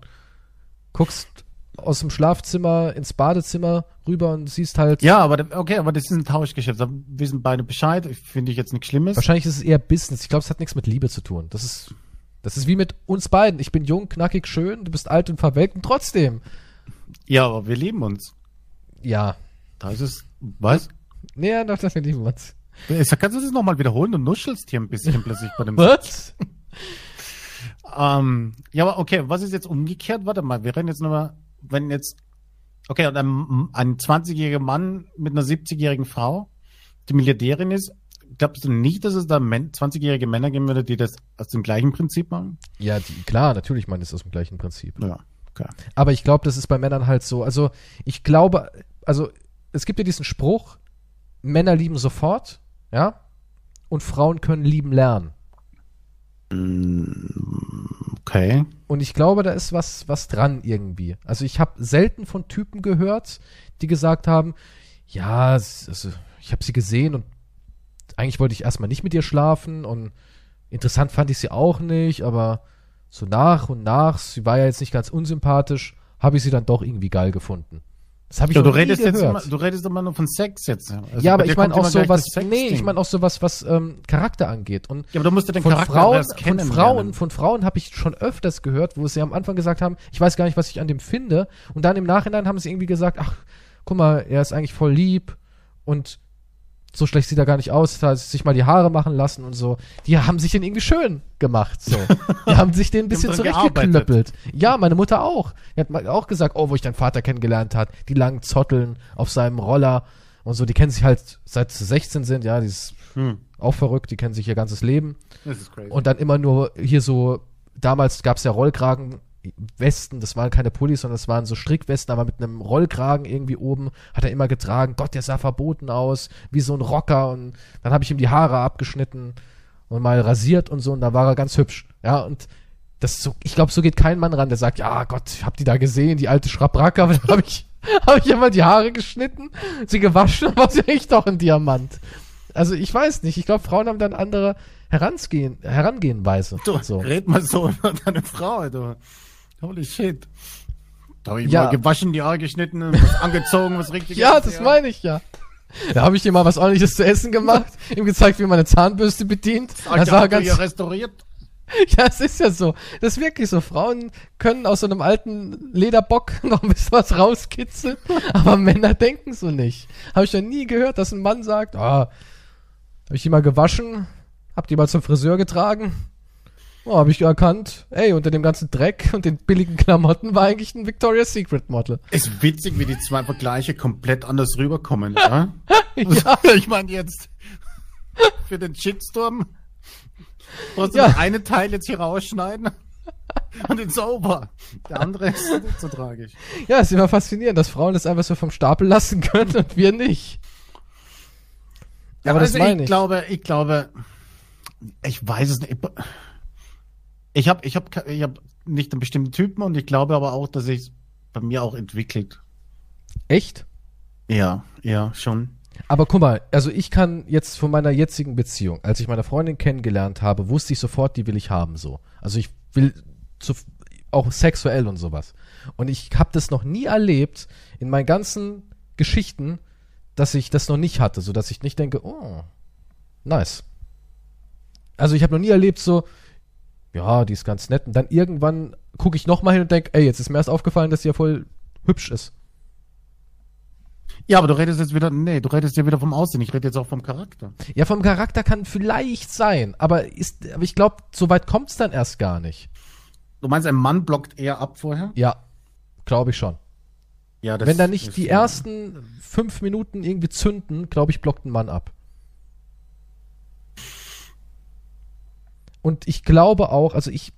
Guckst aus dem Schlafzimmer ins Badezimmer rüber und siehst halt. Ja, aber okay, aber das ist ein Tauschgeschäft. Da wissen beide Bescheid. Finde ich jetzt nichts Schlimmes. Wahrscheinlich ist es eher Business. Ich glaube, es hat nichts mit Liebe zu tun. Das ist, das ist wie mit uns beiden. Ich bin jung, knackig, schön, du bist alt und verwelkt und trotzdem. Ja, aber wir lieben uns. Ja. Da ist es, was? Nee, doch, das wir lieben uns. Kannst du das nochmal wiederholen? Du nuschelst hier ein bisschen plötzlich bei dem <laughs> Was? Ähm, ja, aber okay, was ist jetzt umgekehrt? Warte mal, wir reden jetzt nochmal, wenn jetzt, okay, und ein, ein 20-jähriger Mann mit einer 70-jährigen Frau, die Milliardärin ist, glaubst du nicht, dass es da Män- 20-jährige Männer geben würde, die das aus dem gleichen Prinzip machen? Ja, die, klar, natürlich, man ist aus dem gleichen Prinzip. Ja, okay. Aber ich glaube, das ist bei Männern halt so. Also, ich glaube, also, es gibt ja diesen Spruch, Männer lieben sofort, ja, und Frauen können lieben lernen. Okay. Und ich glaube, da ist was, was dran irgendwie. Also ich habe selten von Typen gehört, die gesagt haben, ja, es- also ich habe sie gesehen und eigentlich wollte ich erstmal nicht mit ihr schlafen und interessant fand ich sie auch nicht, aber so nach und nach, sie war ja jetzt nicht ganz unsympathisch, habe ich sie dann doch irgendwie geil gefunden. Das habe ich Ja, du redest jetzt gehört. immer, du redest immer nur von Sex jetzt. Also ja, aber ich meine auch das Sex-Ding. nee, ich meine auch sowas, was ähm, Charakter angeht. Und Ja, aber du musst ja den von Charakter Frauen, erst von. Frauen, von Frauen habe ich schon öfters gehört, wo sie am Anfang gesagt haben, ich weiß gar nicht, was ich an dem finde. Und dann im Nachhinein haben sie irgendwie gesagt, ach, guck mal, er ist eigentlich voll lieb und so schlecht sieht er gar nicht aus, da hat sich mal die Haare machen lassen und so. Die haben sich den irgendwie schön gemacht, so. <laughs> Die haben sich den ein bisschen dran zurechtgeklöppelt. Ja, meine Mutter auch. Die hat auch gesagt, oh, wo ich deinen Vater kennengelernt hat, die langen Zotteln auf seinem Roller und so. Die kennen sich halt seit sie 16 sind, ja, die ist Hm, auch verrückt, die kennen sich ihr ganzes Leben. das ist crazy. Und dann immer nur hier so, damals gab es ja Rollkragen, Westen, das waren keine Pullis, sondern das waren so Strickwesten, aber mit einem Rollkragen irgendwie oben, hat er immer getragen. Gott, der sah verboten aus, wie so ein Rocker. Und dann habe ich ihm die Haare abgeschnitten und mal rasiert und so, und da war er ganz hübsch. Ja, und das so, ich glaube, so geht kein Mann ran, der sagt, ja Gott, ich hab die da gesehen, die alte Schrabracke, aber <laughs> dann habe ich, hab ich immer die Haare geschnitten, sie gewaschen und war sie echt doch ein Diamant. Also ich weiß nicht, ich glaube, Frauen haben dann andere Herangehen, Herangehenweise. Du, so. red mal so über deine Frau, du. Holy shit. Da habe ich Ja. mal gewaschen, die Haare geschnitten, was <laughs> angezogen, was richtig Ja, das meine ich ja. Da habe ich ihm mal was ordentliches zu essen gemacht, ihm gezeigt, wie man eine Zahnbürste bedient. Da sah er ganz, hier restauriert. <laughs> ja, es ist ja so. Das ist wirklich so. Frauen können aus so einem alten Lederbock <laughs> noch ein bisschen was rauskitzeln, aber Männer denken so nicht. Habe ich ja nie gehört, dass ein Mann sagt, ah, habe ich die mal gewaschen, hab die mal zum Friseur getragen. Oh, habe ich erkannt, ey, unter dem ganzen Dreck und den billigen Klamotten war eigentlich ein Victoria's Secret Model. Ist witzig, wie die zwei Vergleiche komplett anders rüberkommen, ja? <laughs> Ja. <laughs> Ich meine jetzt für den Shitstorm. Musst du Ja. eine Teil jetzt hier rausschneiden? Und it's over. Der andere ist nicht so tragisch. Ja, ist immer faszinierend, dass Frauen das einfach so vom Stapel lassen können und wir nicht. Ja, aber also das meine ich. Ich glaube, ich glaube, ich weiß es nicht. Ich habe ich hab, ich hab nicht einen bestimmten Typen und ich glaube aber auch, dass sich bei mir auch entwickelt. Echt? Ja, ja, schon. Aber guck mal, also ich kann jetzt von meiner jetzigen Beziehung, als ich meine Freundin kennengelernt habe, wusste ich sofort, die will ich haben so. Also ich will zu, auch sexuell und sowas. Und ich habe das noch nie erlebt in meinen ganzen Geschichten, dass ich das noch nicht hatte, so dass ich nicht denke, oh, nice. Also ich habe noch nie erlebt so, ja, die ist ganz nett und dann irgendwann gucke ich noch mal hin und denke, ey, jetzt ist mir erst aufgefallen, dass sie ja voll hübsch ist. Ja, aber du redest jetzt wieder, nee, du redest ja wieder vom Aussehen. Ich rede jetzt auch vom Charakter. Ja, vom Charakter kann vielleicht sein, aber ist, aber ich glaube, so weit kommt's dann erst gar nicht. Du meinst, ein Mann blockt eher ab vorher? Ja, glaube ich schon. Ja, das Wenn da nicht die ersten fünf Minuten irgendwie zünden, glaube ich, blockt ein Mann ab. Und ich glaube auch, also ich,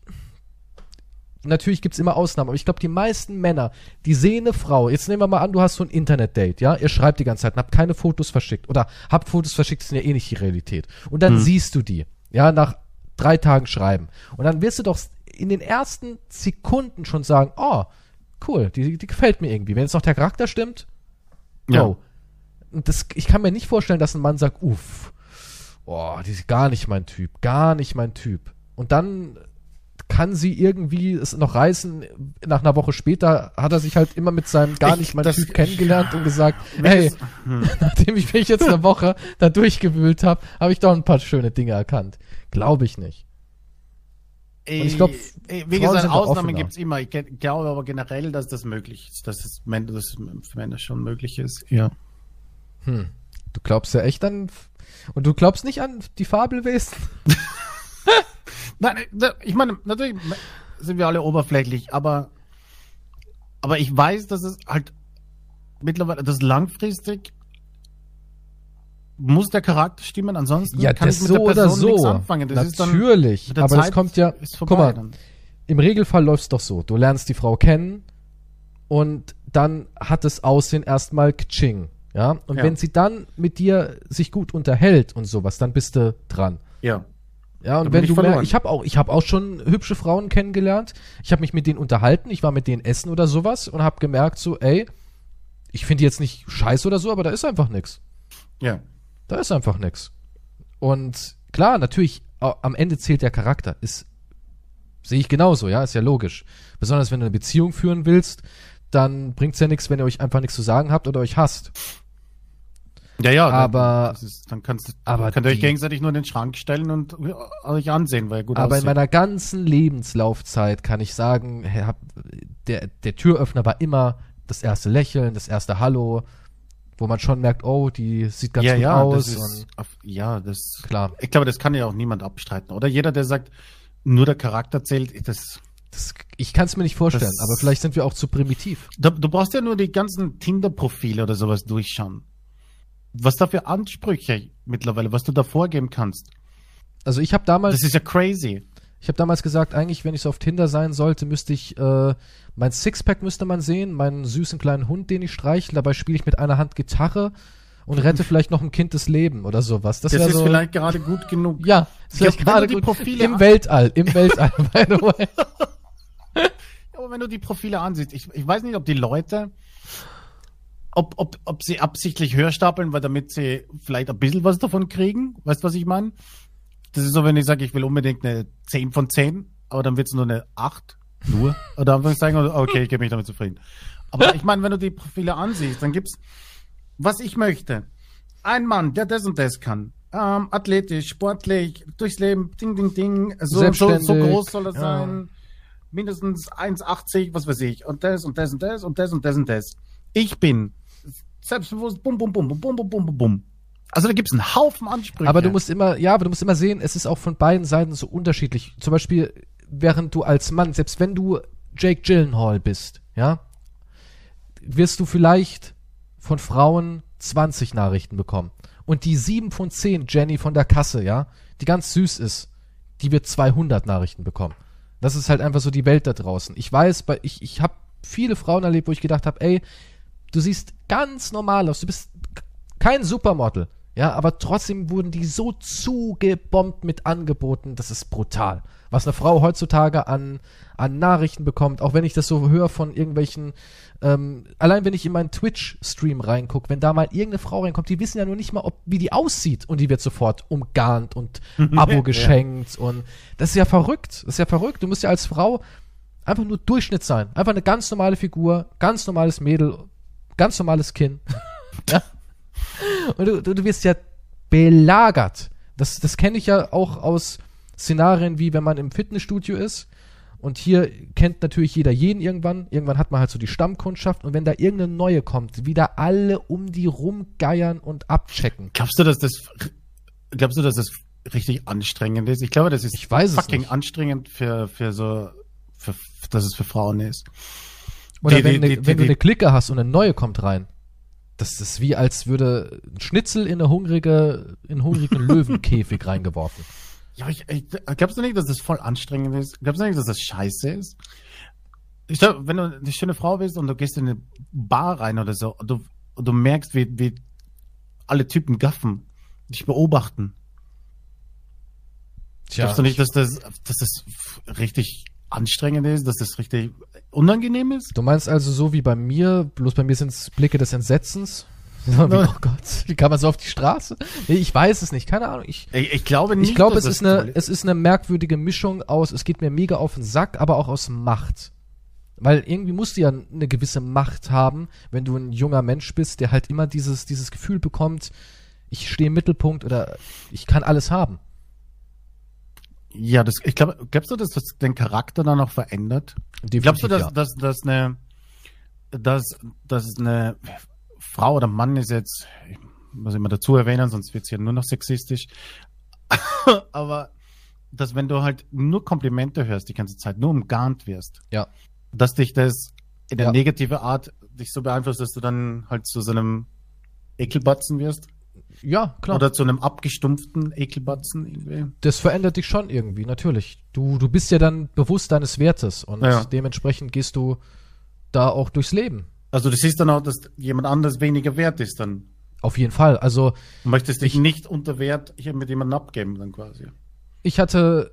natürlich gibt's immer Ausnahmen, aber ich glaube, die meisten Männer, die sehen eine Frau, jetzt nehmen wir mal an, du hast so ein Internet-Date, ja, ihr schreibt die ganze Zeit und habt keine Fotos verschickt oder habt Fotos verschickt, das sind ja eh nicht die Realität. Und dann hm. siehst du die, ja, nach drei Tagen schreiben. Und dann wirst du doch in den ersten Sekunden schon sagen, oh, cool, die, die gefällt mir irgendwie. Wenn jetzt noch der Charakter stimmt, ja. Oh. Und das, ich kann mir nicht vorstellen, dass ein Mann sagt, uff, oh, die ist gar nicht mein Typ, gar nicht mein Typ. Und dann kann sie irgendwie es noch reißen. Nach einer Woche später hat er sich halt immer mit seinem gar nicht mein Typ kennengelernt und gesagt, hey, hm. <laughs> nachdem ich mich jetzt eine Woche da durchgewühlt habe, habe ich doch ein paar schöne Dinge erkannt. Glaube ich nicht. Und ich glaube, wie gesagt, Ausnahmen gibt es immer. Ich glaube aber generell, dass das möglich ist, dass es dass für Männer schon möglich ist. Ja. Hm. Du glaubst ja echt an und du glaubst nicht an die Fabelwesen? <laughs> Nein, ich meine, natürlich sind wir alle oberflächlich, aber, aber ich weiß, dass es halt mittlerweile, das langfristig muss der Charakter stimmen, ansonsten ja, kann ich mit so der Person so. nichts anfangen. Das Natürlich, dann, aber Zeit das kommt ja, guck mal, dann. im Regelfall läuft's doch so. Du lernst die Frau kennen und dann hat das Aussehen erstmal Kching. Ja, und ja. wenn sie dann mit dir sich gut unterhält und sowas, dann bist du dran. Ja. Ja, und wenn du mehr, ich habe auch, ich habe auch schon hübsche Frauen kennengelernt. Ich habe mich mit denen unterhalten, ich war mit denen essen oder sowas und habe gemerkt so, ey, ich finde die jetzt nicht scheiße oder so, aber da ist einfach nix. Ja. Da ist einfach nix. Und klar, natürlich am Ende zählt der Charakter, ist sehe ich genauso, ja, ist ja logisch. Besonders wenn du eine Beziehung führen willst, dann bringt's ja nichts, wenn ihr euch einfach nichts zu sagen habt oder euch hasst. Ja, ja, aber dann, ist, dann kannst aber könnt ihr euch gegenseitig nur in den Schrank stellen und euch ansehen, weil gut Aber aussieht. in meiner ganzen Lebenslaufzeit kann ich sagen, der, der Türöffner war immer das erste Lächeln, das erste Hallo, wo man schon merkt, oh, die sieht ganz ja, gut ja, aus. Das ist, ja, das klar. Ich glaube, das kann ja auch niemand abstreiten, oder? Jeder, der sagt, nur der Charakter zählt, das das, ich kann es mir nicht vorstellen, das, aber vielleicht sind wir auch zu primitiv. Du, du brauchst ja nur die ganzen Tinder-Profile oder sowas durchschauen was da für Ansprüche mittlerweile, was du da vorgeben kannst. Also ich habe damals. Das ist ja crazy. Ich habe damals gesagt, eigentlich, wenn ich so auf Tinder sein sollte, müsste ich äh, mein Sixpack müsste man sehen, meinen süßen kleinen Hund, den ich streichle. Dabei spiele ich mit einer Hand Gitarre und rette vielleicht noch ein Kind das Leben oder sowas. Das, das ist so, vielleicht gerade gut genug. Ja, ist vielleicht gerade gut. Profile Im Weltall, im Weltall, by the way. <laughs> Aber wenn du die Profile ansiehst, ich, ich weiß nicht, ob die Leute ob, ob, ob sie absichtlich höher stapeln, weil damit sie vielleicht ein bisschen was davon kriegen. Weißt du, was ich meine? Das ist so, wenn ich sage, ich will unbedingt eine 10 von 10, aber dann wird es nur eine 8. Nur? <laughs> Oder einfach sagen, okay, ich gebe mich damit zufrieden. Aber ich meine, wenn du die Profile ansiehst, dann gibt's, was ich möchte. Ein Mann, der das und das kann. Ähm, athletisch, sportlich, durchs Leben, ding, ding, ding. So, so, so groß soll er ja. sein. Mindestens 1,80, was weiß ich. Und das und das und das und das und das und das. Ich bin selbstbewusst, bum, bum, bum, bum, bum, bum, bum, bum. Also da gibt's einen Haufen Ansprüche. Aber du musst immer, ja, aber du musst immer sehen, es ist auch von beiden Seiten so unterschiedlich. Zum Beispiel, während du als Mann, selbst wenn du Jake Gyllenhaal bist, ja, wirst du vielleicht von Frauen 20 Nachrichten bekommen. Und die 7 von 10, Jenny von der Kasse, ja, die ganz süß ist, die wird 200 Nachrichten bekommen. Das ist halt einfach so die Welt da draußen. Ich weiß, ich, ich habe viele Frauen erlebt, wo ich gedacht habe, ey, du siehst ganz normal aus, du bist kein Supermodel. Ja, aber trotzdem wurden die so zugebombt mit Angeboten, das ist brutal. Was eine Frau heutzutage an, an Nachrichten bekommt, auch wenn ich das so höre von irgendwelchen, ähm, allein wenn ich in meinen Twitch-Stream reingucke, wenn da mal irgendeine Frau reinkommt, die wissen ja nur nicht mal, ob, wie die aussieht und die wird sofort umgarnt und <laughs> Abo geschenkt ja. und das ist ja verrückt, das ist ja verrückt. Du musst ja als Frau einfach nur Durchschnitt sein, einfach eine ganz normale Figur, ganz normales Mädel, ganz normales Kinn. <laughs> ja. Und du, du, du wirst ja belagert. Das, das kenne ich ja auch aus Szenarien, wie wenn man im Fitnessstudio ist. Und hier kennt natürlich jeder jeden irgendwann. Irgendwann hat man halt so die Stammkundschaft. Und wenn da irgendeine neue kommt, wieder alle um die rumgeiern und abchecken. Glaubst du, dass das, glaubst du, dass das richtig anstrengend ist? Ich glaube, das ist ich weiß fucking anstrengend für, für so, für, dass es für Frauen ist. Oder die, wenn, die, die, wenn du eine Clique hast und eine neue kommt rein das ist wie als würde ein Schnitzel in eine hungrige, in einen hungrigen <laughs> Löwenkäfig reingeworfen. Ja, ich, ich, glaubst du nicht, dass das voll anstrengend ist? Glaubst du nicht, dass das scheiße ist? Ich glaube, wenn du eine schöne Frau bist und du gehst in eine Bar rein oder so und du, und du merkst, wie, wie alle Typen gaffen, dich beobachten. Tja, glaubst du nicht, dass das, dass das richtig anstrengend ist, dass das richtig unangenehm ist? Du meinst also so wie bei mir, bloß bei mir sind es Blicke des Entsetzens? <laughs> oh Gott, wie kann man so auf die Straße? Nee, ich weiß es nicht, keine Ahnung. Ich, ich, ich glaube nicht. Ich glaube, es ist eine, es ist eine merkwürdige Mischung aus, es geht mir mega auf den Sack, aber auch aus Macht. Weil irgendwie musst du ja eine gewisse Macht haben, wenn du ein junger Mensch bist, der halt immer dieses, dieses Gefühl bekommt, ich stehe im Mittelpunkt oder ich kann alles haben. Ja, das, ich glaube, glaubst du, dass das den Charakter dann noch verändert? Definitiv, glaubst du, dass, ja. dass, dass eine, dass, dass eine Frau oder Mann ist jetzt, ich muss immer dazu erwähnen, sonst wird es ja nur noch sexistisch, <laughs> aber dass wenn du halt nur Komplimente hörst die ganze Zeit, nur umgarnt wirst, ja. dass dich das in der ja. negative Art dich so beeinflusst, dass du dann halt zu so einem Ekelbatzen wirst? Ja, klar. Oder zu einem abgestumpften Ekelbatzen irgendwie. Das verändert dich schon irgendwie, natürlich. Du, du bist ja dann bewusst deines Wertes und ja. dementsprechend gehst du da auch durchs Leben. Also du siehst dann auch, dass jemand anders weniger wert ist dann. Auf jeden Fall. Also du möchtest dich ich, nicht unter Wert hier mit jemandem abgeben dann quasi. Ich hatte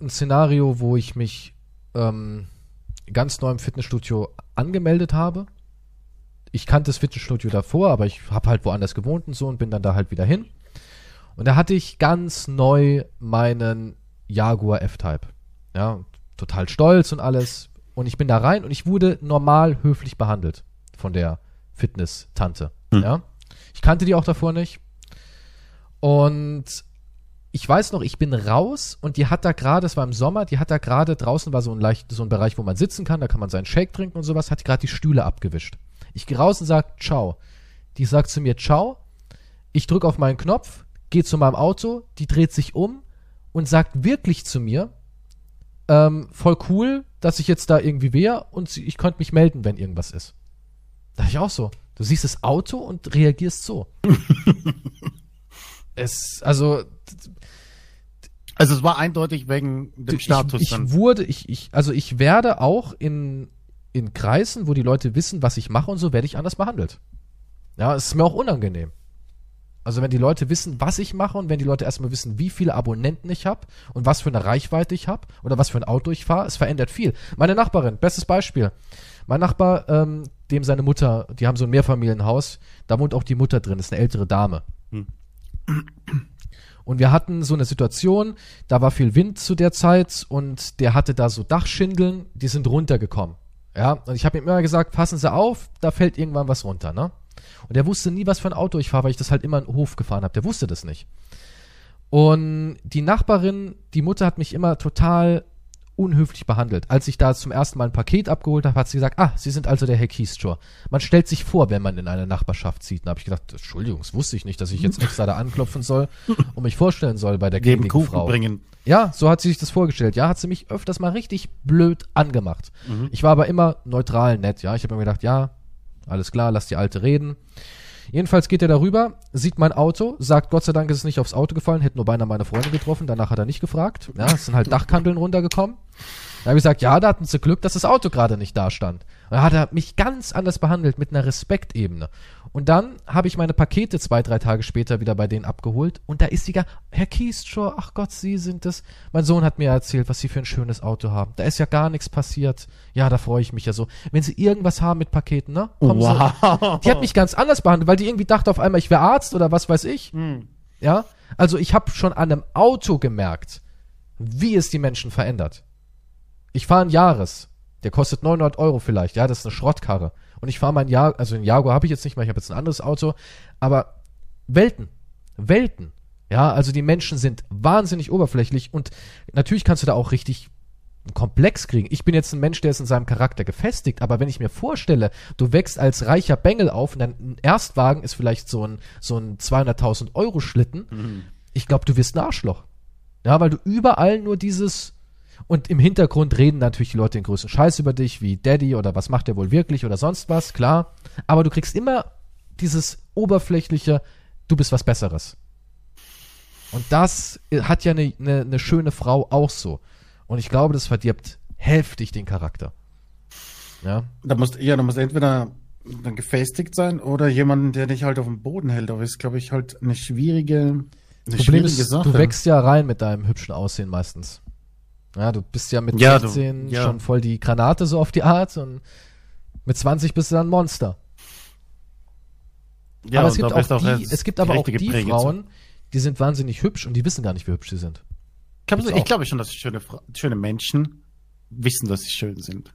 ein Szenario, wo ich mich ähm, ganz neu im Fitnessstudio angemeldet habe ich kannte das Fitnessstudio davor, aber ich habe halt woanders gewohnt und so und bin dann da halt wieder hin. Und da hatte ich ganz neu meinen Jaguar F-Type. Ja, total stolz und alles. Und ich bin da rein und ich wurde normal höflich behandelt von der Fitness-Tante. Hm. Ja. Ich kannte die auch davor nicht. Und ich weiß noch, ich bin raus und die hat da gerade, es war im Sommer, die hat da gerade draußen war so ein leicht, so ein Bereich, wo man sitzen kann, da kann man seinen Shake trinken und sowas, hat gerade die Stühle abgewischt. Ich gehe raus und sage Ciao. Die sagt zu mir Ciao. Ich drücke auf meinen Knopf, gehe zu meinem Auto, die dreht sich um und sagt wirklich zu mir, ähm, voll cool, dass ich jetzt da irgendwie wäre und ich könnte mich melden, wenn irgendwas ist. Da ich auch so. Du siehst das Auto und reagierst so. <laughs> es, also. Also es war eindeutig wegen dem Status. Ich, ich wurde, ich, ich, also ich werde auch in in Kreisen, wo die Leute wissen, was ich mache und so, werde ich anders behandelt. Ja, es ist mir auch unangenehm. Also wenn die Leute wissen, was ich mache und wenn die Leute erstmal wissen, wie viele Abonnenten ich habe und was für eine Reichweite ich habe oder was für ein Auto ich fahre, es verändert viel. Meine Nachbarin, bestes Beispiel. Mein Nachbar, ähm, dem seine Mutter, die haben so ein Mehrfamilienhaus, da wohnt auch die Mutter drin, ist eine ältere Dame. Hm. Und wir hatten so eine Situation, da war viel Wind zu der Zeit und der hatte da so Dachschindeln, die sind runtergekommen. Ja, und ich habe ihm immer gesagt, passen Sie auf, da fällt irgendwann was runter, ne? Und er wusste nie, was für ein Auto ich fahre, weil ich das halt immer in den Hof gefahren habe. Der wusste das nicht. Und die Nachbarin, die Mutter hat mich immer total unhöflich behandelt. Als ich da zum ersten Mal ein Paket abgeholt habe, hat sie gesagt, ah, Sie sind also der Herr Kiestor. Man stellt sich vor, wenn man in eine Nachbarschaft zieht. Da habe ich gedacht, Entschuldigung, das wusste ich nicht, dass ich jetzt extra da anklopfen soll und mich vorstellen soll bei der gnädigen Frau. Bringen. Ja, so hat sie sich das vorgestellt. Ja, hat sie mich öfters mal richtig blöd angemacht. Mhm. Ich war aber immer neutral nett, ja. Ich habe mir gedacht, ja, alles klar, lass die Alte reden. Jedenfalls geht er darüber, sieht mein Auto, sagt, Gott sei Dank ist es nicht aufs Auto gefallen, hätte nur beinahe meine Freunde getroffen, danach hat er nicht gefragt. Ja, es sind halt <laughs> Dachkanteln runtergekommen. Da habe ich gesagt, ja, da hatten sie Glück, dass das Auto gerade nicht da stand. Und da hat er mich ganz anders behandelt, mit einer Respektebene. Und dann habe ich meine Pakete zwei, drei Tage später wieder bei denen abgeholt. Und da ist sie gar, Herr Kiestrow, ach Gott, Sie sind es. Mein Sohn hat mir erzählt, was Sie für ein schönes Auto haben. Da ist ja gar nichts passiert. Ja, da freue ich mich ja so. Wenn Sie irgendwas haben mit Paketen, ne? Kommen Wow. Sie. Die hat mich ganz anders behandelt, weil die irgendwie dachte auf einmal, ich wäre Arzt oder was weiß ich. Hm. Ja, also ich habe schon an einem Auto gemerkt, wie es die Menschen verändert. Ich fahre einen Jahres, der kostet 900 Euro vielleicht, ja, das ist eine Schrottkarre. Und ich fahre mein Jahr, also einen Jaguar habe ich jetzt nicht mehr, ich habe jetzt ein anderes Auto, aber Welten, Welten. Ja, also die Menschen sind wahnsinnig oberflächlich und natürlich kannst du da auch richtig einen Komplex kriegen. Ich bin jetzt ein Mensch, der ist in seinem Charakter gefestigt, aber wenn ich mir vorstelle, du wächst als reicher Bengel auf und dein Erstwagen ist vielleicht so ein, so ein 200.000 Euro Schlitten, ich glaube, du wirst ein Arschloch. Ja, weil du überall nur dieses und im Hintergrund reden natürlich die Leute den größten Scheiß über dich, wie Daddy oder was macht er wohl wirklich oder sonst was, klar. Aber du kriegst immer dieses oberflächliche, du bist was Besseres. Und das äh, hat ja eine ne, ne schöne Frau auch so. Und ich glaube, das verdirbt heftig den Charakter. Ja. Da musst, ja, da musst entweder dann gefestigt sein oder jemanden, der dich halt auf dem Boden hält. Aber ist, glaube ich, halt eine schwierige, eine Problem schwierige ist, Sache. du wächst ja rein mit deinem hübschen Aussehen meistens. Ja, du bist ja mit Ja, du- 16 ja. schon voll die Granate so auf die Art und mit 20 bist du dann ein Monster. ja, aber es gibt auch du die, es gibt aber auch die Frauen, die sind wahnsinnig hübsch und die wissen gar nicht, wie hübsch sie sind. Ich glaube, Gibt's ich glaube schon, dass schöne, schöne Menschen wissen, dass sie schön sind.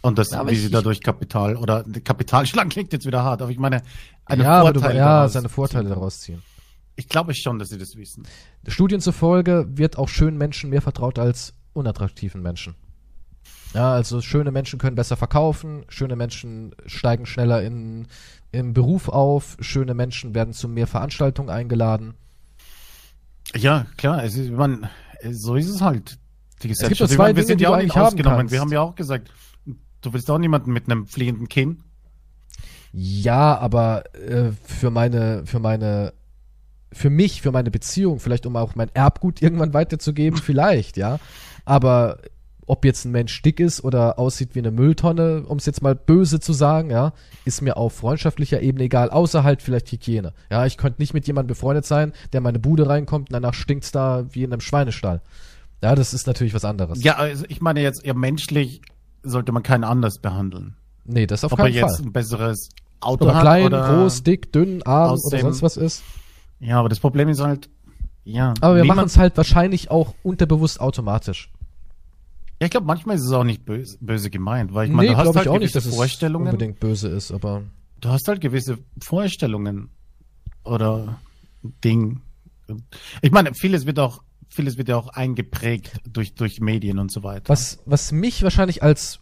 Und dass, Ja, aber wie ich- sie dadurch Kapital oder Kapital schlagen <laughs> klingt jetzt wieder hart, aber ich meine, eine ja, aber du, ja, seine Vorteile ziehen. daraus ziehen. Ich glaube schon, dass sie das wissen. Studien zufolge wird auch schönen Menschen mehr vertraut als unattraktiven Menschen. Ja, also schöne Menschen können besser verkaufen, schöne Menschen steigen schneller in, im Beruf auf, schöne Menschen werden zu mehr Veranstaltungen eingeladen. Ja, klar, es ist, man, so ist es halt. Die gibt Gesellschaft. Ich zwei meine, wir Dinge, sind ja auch nicht haben ausgenommen. Wir haben ja auch gesagt, du willst auch niemanden mit einem fliegenden Kinn. Ja, aber äh, für meine, für meine, für mich, für meine Beziehung, vielleicht um auch mein Erbgut <laughs> irgendwann weiterzugeben, vielleicht, ja. Aber ob jetzt ein Mensch dick ist oder aussieht wie eine Mülltonne, um es jetzt mal böse zu sagen, ja, ist mir auf freundschaftlicher Ebene egal, außer halt vielleicht Hygiene. Ja, ich könnte nicht mit jemandem befreundet sein, der in meine Bude reinkommt und danach stinkt's da wie in einem Schweinestall. Ja, das ist natürlich was anderes. Ja, also ich meine jetzt, ja, menschlich sollte man keinen anders behandeln. Nee, das auf Ob er keinen jetzt Fall. ein besseres Auto Ob er hat klein, oder groß, dick, dünn, arm oder sonst was ist. Ja, aber das Problem ist halt, ja. Aber wir machen es halt wahrscheinlich auch unterbewusst automatisch. Ja, ich glaube, manchmal ist es auch nicht böse, böse gemeint, weil ich meine, nee, du hast halt auch nicht, dass es Vorstellungen. unbedingt böse ist, aber Du hast halt gewisse Vorstellungen oder Ding. Ich meine, vieles wird auch, vieles wird ja auch eingeprägt durch, durch Medien und so weiter. was, was mich wahrscheinlich als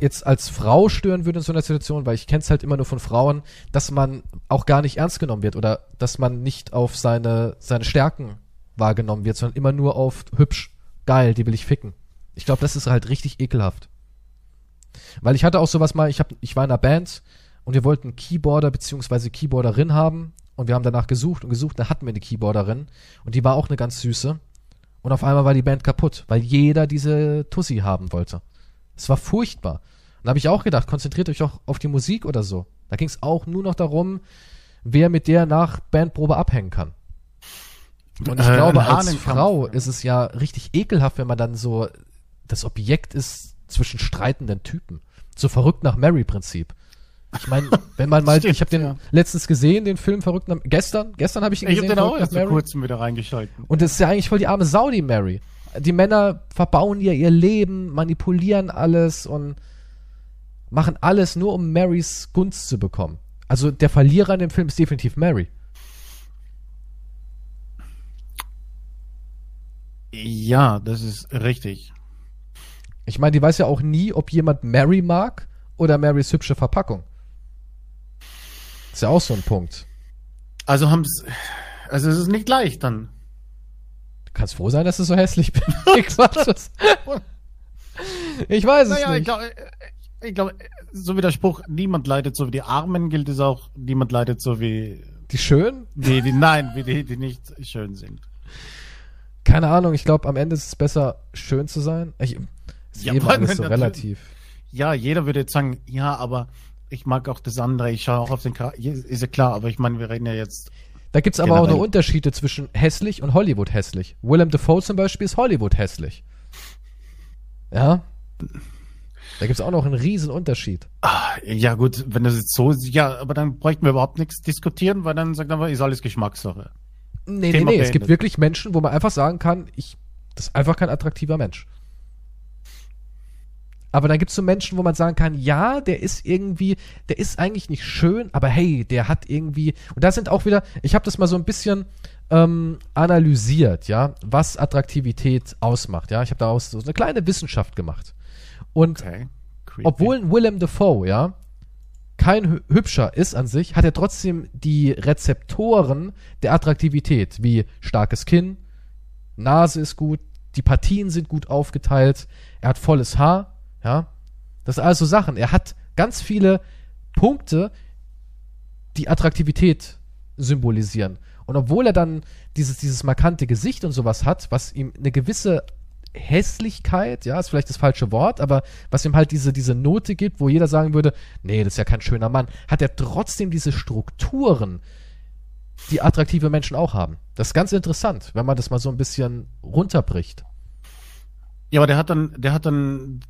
jetzt als Frau stören würde in so einer Situation, weil ich kenne es halt immer nur von Frauen, dass man auch gar nicht ernst genommen wird oder dass man nicht auf seine, seine Stärken wahrgenommen wird, sondern immer nur auf hübsch, geil, die will ich ficken. Ich glaube, das ist halt richtig ekelhaft. Weil ich hatte auch sowas mal, ich, hab, ich war in einer Band und wir wollten Keyboarder beziehungsweise Keyboarderin haben und wir haben danach gesucht und gesucht, da hatten wir eine Keyboarderin und die war auch eine ganz süße. Und auf einmal war die Band kaputt, weil jeder diese Tussi haben wollte. Es war furchtbar. Und da habe ich auch gedacht, konzentriert euch auch auf die Musik oder so. Da ging es auch nur noch darum, wer mit der nach Bandprobe abhängen kann. Und ich Äh, glaube, als Frau ist es ja richtig ekelhaft, wenn man dann so das Objekt ist zwischen streitenden Typen. So verrückt nach Mary-Prinzip. Ich meine, <laughs> wenn man mal, Stimmt, ich habe den ja. letztens gesehen, den Film Verrückt nach, gestern, gestern habe ich ihn Ich gesehen, habe den auch erst vor kurzem wieder reingeschalten. Und das ist ja eigentlich voll die arme Saudi Mary. Die Männer verbauen ihr ihr Leben, manipulieren alles und machen alles nur, um Marys Gunst zu bekommen. Also der Verlierer in dem Film ist definitiv Mary. Ja, das ist richtig. Ich meine, die weiß ja auch nie, ob jemand Mary mag oder Marys hübsche Verpackung. Ist ja auch so ein Punkt. Also haben's, also es ist nicht leicht dann. Kannst froh sein, dass du so hässlich bist. <laughs> ich, weiß es Naja, ich nicht. glaube, ich glaube, so wie der Spruch, niemand leidet so wie die Armen, gilt es auch, niemand leidet so wie Die schön? die, die nein, wie die, die nicht schön sind. keine Ahnung, ich glaube, am Ende ist es besser, schön zu sein. Ich, ist Ja, alles so relativ. Ja, jeder würde jetzt sagen, ja, aber ich mag auch das andere, ich schaue auch auf den Charakter. Ist ja klar, aber ich meine, wir reden ja jetzt. Da gibt's aber auch Generell. noch Unterschiede zwischen hässlich und Hollywood hässlich. Willem Dafoe zum Beispiel ist Hollywood hässlich. Ja. Da gibt's auch noch einen riesen Unterschied. Ah, ja, gut, wenn das jetzt so ist, ja, aber dann bräuchten wir überhaupt nichts diskutieren, weil dann sagt man, ist alles Geschmackssache. Nee, nee, Thema nee. Es gibt beendet. wirklich Menschen, wo man einfach sagen kann, ich, das ist einfach kein attraktiver Mensch. Aber dann gibt's so Menschen, wo man sagen kann, ja, der ist irgendwie, der ist eigentlich nicht schön, aber hey, der hat irgendwie. Und da sind auch wieder, ich habe das mal so ein bisschen ähm, analysiert, ja, was Attraktivität ausmacht. Ja, ich habe daraus so eine kleine Wissenschaft gemacht. Und Okay. Obwohl Willem Dafoe, ja, kein hü- hübscher ist an sich, hat er trotzdem die Rezeptoren der Attraktivität, wie starkes Kinn, Nase ist gut, die Partien sind gut aufgeteilt, er hat volles Haar, ja. Das sind also Sachen. Er hat ganz viele Punkte, die Attraktivität symbolisieren. Und obwohl er dann dieses, dieses markante Gesicht und sowas hat, was ihm eine gewisse Hässlichkeit, ja, ist vielleicht das falsche Wort, aber was ihm halt diese, diese Note gibt, wo jeder sagen würde, nee, das ist ja kein schöner Mann, hat er trotzdem diese Strukturen, die attraktive Menschen auch haben. Das ist ganz interessant, wenn man das mal so ein bisschen runterbricht. Ja, aber der hat dann, der hat dann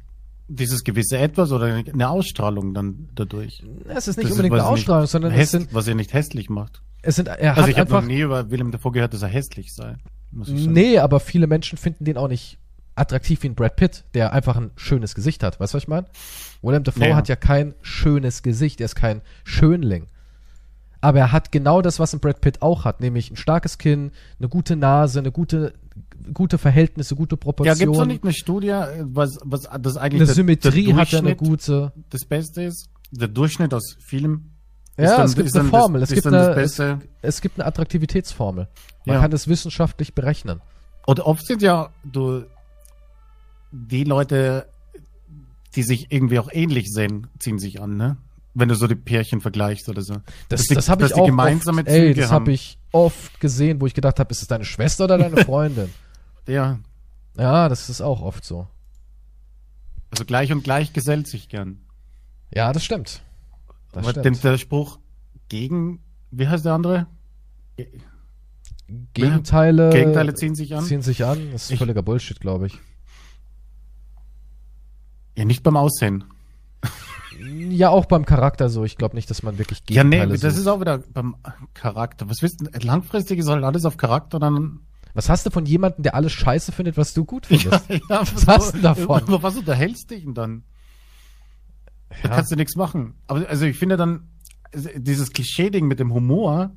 dieses gewisse Etwas oder eine Ausstrahlung dann dadurch. Es ist nicht Das unbedingt was eine er nicht Ausstrahlung, sondern es sind, was er nicht hässlich macht. es sind, er Also hat ich habe noch einfach, nie über Willem davor gehört, dass er hässlich sei. Muss ich sagen. nee, aber viele Menschen finden den auch nicht attraktiv wie ein Brad Pitt, der einfach ein schönes Gesicht hat. Weißt du, was ich meine? Willem Dafoe Ja. hat ja kein schönes Gesicht, er ist kein Schönling. Aber er hat genau das, was ein Brad Pitt auch hat, nämlich ein starkes Kinn, eine gute Nase, eine gute, gute Verhältnisse, gute Ja, Proportionen. gibt es noch nicht eine Studie, äh, was, was das eigentlich eine Symmetrie der hat er eine gute. das Beste ist? Der Durchschnitt aus Film Ja, dann- es gibt ist eine dann das- Formel, es gibt eine, es, es gibt eine Attraktivitätsformel. Man Ja. kann das wissenschaftlich berechnen. Und oft sind ja du die Leute, die sich irgendwie auch ähnlich sehen, ziehen sich an, ne? Wenn du so die Pärchen vergleichst oder so. Das, das habe ich auch gemeinsame oft, ey, das habe ich oft gesehen, wo ich gedacht habe, ist es deine Schwester oder deine <laughs> Freundin? Ja, ja, das ist auch oft so. also gleich und gleich gesellt sich gern. Ja, das stimmt. Das Aber stimmt. der Spruch gegen, wie heißt der andere? Gegenteile, Gegenteile ziehen sich an? ziehen sich an. Das ist Ich- völliger Bullshit, glaube ich. Ja, nicht beim Aussehen. Ja, auch beim Charakter so. Ich glaube nicht, dass man wirklich Ja, nee, Gegenteile das sucht. ist auch wieder beim Charakter. Was wisst ihr, langfristig ist halt alles auf Charakter dann. Was hast du von jemandem, der alles scheiße findet, was du gut findest? <laughs> ja, Was hast du davon? Über was unterhältst du dich denn dann? Da Ja. kannst du nichts machen. Aber also ich finde dann, also dieses Klischee-Ding mit dem Humor,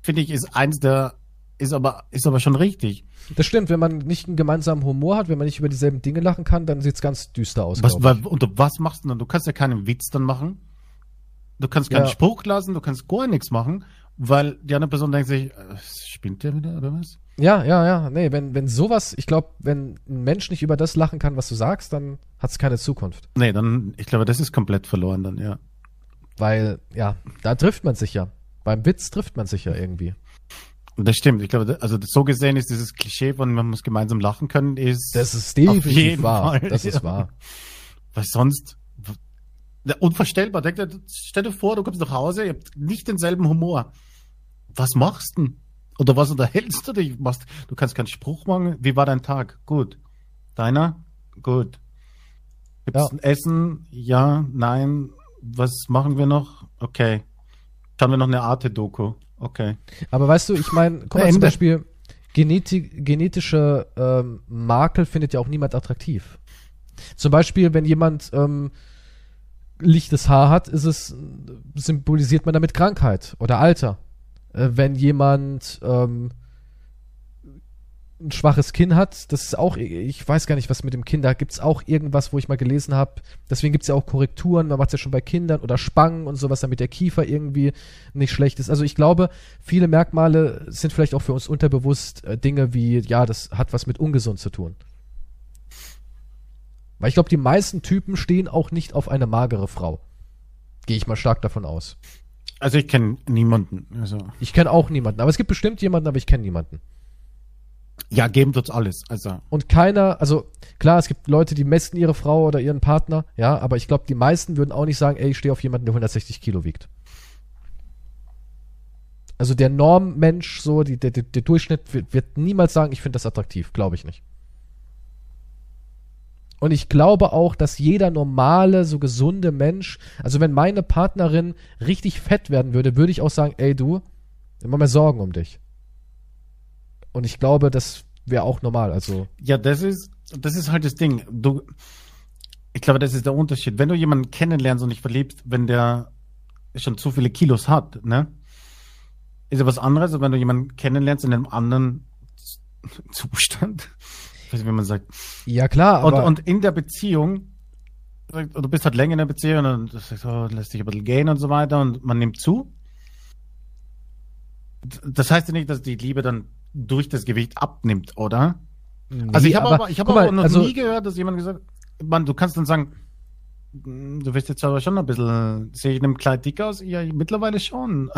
finde ich, ist eins der, ist aber, ist aber schon richtig. Das stimmt, wenn man nicht einen gemeinsamen Humor hat, wenn man nicht über dieselben Dinge lachen kann, dann sieht's ganz düster aus. Was, weil, und was machst du dann? Du kannst ja keinen Witz dann machen. Du kannst keinen Ja. Spruch lassen, du kannst gar nichts machen, weil die andere Person denkt sich, äh, spinnt der wieder oder was? Ja, ja, ja. Nee, wenn, wenn sowas, ich glaube, wenn ein Mensch nicht über das lachen kann, was du sagst, dann hat's keine Zukunft. Nee, dann, ich glaube, das ist komplett verloren dann, ja. Weil, ja, da trifft man sich ja. Beim Witz trifft man sich ja irgendwie. Das stimmt. Ich glaube, also so gesehen ist dieses Klischee von, man muss gemeinsam lachen können, ist, Das ist definitiv jeden wahr. Fall, Das ist wahr. weil sonst, unvorstellbar. Denk dir, stell dir vor, du kommst nach Hause, ihr habt nicht denselben Humor. Was machst du denn? Oder was unterhältst du dich? Machst, du kannst keinen Spruch machen. Wie war dein Tag? Gut. Deiner? Gut. Gibt's Ja. ein Essen? Ja, nein. Was machen wir noch? Okay. Schauen wir noch eine Arte-Doku. Okay. Aber weißt du, ich meine, guck mal Ende. zum Beispiel, Geneti genetische ähm, Makel findet ja auch niemand attraktiv. Zum Beispiel, wenn jemand ähm, lichtes Haar hat, ist es, symbolisiert man damit Krankheit oder Alter. Äh, wenn jemand ähm, ein schwaches Kinn hat, das ist auch, ich weiß gar nicht, was mit dem Kinn, da gibt's auch irgendwas, wo ich mal gelesen habe. Deswegen gibt's ja auch Korrekturen, man macht's ja schon bei Kindern oder Spangen und sowas, damit der Kiefer irgendwie nicht schlecht ist. Also ich glaube, viele Merkmale sind vielleicht auch für uns unterbewusst äh, Dinge wie, ja, das hat was mit ungesund zu tun. Weil ich glaube, die meisten Typen stehen auch nicht auf eine magere Frau. Gehe ich mal stark davon aus. Also ich kenne niemanden. Also Ich kenne auch niemanden, aber es gibt bestimmt jemanden, aber ich kenne niemanden. Ja, geben tut's alles. Also, Und keiner, also klar, es gibt Leute, die messen ihre Frau oder ihren Partner, ja, aber ich glaube, die meisten würden auch nicht sagen, ey, ich stehe auf jemanden, der 160 Kilo wiegt. Also der Normmensch, so, die, der, der, Durchschnitt wird, wird niemals sagen, ich finde das attraktiv, glaube ich nicht. Und ich glaube auch, dass jeder normale, so gesunde Mensch, also wenn meine Partnerin richtig fett werden würde, würde ich auch sagen, ey du, immer mehr Sorgen um dich. Und ich glaube, das wäre auch normal, also. ja, das ist, das ist halt das Ding. Du, ich glaube, das ist der Unterschied. Wenn du jemanden kennenlernst und dich verliebst, wenn der schon zu viele Kilos hat, ne? Ist ja was anderes, als wenn du jemanden kennenlernst in einem anderen Zustand. Ich weiß nicht, wie man sagt. Ja, klar, Und, aber. und in der Beziehung, du bist halt länger in der Beziehung und das so, lässt sich ein bisschen gehen und so weiter und man nimmt zu. Das heißt ja nicht, dass die Liebe dann durch das Gewicht abnimmt, oder? Also ich habe aber, ich habe guck aber mal, noch also, nie gehört, dass jemand gesagt hat, man, du kannst dann sagen, "Hm, du wirst jetzt aber schon ein bisschen, sehe ich in einem Kleid dick aus? Ja, mittlerweile schon.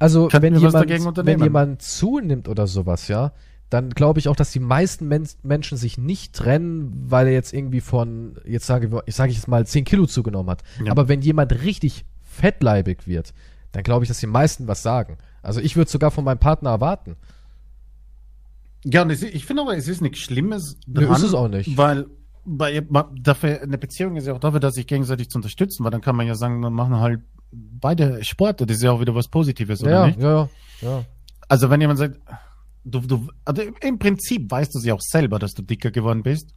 Also, wenn jemand, wenn jemand zunimmt oder sowas, ja, dann glaube ich auch, dass die meisten Men Menschen sich nicht trennen, weil er jetzt irgendwie von, jetzt sage ich, sage ich jetzt mal, 10 Kilo zugenommen hat. Ja. Aber wenn jemand richtig fettleibig wird, dann glaube ich, dass die meisten was sagen. Also ich würde sogar von meinem Partner erwarten. Ja, und es, ich finde aber, es ist nichts Schlimmes. Nö, ist es auch nicht. Weil, ma- dafür, eine Beziehung ist ja auch dafür, dass sich gegenseitig zu unterstützen, weil dann kann man ja sagen, dann machen halt beide Sport. Das ist ja auch wieder was Positives, oder Ja, nicht? ja, ja, ja. Also wenn jemand sagt, du, du, also im Prinzip weißt du ja auch selber, dass du dicker geworden bist.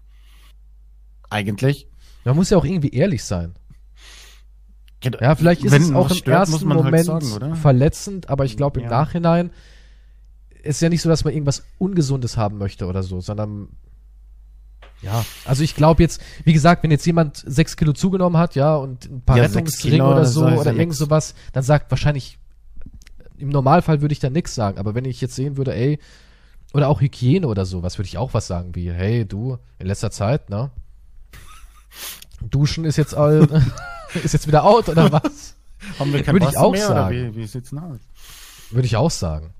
Eigentlich. Man muss ja auch irgendwie ehrlich sein. Genau. Ja, vielleicht ist Wenn es auch im stört, ersten halt Moment sagen, oder? verletzend, aber ich glaube im Ja. Nachhinein ist ja nicht so, dass man irgendwas Ungesundes haben möchte oder so, sondern ja, also ich glaube jetzt, wie gesagt, wenn jetzt jemand sechs Kilo zugenommen hat, ja, und ein paar Ja, Rettungsringe oder so oder irgend nix. sowas, dann sagt wahrscheinlich, im Normalfall würde ich da nichts sagen, aber wenn ich jetzt sehen würde, ey, oder auch Hygiene oder sowas, würde ich auch was sagen, wie, hey, du, in letzter Zeit, ne? Duschen ist jetzt all, <laughs> ist jetzt wieder out oder <laughs> was? Haben wir kein Würde ich auch mehr, sagen. Oder wie, wie sieht's denn aus? Würde ich auch sagen.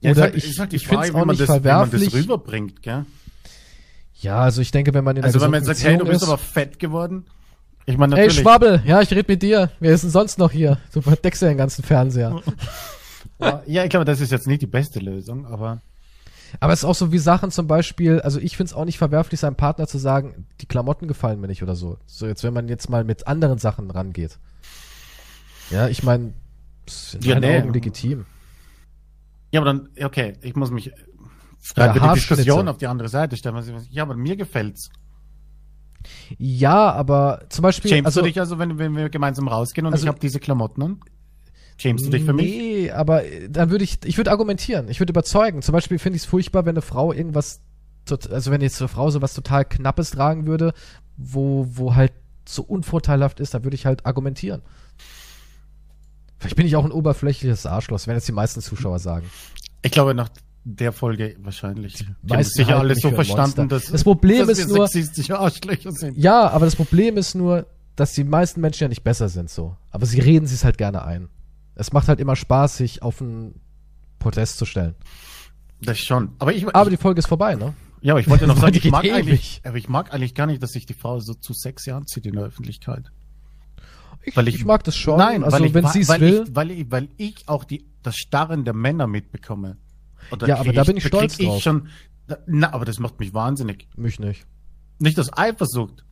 Ja, Oder halt- ich, halt ich finde es auch man nicht das, wie man verwerflich. das rüberbringt, gell? ja, also ich denke, wenn man in Also wenn man jetzt sagt, hey, du bist ist, aber fett geworden. Ich meine Ey, natürlich. Schwabbel, ja, ich rede mit dir. Wer ist denn sonst noch hier? Du verdeckst ja den ganzen Fernseher. <laughs> ja, ich glaube, das ist jetzt nicht die beste Lösung, aber Aber es ist auch so wie Sachen zum Beispiel, also ich finde es auch nicht verwerflich, seinem Partner zu sagen, die Klamotten gefallen mir nicht oder so. So, jetzt, wenn man jetzt mal mit anderen Sachen rangeht. Ja, ich meine, ist in Ja, nee. Augen legitim. ja, aber dann, okay, ich muss mich gerade die. Diskussion auf die andere Seite stellen. Ja, aber mir gefällt's. Ja, aber zum Beispiel, Schämst also, du dich also, wenn, wenn wir gemeinsam rausgehen und Also- ich habe diese Klamotten an? Schämst du dich für mich? Nee, aber äh, dann würde ich, ich würde argumentieren, ich würde überzeugen. Zum Beispiel finde ich es furchtbar, wenn eine Frau irgendwas, also wenn jetzt eine Frau sowas total Knappes tragen würde, wo, wo halt so unvorteilhaft ist, dann würde ich halt argumentieren. Vielleicht bin ich auch ein oberflächliches Arschloch, werden jetzt die meisten Zuschauer sagen. Ich glaube, nach der Folge wahrscheinlich. Die haben meisten sicher alles so verstanden, dass, Das Problem dass ist nur- sexistische Arschlöcher sind. Ja, aber das Problem ist nur, dass die meisten Menschen ja nicht besser sind so. Aber sie reden sich halt gerne ein. Es macht halt immer Spaß, sich auf ein Podest zu stellen. Das schon. Aber ich, Aber die Folge ist vorbei, ne? ja, aber ich wollte noch <laughs> sagen, ich mag eigentlich, aber ich mag eigentlich gar nicht, dass sich die Frau so zu sexy anzieht in der Öffentlichkeit. Ich, Weil ich- ich mag das schon. Nein, also weil ich, wenn sie es will. Ich, weil, ich, weil ich auch die, das Starren der Männer mitbekomme. Und Ja, aber da bin ich stolz drauf. Ich schon, na, aber das macht mich wahnsinnig. mich nicht. Nicht das Eifersucht,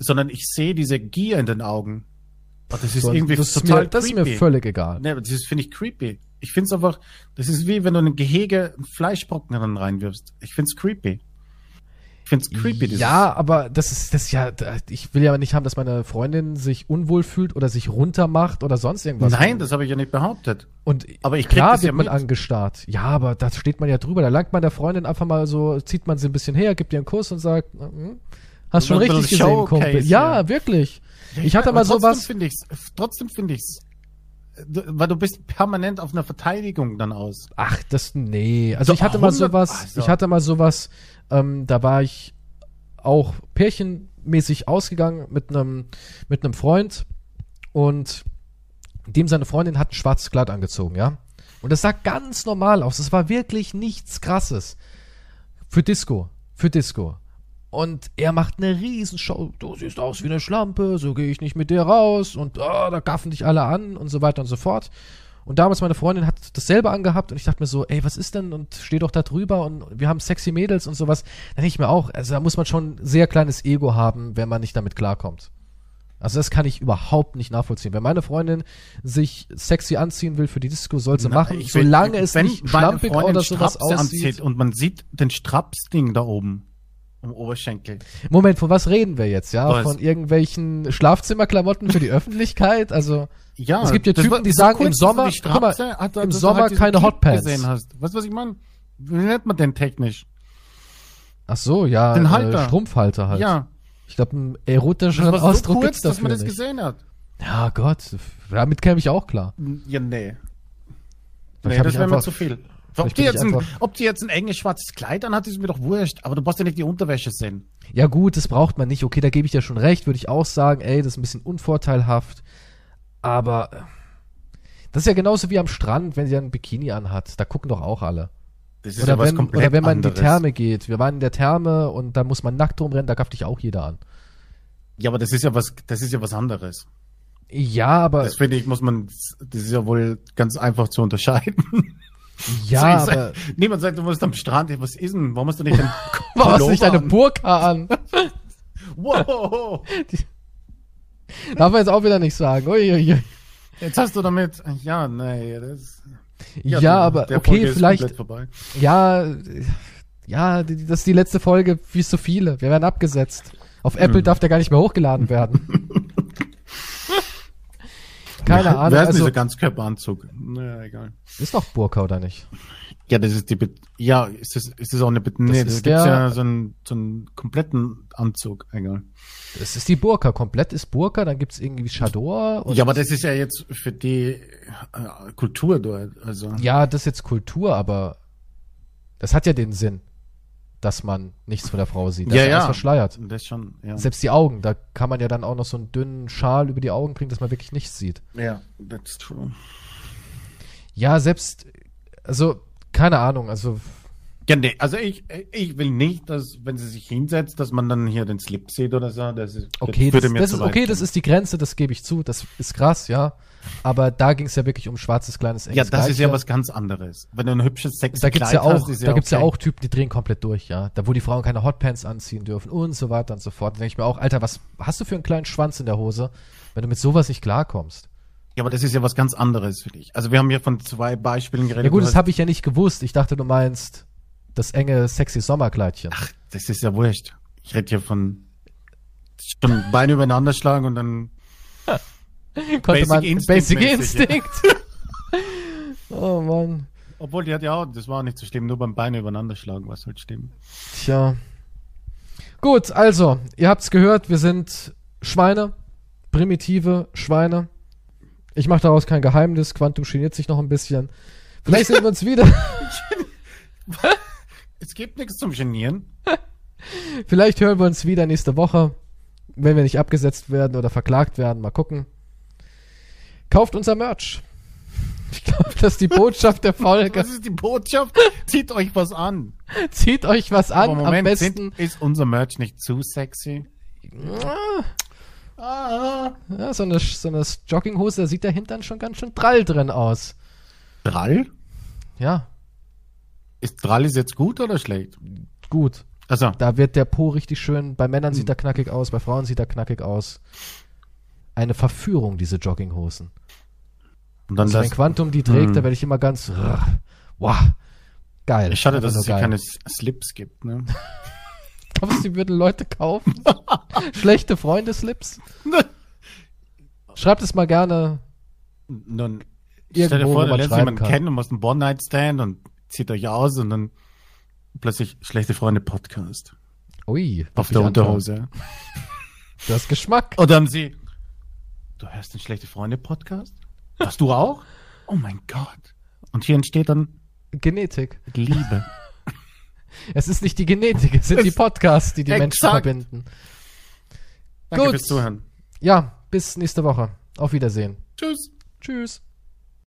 sondern ich sehe diese Gier in den Augen. Und das ist So, irgendwie das ist total mir, das ist mir völlig egal. Nee, aber das ist, finde ich, creepy. Ich finde es einfach, das ist wie wenn du in ein Gehege einen Fleischbrocken dann reinwirfst. Ich finde es creepy. Ich finde es creepy. dieses- Ja, aber das ist das ist ja, ich will ja nicht haben, dass meine Freundin sich unwohl fühlt oder sich runtermacht oder sonst irgendwas. Nein, das habe ich ja nicht behauptet. und aber ich klar das ja wird man mit. angestarrt. Ja, aber da steht man ja drüber. Da langt man der Freundin einfach mal so, zieht man sie ein bisschen her, gibt ihr einen Kuss und sagt, hm, hast schon richtig gesehen, Showcase, Kumpel. Ja, ja. wirklich. Ich hatte Aber mal trotzdem sowas. Finde ich's, trotzdem finde ich's, weil du bist permanent auf einer Verteidigung dann aus. Ach, das, nee. Also Doch, ich hatte mal 100 sowas, also. ich hatte mal sowas, ähm, da war ich auch pärchenmäßig ausgegangen mit einem, mit einem Freund und dem seine Freundin hat ein schwarzes Kleid angezogen, ja. Und das sah ganz normal aus. Es war wirklich nichts krasses. Für Disco. Für Disco. Und er macht eine Riesenshow. Du siehst aus wie eine Schlampe, so gehe ich nicht mit dir raus. Und oh, da gaffen dich alle an und so weiter und so fort. Und damals meine Freundin hat dasselbe angehabt und ich dachte mir so, ey, was ist denn? Und steh doch da drüber und wir haben sexy Mädels und sowas. Da denke ich mir auch, also da muss man schon ein sehr kleines Ego haben, wenn man nicht damit klarkommt. Also das kann ich überhaupt nicht nachvollziehen. Wenn meine Freundin sich sexy anziehen will für die Disco, soll sie Na, machen, ich will- solange es nicht schlampig oder sowas aussieht. Und man sieht den Strapsding da oben am Oberschenkel. Moment, von was reden wir jetzt? Ja, Was? von irgendwelchen Schlafzimmerklamotten für die <laughs> Öffentlichkeit? Also Ja, Es gibt ja Typen, die so sagen, im Sommer- dass guck mal, hat, im dass Sommer diesen keine Hotpants. Gesehen hast. Weißt du, was ich meine? Wie nennt man den technisch? ach so, ja, Den äh, Halter. Strumpfhalter halt. Ja, Ich glaube, einen erotischen das war so Ausdruck kurz, gibt's dass dafür man das nicht. gesehen hat. Ja, Gott, damit käme ich auch klar. Ja, nee. Nee, das wäre mir zu viel. Ob die, jetzt ein, ob die jetzt ein enges schwarzes Kleid anhat, ist mir doch wurscht. Aber du brauchst ja nicht die Unterwäsche sehen. Ja gut, das braucht man nicht. Okay, da gebe ich dir schon recht, würde ich auch sagen, ey, das ist ein bisschen unvorteilhaft. Aber äh, das ist ja genauso wie am Strand, wenn sie ein Bikini anhat. Da gucken doch auch alle. Das ist Oder ja was wenn, komplett oder wenn man in die anderes. Therme geht. Wir waren in der Therme und da muss man nackt rumrennen, da gafft dich auch jeder an. Ja, aber das ist ja was, das ist ja was anderes. Ja, aber Das finde ich, muss man, das ist ja wohl ganz einfach zu unterscheiden. <laughs> ja, So, aber sag- Niemand sagt, du musst am Strand, ja, was ist denn? Warum hast du nicht den <laughs> warum hast du nicht Pullover eine an? Burka an? <laughs> Wow! <laughs> Darf man jetzt auch wieder nicht sagen. Uiuiui. Jetzt hast du damit, ja, nee, das, Ja, der- aber okay, vielleicht, ja, ja, die- das ist die letzte Folge, wie so viele. Wir werden abgesetzt. Auf Apple Hm. darf der gar nicht mehr hochgeladen werden. Keine Wer- Ahnung, Wer ist also dieser Ganzkörperanzug? Naja, egal. ist doch Burka oder nicht? Ja, das ist die, Be ja, ist das, ist das auch eine, Be nee, ist das gibt's der- ja so einen, so einen kompletten Anzug, egal. Das ist die Burka. Komplett ist Burka, dann gibt's irgendwie Chador. und- Ja, aber das ist ja jetzt für die äh, Kultur dort, also. Ja, das ist jetzt Kultur, aber das hat ja den Sinn, dass man nichts von der Frau sieht. Das Ja, ist ja. alles verschleiert. Das schon, ja. Selbst die Augen, da kann man ja dann auch noch so einen dünnen Schal über die Augen kriegen, dass man wirklich nichts sieht. Ja, that's true. Ja, selbst, also, keine Ahnung, also, Ja, nee, also ich, ich will nicht, dass, wenn sie sich hinsetzt, dass man dann hier den Slip sieht oder so. Das ist, okay, das, mir das zu ist, okay, das gehen. ist die Grenze, das gebe ich zu, das ist krass, ja. Aber da ging es ja wirklich um schwarzes kleines enges Ja, das ist ja was ganz anderes. Wenn du ein hübsches sexy Da gibt's Kleid ja auch, hast, ist da gibt's ja okay. auch Typen, die drehen komplett durch, ja. Da wo die Frauen keine Hotpants anziehen dürfen und so weiter und so fort. Da denke ich mir auch, Alter, was hast du für einen kleinen Schwanz in der Hose, wenn du mit sowas nicht klarkommst? Ja, aber das ist ja was ganz anderes für dich. Also wir haben hier von zwei Beispielen geredet. Ja gut, das habe ich ja nicht gewusst. Ich dachte, du meinst das enge, sexy Sommerkleidchen. das ist ja wurscht. Ich rede hier von schon Beine übereinander schlagen und dann Basic man Instinct Basic ja. Instinct. <laughs> oh Mann. Obwohl, die hat ja auch, das war auch nicht so schlimm, nur beim Beine übereinander schlagen war es halt schlimm. Tja. Gut, also, ihr habt's gehört, wir sind Schweine, primitive Schweine. Ich mache daraus kein Geheimnis, Quantum geniert sich noch ein bisschen. Vielleicht sehen wir uns wieder. <laughs> Es gibt nichts zum Genieren. <laughs> Vielleicht hören wir uns wieder nächste Woche, wenn wir nicht abgesetzt werden oder verklagt werden. Mal gucken. Kauft unser Merch. Ich glaube, das ist die Botschaft der Folge. Was ist die Botschaft? Zieht euch was an. Zieht euch was an. Aber Am Moment, besten. sind, ist unser Merch nicht zu sexy? Ah. Ja, so eine, so eine Jogginghose, da sieht der Hintern schon ganz schön drall drin aus. Drall? Ja, Ist Drall ist jetzt gut oder schlecht? gut. Also, Da wird der Po richtig schön. Bei Männern Hm. sieht er knackig aus, bei Frauen sieht er knackig aus. Eine Verführung, diese Jogginghosen. und dann Also wenn das. Quantum die trägt, Hm. da werde ich immer ganz. Wow. Geil. Schade, dass nur es hier keine Slips gibt, ne? Glaubst du, die würden Leute kaufen? <laughs> Schlechte Freunde-Slips? <laughs> Schreibt es mal gerne. Dann stell dir vor, du lernst jemanden kann. kennen und machst einen One-Night-Stand und zieht euch aus und dann plötzlich schlechte Freunde Podcast. Ui. Auf der. Unterhose. Du hast Geschmack. Oder haben sie, du hörst den schlechte Freunde Podcast? Hast du auch? Oh mein Gott. Und hier entsteht dann Genetik. Liebe. <laughs> Es ist nicht die Genetik, es sind die Podcasts, die die Menschen Exakt. verbinden. Danke Gut. fürs Zuhören. Ja, bis nächste Woche. Auf Wiedersehen. Tschüss. Tschüss.